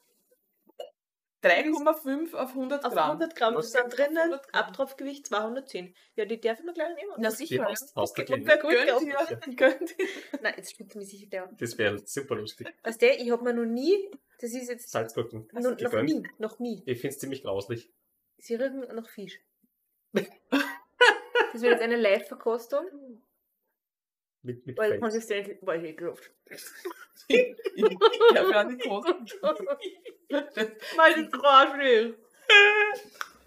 3,5 auf 100 Auf Gramm. 100 Gramm Was? sind drinnen, 100 Gramm. Abtropfgewicht 210. Ja, die darf ich mir gleich nehmen. Na sicher. Und gleich. wer gut Gönnt ihr, gönnt ihr. Nein, jetzt stimmt mir sicher der. Das wäre super lustig. Weißt du, ich habe mir noch nie, das ist jetzt Salzgurken. noch, noch gegönnt? nie, noch nie. Ich finde es ziemlich grauslich. Sie riechen nach Fisch. Das wird jetzt eine Live-Verkostung, Mit, mit weil. Konsistenz war ich ekelhaft. Ich darf ja nicht kosten. Weil das grauslich.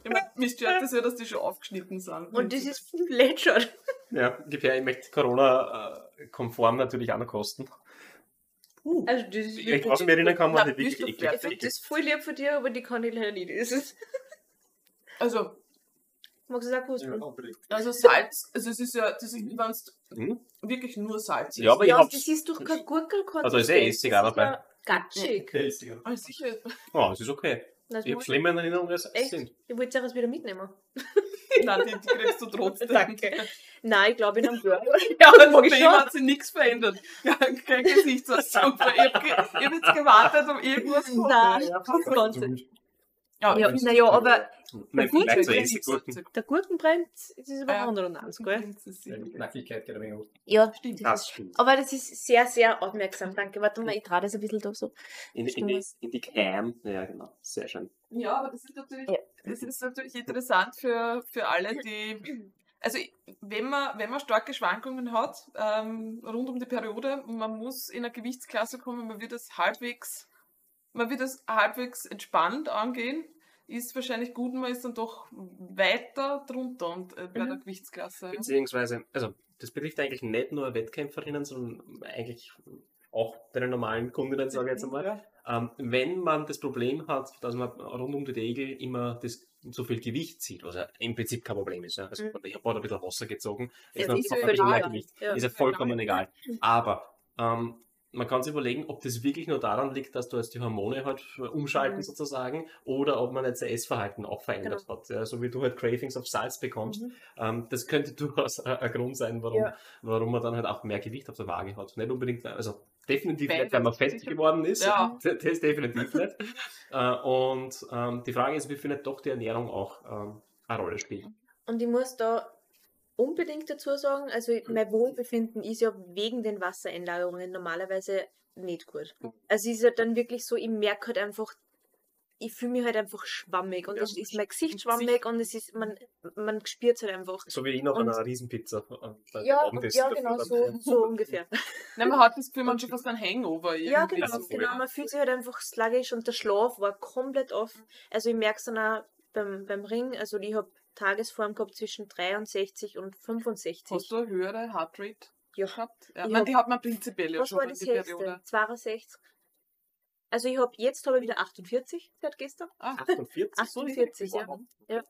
Ich mein, mich stört das ja, dass die schon aufgeschnitten sind. Und das ist plätschert. Ja, her, ich möchte Corona-konform natürlich auch noch kosten. Also das ist Ich aus mir erinnern kann, man Na, nicht wirklich eklig. Ich fertig? finde das voll lieb von dir, aber die kann ich leider nicht. Ist, Also, magst du das auch kosten? unbedingt. also Salz, also es ist ja, das ist, wenn es Hm? wirklich nur Salz ist. Ja, aber ich Ja, hab's. das ist durch keine Gurkelkonsistenz. Also ist eh Essig auch dabei. ja Gatschig. Ja. Ah, sicher. Oh, das ist okay. Das Ich habe schlimme Erinnerungen als es Echt? sind. Ich wollte es auch wieder mitnehmen. Nein, die, die kriegst du trotzdem. Danke. Nein, ich glaube in einem Burger. Ja, mag von ich dem hat sich nichts verändert. Ja, kein Gesichtsausdruck. Ich habe ich hab jetzt gewartet, um irgendwas zu Nein, Ja, das Ganze. Ja, Ja, ich naja, aber Essiggurken. Gesichtsausdruck. der Gurkenbrand, das ist aber Ja. Name, gell? Ja, Knackigkeit geht ein wenig hoch. Ja, Stimmt. das stimmt. aber das ist sehr, sehr aufmerksam. Danke. Warte mal, ich trage das ein bisschen da so. In, in, die, in die Cam. Ja, genau. Sehr schön. Ja, aber das ist natürlich, Ja. das ist natürlich interessant für, für alle, die. Also, wenn man, wenn man starke Schwankungen hat, ähm, rund um die Periode, und man muss in eine Gewichtsklasse kommen, man wird das halbwegs, man wird das halbwegs entspannt angehen, ist wahrscheinlich gut, man ist dann doch weiter drunter und, äh, bei der Mhm. Gewichtsklasse. Beziehungsweise, also, das betrifft eigentlich nicht nur Wettkämpferinnen, sondern eigentlich auch deine normalen Kundinnen, sage ich jetzt einmal. Ja. Ähm, wenn man das Problem hat, dass man rund um die Regel immer das, so viel Gewicht sieht, was ja im Prinzip kein Problem ist. Ja. Also, Mhm. Ich habe ein bisschen Wasser gezogen, Ja, ist noch ist ja ein bisschen mehr. Gewicht. Ja. Ist ja vollkommen egal. Aber ähm, man kann sich überlegen, ob das wirklich nur daran liegt, dass du jetzt die Hormone halt umschalten Mhm. sozusagen oder ob man jetzt das Essverhalten auch verändert Genau. hat. Ja, so wie du halt Cravings auf Salz bekommst. Mhm. Ähm, das könnte durchaus ein, ein Grund sein, warum, Ja. warum man dann halt auch mehr Gewicht auf der Waage hat. Nicht unbedingt, also definitiv Beides, nicht, weil man fett sicher. geworden ist. Ja. Das, das definitiv nicht. Äh, und ähm, die Frage ist, wie viel nicht doch die Ernährung auch ähm, eine Rolle spielt. Und ich muss da unbedingt dazu sagen, also mein Wohlbefinden ist ja wegen den Wassereinlagerungen normalerweise nicht gut. Mhm. Also es ist ja dann wirklich so, ich merke halt einfach, ich fühle mich halt einfach schwammig und Ja. es ist mein Gesicht schwammig und es ist, man, man spürt es halt einfach. So wie ich noch Und- an einer Riesenpizza. äh, Ja, ja genau, so, so ungefähr. Nein, man hat das Gefühl, man hat schon fast ein Hangover. Ja, genau, Also, genau. Man fühlt sich halt einfach sluggish und der Schlaf war komplett off. Also ich merke es dann auch beim, beim Ring, also ich habe Tagesform gehabt zwischen 63 und 65. Hast du eine höhere Heartrate Ja. gehabt? Ja, Ich nein, hab- die hat man prinzipiell ja Was schon war das die höchste? Periode. 62. Also ich habe jetzt habe ich wieder 48 seit gestern. Ah, 48? 48, ja. Wow. ja.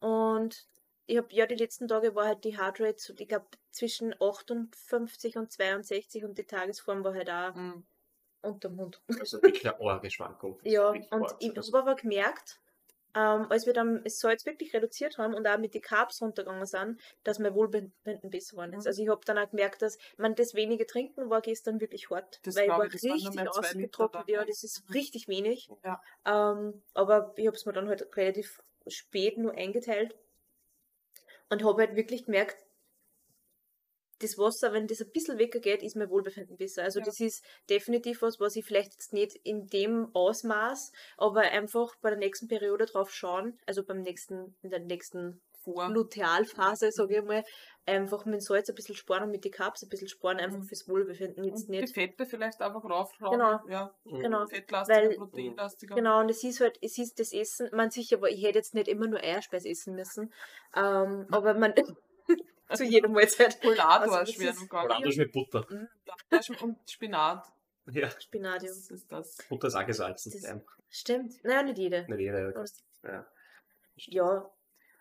Und ich habe ja die letzten Tage war halt die Heartrate, so, ich glaube zwischen 58 und 62 und die Tagesform war halt auch Mhm. unterm Hund. Also wirklich eine arge Schwankung. Ja, und arg. ich Also, habe aber gemerkt, ähm, als wir dann das Salz wirklich reduziert haben und auch mit den Carbs runtergegangen sind, dass mein Wohlbefinden besser geworden ist. Mhm. Also ich habe dann auch gemerkt, dass man das wenige Trinken war gestern wirklich hart. Das weil ich war richtig ausgetrocknet. Ja, ja. das ist Mhm. richtig wenig. Ja. Ähm, aber ich habe es mir dann halt relativ spät nur eingeteilt und habe halt wirklich gemerkt, das Wasser, wenn das ein bisschen weggeht, ist mein Wohlbefinden besser. Also Ja. das ist definitiv was, was ich vielleicht jetzt nicht in dem Ausmaß, aber einfach bei der nächsten Periode drauf schauen, also beim nächsten, in der nächsten Vor. Lutealphase, sage ich mal, einfach mit Salz ein bisschen sparen und mit den Carbs ein bisschen sparen, einfach Mhm. fürs Wohlbefinden. Jetzt Und die nicht. Fette vielleicht einfach raufschauen. Genau. Ja, Genau. fettlastiger, Weil- proteinlastiger. Genau, und es ist halt, es ist das Essen, man sicher, aber ich hätte jetzt nicht immer nur Eierspeis essen müssen. Ähm, aber man zu jeder Mahlzeit. Also das schwer ist- noch gar nicht. mit Butter. Fleisch Und Spinat. Ja, Spinat, ja. Das ist das. Butter ist auch gesalzen. Das- Stimmt. Naja, nicht jede. Nicht jeder. Und- Ja. Ja,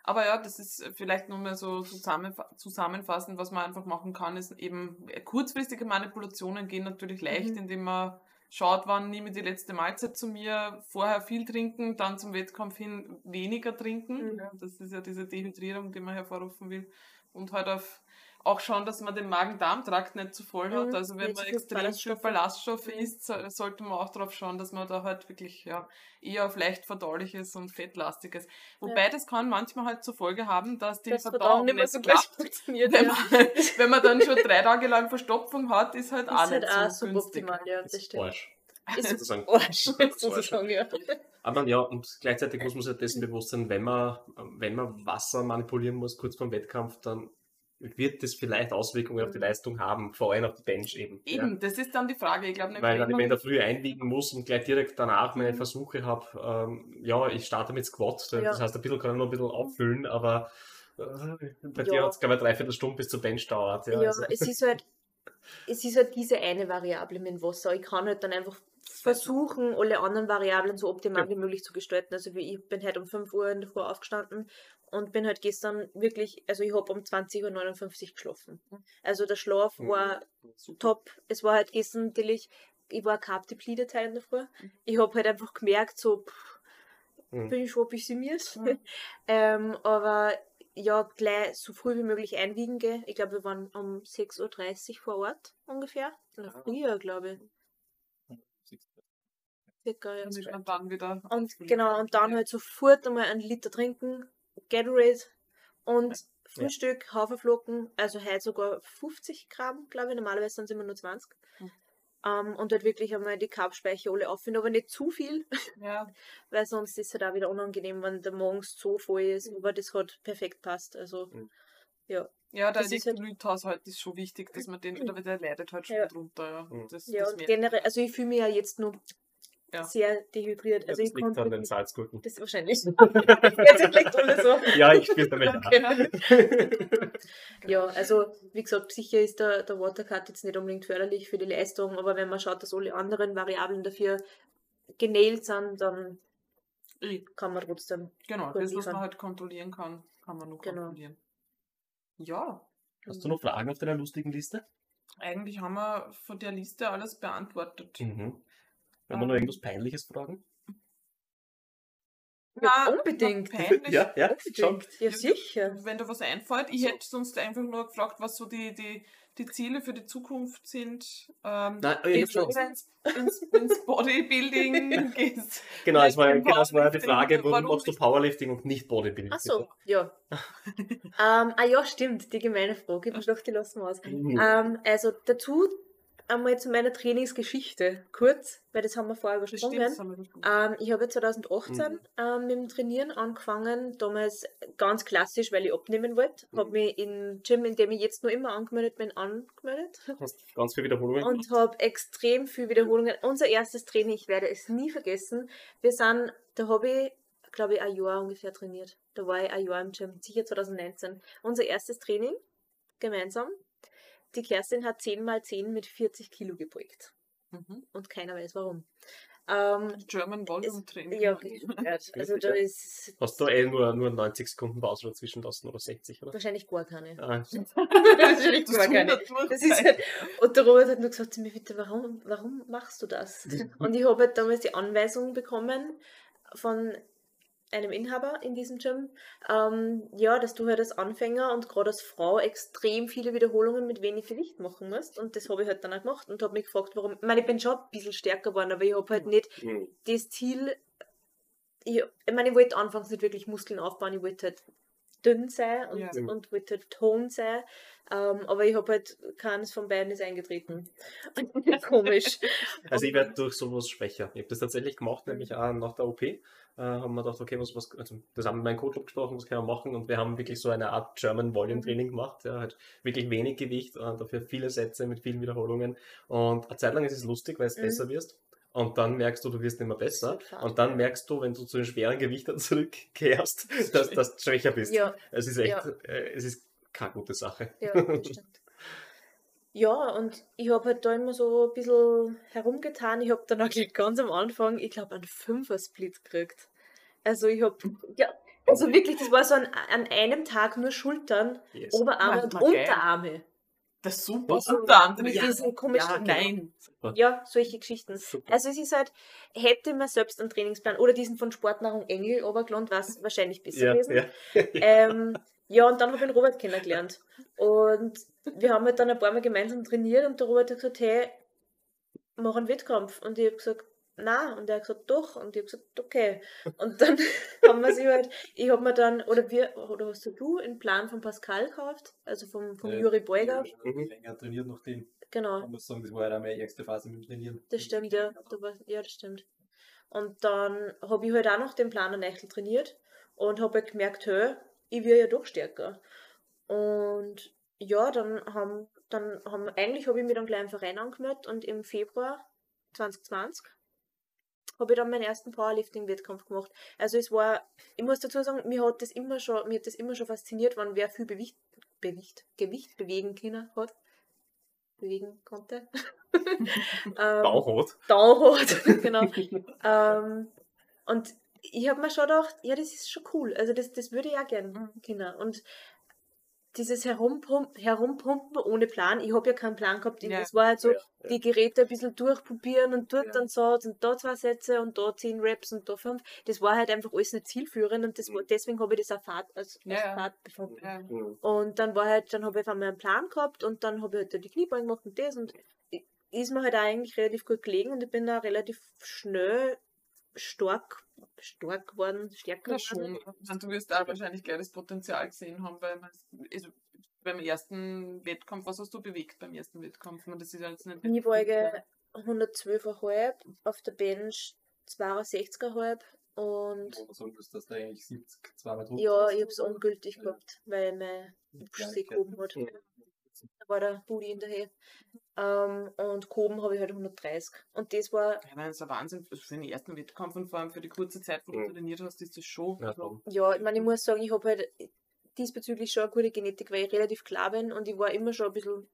Aber ja, das ist vielleicht nur mal so zusammenfa- zusammenfassend, was man einfach machen kann, ist eben äh, kurzfristige Manipulationen gehen natürlich leicht, Mhm. indem man schaut, wann nehme ich die letzte Mahlzeit zu mir, vorher viel trinken, dann zum Wettkampf hin weniger trinken. Mhm. Das ist ja diese Dehydrierung, die man hervorrufen will. Und halt auf, auch schauen, dass man den Magen-Darm-Trakt nicht zu voll hat. Mhm, Also wenn nicht man extrem viel Ballaststoffe. Mhm. isst, so- sollte man auch darauf schauen, dass man da halt wirklich ja, eher auf leicht verdauliches und fettlastiges. Wobei das kann manchmal halt zur Folge haben, dass die das Verdauung Verdauung nicht mehr so klappt. gleich funktioniert. Wenn ja. man, wenn man dann schon drei Tage lang Verstopfung hat, ist halt ist auch halt nicht auch so günstig. suboptimal, ja, das stimmt. Arsch. Ist Sozusagen. Arsch, sozusagen, ja. Aber ja, und gleichzeitig muss man sich dessen bewusst sein, wenn man, wenn man Wasser manipulieren muss, kurz vor dem Wettkampf, dann wird das vielleicht Auswirkungen auf die Mhm. Leistung haben, vor allem auf die Bench eben. Eben, das ist dann die Frage. Ich glaube, Ja. Weil wenn ich in der Früh einwiegen muss und gleich direkt danach meine Mhm. Versuche habe, ähm, ja, ich starte mit Squat, das Ja. heißt, ein bisschen kann ich noch ein bisschen auffüllen, aber äh, bei dir Ja. hat es, glaube ich, eine Dreiviertelstunde bis zur Bench dauert. Ja, Ja, also, es ist halt, es ist halt diese eine Variable mit dem Wasser. Ich kann halt dann einfach versuchen, alle anderen Variablen so optimal Ja. wie möglich zu gestalten. Also wie ich bin heute um 5 Uhr in der Früh aufgestanden und bin halt gestern wirklich, also ich habe um 20.59 Uhr geschlafen. Also der Schlaf Mhm. war super. top. Es war halt gestern natürlich, ich war carb depleted heute in der Früh. Ich habe halt einfach gemerkt, so, pff, Mhm. bin ich schon optimiert. Mhm. ähm, aber ja, gleich so früh wie möglich einwiegen gehen. Ich glaube, wir waren um 6.30 Uhr vor Ort ungefähr. Oder Ah. früher, glaube ich. Circa, ja. man dann wieder. Und genau, und dann halt sofort einmal einen Liter trinken, Gatorade und Frühstück, Haferflocken, also heute sogar 50 Gramm, glaube ich, normalerweise sind es immer nur 20. Mhm. Ähm, und halt wirklich einmal die Carbspeicher alle auffüllen, aber nicht zu viel, Ja, weil sonst ist es halt auch wieder unangenehm, wenn der morgens so voll ist, aber das hat perfekt passt. Also, Mhm. ja. Ja der Das ist halt- Elektrolythaushalt ist schon wichtig, dass man den, oder der leidet halt schon Ja. drunter. Ja. Mhm. Das, Ja, das und generell, also ich fühle mich ja jetzt nur Ja. sehr dehydriert. Ja, Also das ich liegt an den Salzgurken. das wahrscheinlich. Jetzt liegt alles so. Ja, ich spüre damit Okay. Ja, also wie gesagt, sicher ist der, der Watercut jetzt nicht unbedingt förderlich für die Leistung, aber wenn man schaut, dass alle anderen Variablen dafür genäht sind, dann kann man trotzdem. Genau, das, was liefern. man halt kontrollieren kann, kann man nur Genau. kontrollieren. Ja, Hast du noch Fragen auf deiner lustigen Liste? eigentlich haben wir von der Liste alles beantwortet. Mhm. Wenn wir noch Ähm. irgendwas Peinliches fragen? Ja, Na, unbedingt. Peinlich. Ja, ja, schon. Unbedingt. Ja, sicher. Wenn da was einfällt, ich So. hätte sonst einfach nur gefragt, was so die, die, die Ziele für die Zukunft sind. Ähm, Nein, schon. ins, ins, ins Bodybuilding gehst. Genau, es war, genau, es war ja die. Frage, warum, machst du? Powerlifting und nicht Bodybuilding? Ach so, ja. ähm, ah ja, stimmt, die gemeine Frage. Ich dachte, die lassen wir aus. Mhm. Ähm, also dazu einmal zu meiner Trainingsgeschichte kurz, weil das haben wir vorher Das übersprungen. stimmt, das haben wir. Ähm, ich habe 2018 Mhm. ähm, mit dem Trainieren angefangen, damals ganz klassisch, weil ich abnehmen wollte. Mhm. Habe mich im Gym, in dem ich jetzt noch immer angemeldet bin, angemeldet Hast ganz viele Wiederholungen und habe extrem viel Wiederholungen. Unser erstes Training, ich werde es nie vergessen. Wir sind, da habe ich, glaube ich, ein Jahr ungefähr trainiert. Da war ich ein Jahr im Gym, sicher 2019. Unser erstes Training gemeinsam. Die Kerstin hat 10 mal 10 mit 40 Kilo gebeugt. Mhm. Und keiner weiß warum. Ähm, German Volume Training. ja, also da ist Hast du eh nur, nur 90 Sekunden Pause dazwischen lassen oder 60, oder? wahrscheinlich gar keine. Ah, wahrscheinlich Das gar keine. Das ist halt, und der Robert hat nur gesagt zu mir, bitte, warum, warum machst du das? Und ich habe halt damals die Anweisung bekommen von einem Inhaber in diesem Gym, ähm, ja, dass du halt als Anfänger und gerade als Frau extrem viele Wiederholungen mit wenig Gewicht machen musst. Und das habe ich halt dann auch gemacht und habe mich gefragt, warum. Ich meine, ich bin schon ein bisschen stärker geworden, aber ich habe halt nicht mhm. das Ziel ich, ich meine, ich wollte anfangs nicht wirklich Muskeln aufbauen, ich wollte halt dünn sein und, Ja. und wollte halt ton sein. Ähm, aber ich habe halt keines von beiden ist eingetreten. Komisch. Also ich werde durch sowas schwächer. Ich habe das tatsächlich gemacht, nämlich auch nach der OP. Äh, haben wir gedacht, okay, was, was, also das haben wir mit meinem Coach abgesprochen, was können wir machen und wir haben wirklich so eine Art German Volume Training gemacht, ja, halt wirklich wenig Gewicht, äh, dafür viele Sätze mit vielen Wiederholungen und eine Zeit lang ist es lustig, weil es Mhm. besser wirst und dann merkst du, du wirst immer besser Das ist halt und dann merkst du, wenn du zu den schweren Gewichtern zurückkehrst, dass, dass du schwächer bist. Ja, Es ist echt, Ja. äh, es ist keine gute Sache. ja, das stimmt. Ja, und ich habe halt da immer so ein bisschen herumgetan. Ich habe dann auch gleich ganz am Anfang, ich glaube, einen Fünfer-Split gekriegt. Also ich habe, ja, also wirklich, das war so an, an einem Tag nur Schultern, Yes. Oberarme und? Unterarme. Das ist super. Anderem. Mit Ja, diesen komischen, ja, nein. ja, solche Geschichten. Super. Also es ist halt, hätte man selbst einen Trainingsplan oder diesen von Sportnahrung Engel runtergeladen, war es wahrscheinlich besser ja, gewesen. ja. Ähm, ja, und dann habe ich den Robert kennengelernt. Und wir haben halt dann ein paar Mal gemeinsam trainiert und der Robert hat gesagt, hey, mach einen Wettkampf. Und ich habe gesagt, na und er hat gesagt, doch. Und ich habe gesagt, okay. Und dann haben wir sie halt, ich habe mir dann, oder wir, oder hast du einen Plan von Pascal gekauft? Also vom, vom Ja, Juri Beuger? Ich habe schon länger trainiert noch den. Genau. Man muss sagen, das war halt auch meine ärgste Phase mit dem Trainieren. Das stimmt, ja. Da war, ja, das stimmt. Und dann habe ich halt auch noch den Plan an Eichel trainiert und habe halt gemerkt, hey, ich werde ja doch stärker. Und ja, dann haben, dann haben, eigentlich habe ich mich dann gleich im Verein angemeldet und im Februar 2020 habe ich dann meinen ersten Powerlifting-Wettkampf gemacht. Also es war, ich muss dazu sagen, mir hat das immer schon, mir hat das immer schon fasziniert, wann wer viel Gewicht, Gewicht, Gewicht bewegen können hat. Bewegen konnte. ähm, Bauchrot. Download, genau. ähm, und ich habe mir schon gedacht, ja, das ist schon cool. Also das, das würde ich auch gerne können. Und dieses Herumpumpen, Herumpumpen ohne Plan, ich habe ja keinen Plan gehabt. Ja. Es war halt so, Ja, ja. die Geräte ein bisschen durchprobieren und dort Ja. dann Satz und da zwei Sätze und da zehn Raps und da fünf. Das war halt einfach alles nicht zielführend und das war, deswegen habe ich das auch Fahrt, als, als. Fahrt befunden. Mhm. Und dann war halt, dann habe ich auf einmal einen Plan gehabt und dann habe ich halt die Kniebeugen gemacht und das und ist mir halt auch eigentlich relativ gut gelegen und ich bin da relativ schnell stark, stark geworden, stärker Ja, schon. Ich meine, du wirst auch wahrscheinlich gleich das Potenzial gesehen haben, weil man, also beim ersten Wettkampf, was hast du bewegt beim ersten Wettkampf? Ich meine, Das ist ja jetzt nicht Kniebeuge 112,5, auf der Bench 62,5 und man sagen dass da eigentlich 70, 200 hoch ja, ich habe es ungültig Ja. gehabt, weil mein sie gehoben hat. Mhm. Da war der Budi hinterher. Ähm, und gehoben habe ich halt 130. Und das war Ja, nein, das ist ein Wahnsinn. Also für den ersten Wettkampf und vor allem für die kurze Zeit, wo du Mhm. trainiert hast, ist das schon. Ja. Ja, ich meine, ich muss sagen, ich habe halt diesbezüglich schon eine gute Genetik, weil ich relativ klar bin und ich war immer schon ein bisschen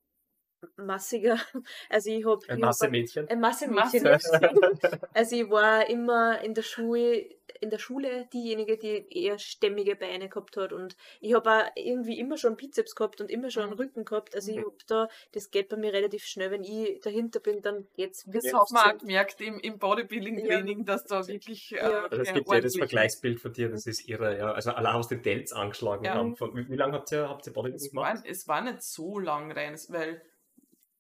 massiger. Also ich habe Ein Massemädchen. ein Massemädchen. Also ich war immer in der Schule, in der Schule diejenige, die eher stämmige Beine gehabt hat und ich habe auch irgendwie immer schon Bizeps gehabt und immer schon einen Mhm. Rücken gehabt. Also ich Mhm. habe da, das geht bei mir relativ schnell, wenn ich dahinter bin, dann geht's Das wirklich hat man auch gemerkt im, im Bodybuilding-Training, dass da wirklich. Äh, Ja. Also es gibt ja das Vergleichsbild von dir, das ist irre, ja. Also allein aus den Delts angeschlagen Ja. haben. Wie, wie lange habt ihr, habt ihr Bodybuilding Es war, gemacht? es war nicht so lang rein, weil.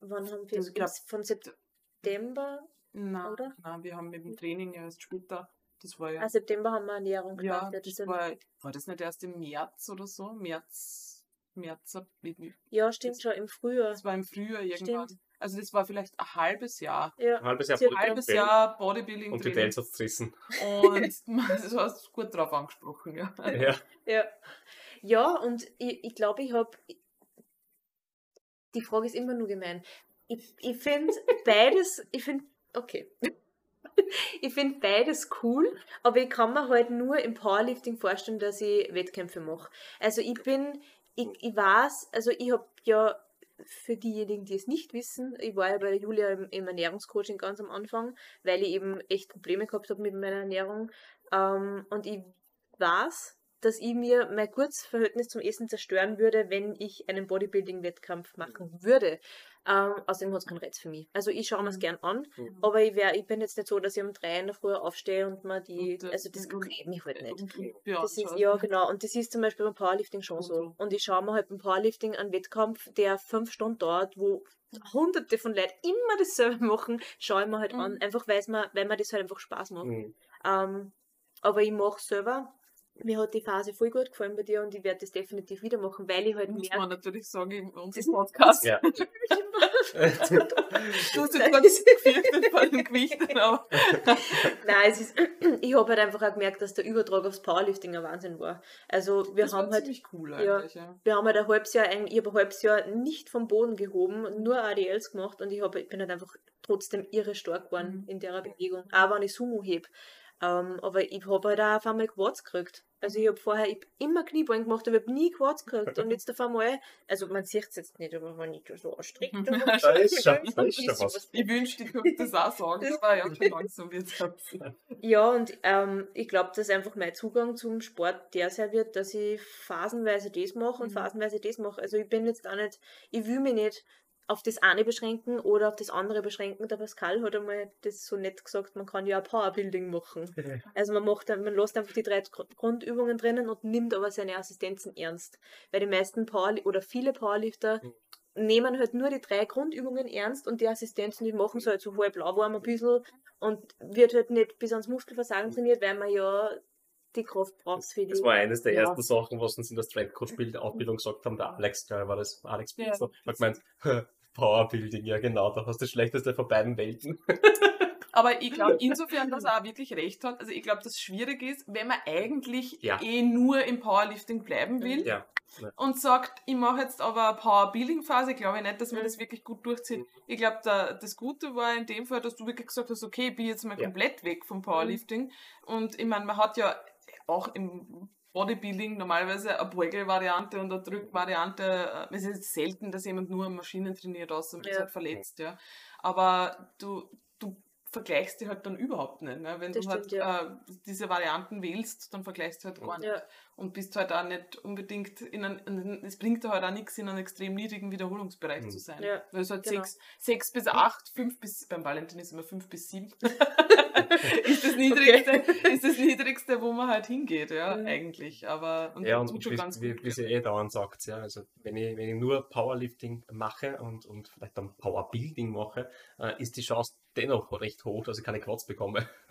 Wann haben wir Also ich glaub- von September? Na, Oder? na, wir haben mit dem Training ja erst später. Das war ja. Ah, September haben wir Ernährung ja, gemacht. Ja, das das war, war das nicht erst im März oder so? März, März, April. ja stimmt das- schon, im Frühjahr. Das war im Frühjahr irgendwann. Stimmt. Also das war vielleicht ein halbes Jahr. Ja, Ein halbes Jahr halbes Bodybuilding. Jahr Bodybuilding. Und die Delts hat zerrissen. Und du hast gut drauf angesprochen, ja. Ja. ja. Ja, und ich, ich glaube, ich habe. Die Frage ist immer nur gemein. Ich, ich finde beides, ich finde, okay. ich finde beides cool, aber ich kann mir halt nur im Powerlifting vorstellen, dass ich Wettkämpfe mache. Also ich bin, ich, ich weiß, also ich habe ja für diejenigen, die es nicht wissen, ich war ja bei Julia im, im Ernährungscoaching ganz am Anfang, weil ich eben echt Probleme gehabt habe mit meiner Ernährung. Ähm, und ich weiß, dass ich mir mein kurzes Verhältnis zum Essen zerstören würde, wenn ich einen Bodybuilding-Wettkampf machen würde. Ähm, außerdem hat es keinen Reiz für mich. Also ich schaue mir es Mhm. gern an, Mhm. aber ich, wär, ich bin jetzt nicht so, dass ich um drei in der Früh aufstehe und mir die, Und, äh, also das kriegt mich halt nicht. Und, und, ja, Das ist, ja, genau. Und das ist zum Beispiel beim Powerlifting schon so. Und ich schaue mir halt beim Powerlifting einen Wettkampf, der fünf Stunden dauert, wo hunderte von Leuten immer dasselbe machen, schaue ich mir halt Mhm. an. Einfach weil mir, weil mir das halt einfach Spaß macht. Mhm. Ähm, aber ich mache selber. Mir hat die Phase voll gut gefallen bei dir und ich werde das definitiv wieder machen, weil ich halt Muss merke, man natürlich sagen, in unserem Podcast. Ja. Du hast jetzt kurz gefürchtet vor den Gewichten, aber Nein, es ist, ich habe halt einfach auch gemerkt, dass der Übertrag aufs Powerlifting ein Wahnsinn war. Also wir das war haben halt, ziemlich cool ja. eigentlich. Ja. wir haben halt ein halbes Jahr, ein- ich habe ein halbes Jahr nicht vom Boden gehoben, nur ADLs gemacht und ich, hab, ich bin halt einfach trotzdem irre stark geworden Mhm. in der Bewegung. Auch wenn ich Sumo heb. Ähm, aber ich habe halt auch auf einmal Quads gekriegt. Also ich habe vorher ich hab immer Kniebeugen gemacht, aber ich habe nie Quads gekriegt. Und jetzt auf einmal, also man sieht es jetzt nicht, aber wenn ich so anstreckt. Da Da ist schon- da ist schon was. Ich wünschte, ich könnte das auch sagen, aber ja, schon langsam wird es Ja, und ähm, ich glaube, dass einfach mein Zugang zum Sport der sein wird, dass ich phasenweise das mache und Mhm. phasenweise das mache. Also ich bin jetzt auch nicht, ich will mich nicht auf das eine beschränken oder auf das andere beschränken. Der Pascal hat einmal das so nett gesagt, man kann ja auch Powerbuilding machen. Also man macht, man lässt einfach die drei Gr- Grundübungen drinnen und nimmt aber seine Assistenzen ernst. Weil die meisten Power oder viele Powerlifter Mhm. nehmen halt nur die drei Grundübungen ernst und die Assistenzen, die machen so halt so halb lauwarm ein bisschen und wird halt nicht bis ans Muskelversagen trainiert, weil man ja die Kraft braucht für die. Das war eines der Ja. ersten Sachen, was uns in der Strength Coach Ausbildung gesagt haben. Der Alex, glaube war das. Alex Ja. Pilzer. Hat gemeint, Powerbuilding, ja genau, da hast du das Schlechteste von beiden Welten. Aber ich glaube insofern, dass er auch wirklich recht hat. Also ich glaube, das Schwierige ist, wenn man eigentlich Ja. eh nur im Powerlifting bleiben will Ja. und sagt, ich mache jetzt aber eine Powerbuilding-Phase, glaube ich nicht, dass man Mhm. das wirklich gut durchzieht. Ich glaube, das Gute war in dem Fall, dass du wirklich gesagt hast, okay, ich bin jetzt mal Ja. komplett weg vom Powerlifting. Und ich meine, man hat ja auch im Bodybuilding normalerweise eine Beugelvariante und eine Drückvariante. Äh, Es ist selten, dass jemand nur Maschinen trainiert, außer man ist Ja. halt verletzt, ja. Aber du, du vergleichst die halt dann überhaupt nicht. Ne? Wenn Das du halt stimmt, ja. äh, diese Varianten wählst, dann vergleichst du halt gar nicht. Ja. Und bist halt auch nicht unbedingt in einem, es bringt dir halt auch nichts, in einem extrem niedrigen Wiederholungsbereich Mhm. zu sein. Ja, Weil es halt genau. sechs, sechs bis acht, fünf bis, beim Valentin ist immer fünf bis sieben. ist, das niedrigste, ist das niedrigste, wo man halt hingeht, ja, Mhm. eigentlich. Aber und Ja, das und, tut schon wie, ganz wie, gut. wie sie eh dauernd sagt, ja, also wenn ich, wenn ich nur Powerlifting mache und, und vielleicht dann Powerbuilding mache, äh, ist die Chance dennoch recht hoch, dass ich keine Quads bekomme.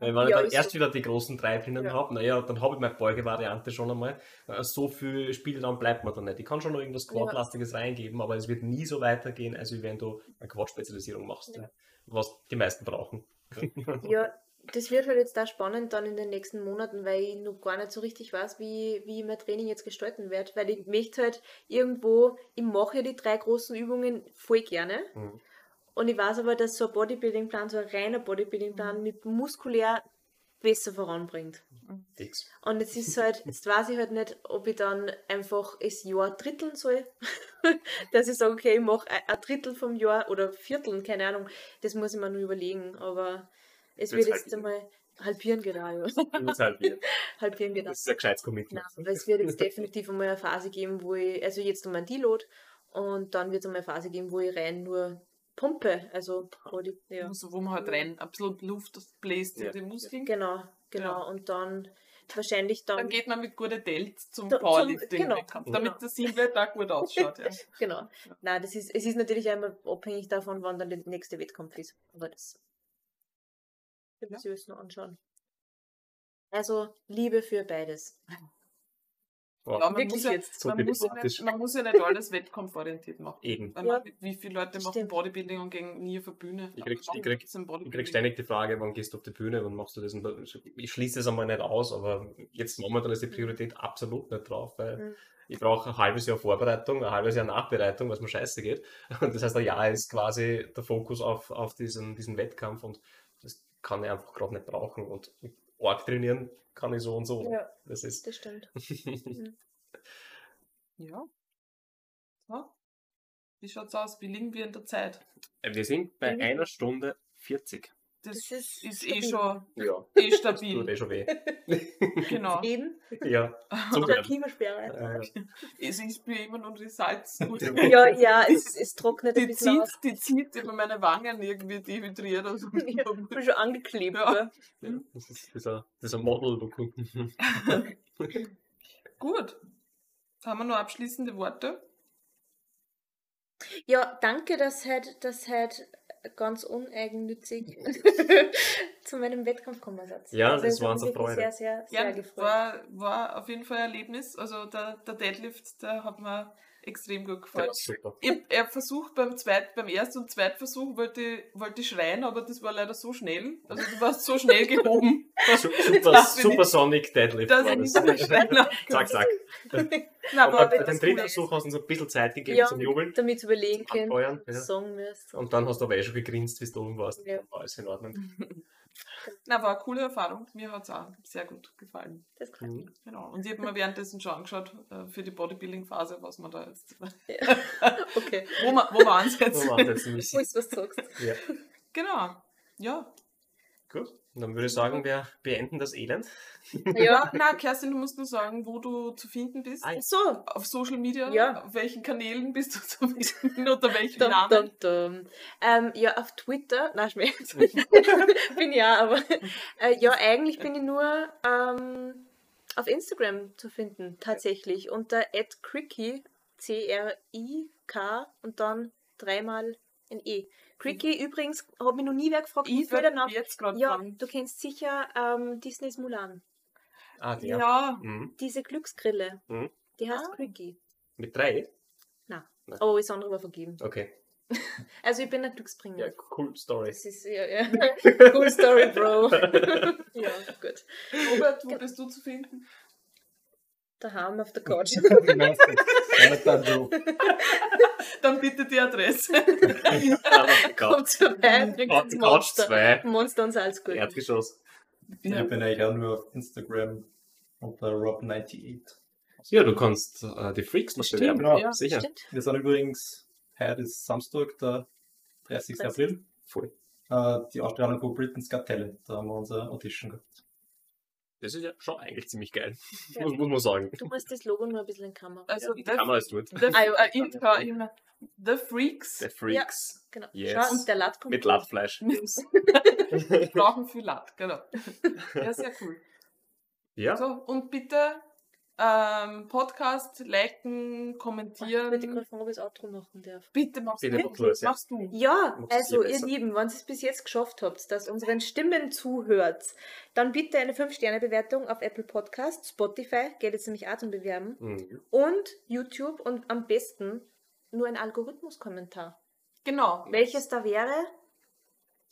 Weil wenn ich Ja, dann ist erst so. wieder die großen drei drinnen Ja. habe, naja, dann habe ich meine Beugevariante schon einmal. Äh, So viel Spielraum bleibt mir dann nicht. Ich kann schon noch irgendwas Ja. Quadlastiges reingeben, aber es wird nie so weitergehen, als wie wenn du eine Quad-Spezialisierung machst, Ja. ja. was die meisten brauchen. Ja, das wird halt jetzt da spannend dann in den nächsten Monaten, weil ich noch gar nicht so richtig weiß, wie, wie ich mein Training jetzt gestalten werde. Weil ich möchte halt irgendwo, ich mache ja die drei großen Übungen voll gerne. Mhm. Und ich weiß aber, dass so ein Bodybuilding-Plan, so ein reiner Bodybuilding-Plan mit muskulär besser voranbringt. Fix. Und jetzt ist halt, jetzt weiß ich halt nicht, ob ich dann einfach das Jahr dritteln soll. Dass ich sage, okay, ich mache ein- Drittel vom Jahr oder Vierteln, keine Ahnung. Das muss ich mir nur überlegen. Aber es wird jetzt einmal halbieren genau, wieder. halbieren genau. Das ist ein gescheites Commitment. Nein, aber es wird jetzt definitiv einmal eine Phase geben, wo ich, also jetzt einmal ein Deload und dann wird es einmal eine Phase geben, wo ich rein nur pumpe. Also, Body, ja. So, wo man halt rein ein bisschen Luft bläst in Ja. die Muskeln. Genau, genau. Ja. Und dann wahrscheinlich dann. Dann geht man mit guten Delts zum Da- Powerlifting, genau, Wettkampf, genau. damit der Silhouette auch gut ausschaut. Ja. Genau. Nein, das ist, es ist natürlich einmal abhängig davon, wann dann der nächste Wettkampf ist. Aber das müssen wir uns noch anschauen. Also Liebe für beides. Boah, Ja, man, Wirklich muss ja, jetzt. so man, muss ja nicht, man muss ja nicht alles wettkampforientiert machen. Eben. Weil Ja, wie viele Leute machen stimmt. Bodybuilding und gehen nie auf die Bühne? Ich krieg- ich krieg- Ich krieg ständig die Frage, wann gehst du auf die Bühne, wann machst du das? Ich schließe es einmal nicht aus, aber jetzt momentan ist die Priorität absolut nicht drauf, weil Mhm. ich brauche ein halbes Jahr Vorbereitung, ein halbes Jahr Nachbereitung, was mir scheiße geht. Und das heißt, ein Jahr ist quasi der Fokus auf, auf diesen, diesen Wettkampf und das kann ich einfach gerade nicht brauchen. Und Org trainieren kann ich so und so. Ja. Das ist. Das stimmt. Ja. So. Wie schaut's aus? Wie liegen wir in der Zeit? Wir sind bei Mhm. einer Stunde 40. Das, Das ist ist, eh schon Ja, eh tut stabil. eh schon weh. genau. Eben. ja, zum Oder. Klimasperre. Äh, Es ist mir immer noch die Salz. Ja, ja, es, es trocknet ein Die bisschen zieht, aus. die zieht über meine Wangen irgendwie dehydriert. Also. Ja, ich bin schon angeklebt. Ja. Ja. ja, das ist dieser, dieser Model-Look. Gut. Haben wir noch abschließende Worte? Ja, danke, dass halt, dass halt ganz uneigennützig zu meinem Wettkampfkommissatz. Ja, also das war hat uns mich eine wirklich Freude. sehr, sehr, sehr Ja, gefreut. war, war auf jeden Fall ein Erlebnis. Also der, der Deadlift, der hat mir extrem gut gefallen. Ich, er versucht beim zweit, beim ersten und zweiten Versuch wollte, ich- wollte ich schreien, aber das war leider so schnell. Also du warst so schnell gehoben. Su- Super, ich super Sonic Deadlift dass war ich das. habe. zack, zack. Na, Und aber bei das dem ist dritten. Versuch hast du uns ein bisschen Zeit gegeben Ja, zum Jubeln. damit überlegen zum können, Abfeuern, ja. sagen wirst. Und dann hast du aber eh schon gegrinst, wie du oben warst. Ja. War alles in Ordnung. Na, war eine coole Erfahrung. Mir hat es auch sehr gut gefallen. Das kann Mhm. Genau. Und ich habe mir währenddessen schon angeschaut äh, für die Bodybuilding-Phase, was man da jetzt, Okay. wo man, wo man ansetzt. So war das ein Wo ist was du sagst. Ja. Genau. Ja. Gut. Dann würde ich sagen, wir beenden das Elend. Ja, na, Kerstin, du musst nur sagen, wo du zu finden bist. Ah, ja. So. Auf Social Media? Ja. Auf welchen Kanälen bist du zu finden? Unter welchem Dum, Namen? dum, dum. Ähm, ja, auf Twitter, nein, Schmerz. bin ja, aber äh, ja, eigentlich bin ich nur ähm, auf Instagram zu finden, tatsächlich. Unter @cricky, C-R-I-K und dann dreimal ein E. Cricky übrigens, hat mich noch nie wer gefragt, Ich bin Name. jetzt gerade Ja, dran. du kennst sicher ähm, Disneys Mulan. Ah, der. Ja. Mhm. Diese Glücksgrille, Mhm. die heißt Ah. Cricky. Mit drei? Oh, ist andere war vergeben. Okay. Also ich bin ein Glücksbringer. Ja, cool Story. Das ist ja, ja. cool Story, Bro. ja, gut. Robert, wo bist du zu finden? Daheim auf der Couch. Jonathan Drew. Dann bitte die Adresse. Kommt vorbei, trinkt das Couch Monster. 2. Monster und Salzgurken. Erdgeschoss. Ich bin eigentlich auch nur auf Instagram unter Rob98. Ja, du kannst äh, die Freaks noch bewerben. genau. Ja, sicher. Stimmt. Wir sind übrigens, heute ist Samstag, der 30. 30. April, Voll. äh, die Ausstrahlung von Britain's Got Talent. Da haben wir unsere Audition gehabt. Das ist ja schon eigentlich ziemlich geil. Muss, muss man sagen. Du musst das Logo nur ein bisschen in die Kamera. Also, Die the, Kamera ist gut. the, Ah, ja, äh, immer The Freaks The Freaks. Genau. Yes. Schau, und der Lat kommt. Mit Lattfleisch. brauchen viel Latt, genau. Ja, sehr cool. Ja. So, und bitte ähm, Podcast liken, Ich kommentieren. gerade fragen, ob ich das Outro machen darf. Bitte machst Bitte du. mach du es, ja. Machst du. Ja, Machst also ihr besser. Lieben, wenn ihr es bis jetzt geschafft habt, dass unseren Stimmen zuhört, dann bitte eine 5-Sterne-Bewertung auf Apple Podcast, Spotify, geht jetzt nämlich auch zum Bewerben, Mhm. und YouTube und am besten nur ein Algorithmus-Kommentar. Genau. Welches da wäre?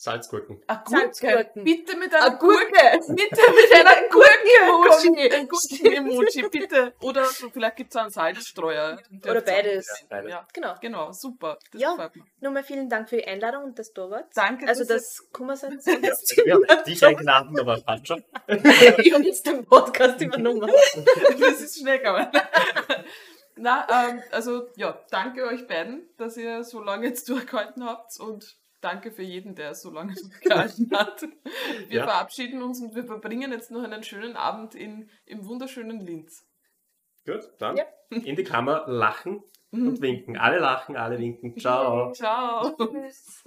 Salzgurken. Gurke. Salzgurken. Bitte mit einer Eine Gurke. Bitte mit einer Gurken-Emoji. Gurken. Gurken-Emoji, bitte. Oder so, vielleicht gibt es einen Salzstreuer. Oder beides. Ja, beides. Ja, Genau. genau, super. Das Ja. Nochmal vielen Dank für die Einladung und das da wart. Danke, Also das Kummersatz. Ja, wir haben dich eingeladen, aber fand schon. ich habe jetzt den Podcast übernommen. das ist schnell gegangen. Na, ähm, also ja, danke euch beiden, dass ihr so lange jetzt durchgehalten habt und danke für jeden, der so lange durchgehalten hat. Wir Ja. verabschieden uns und wir verbringen jetzt noch einen schönen Abend in, im wunderschönen Linz. Gut, dann Ja. in die Kamera lachen und winken. Alle lachen, alle winken. Ciao. Ciao. Tschüss.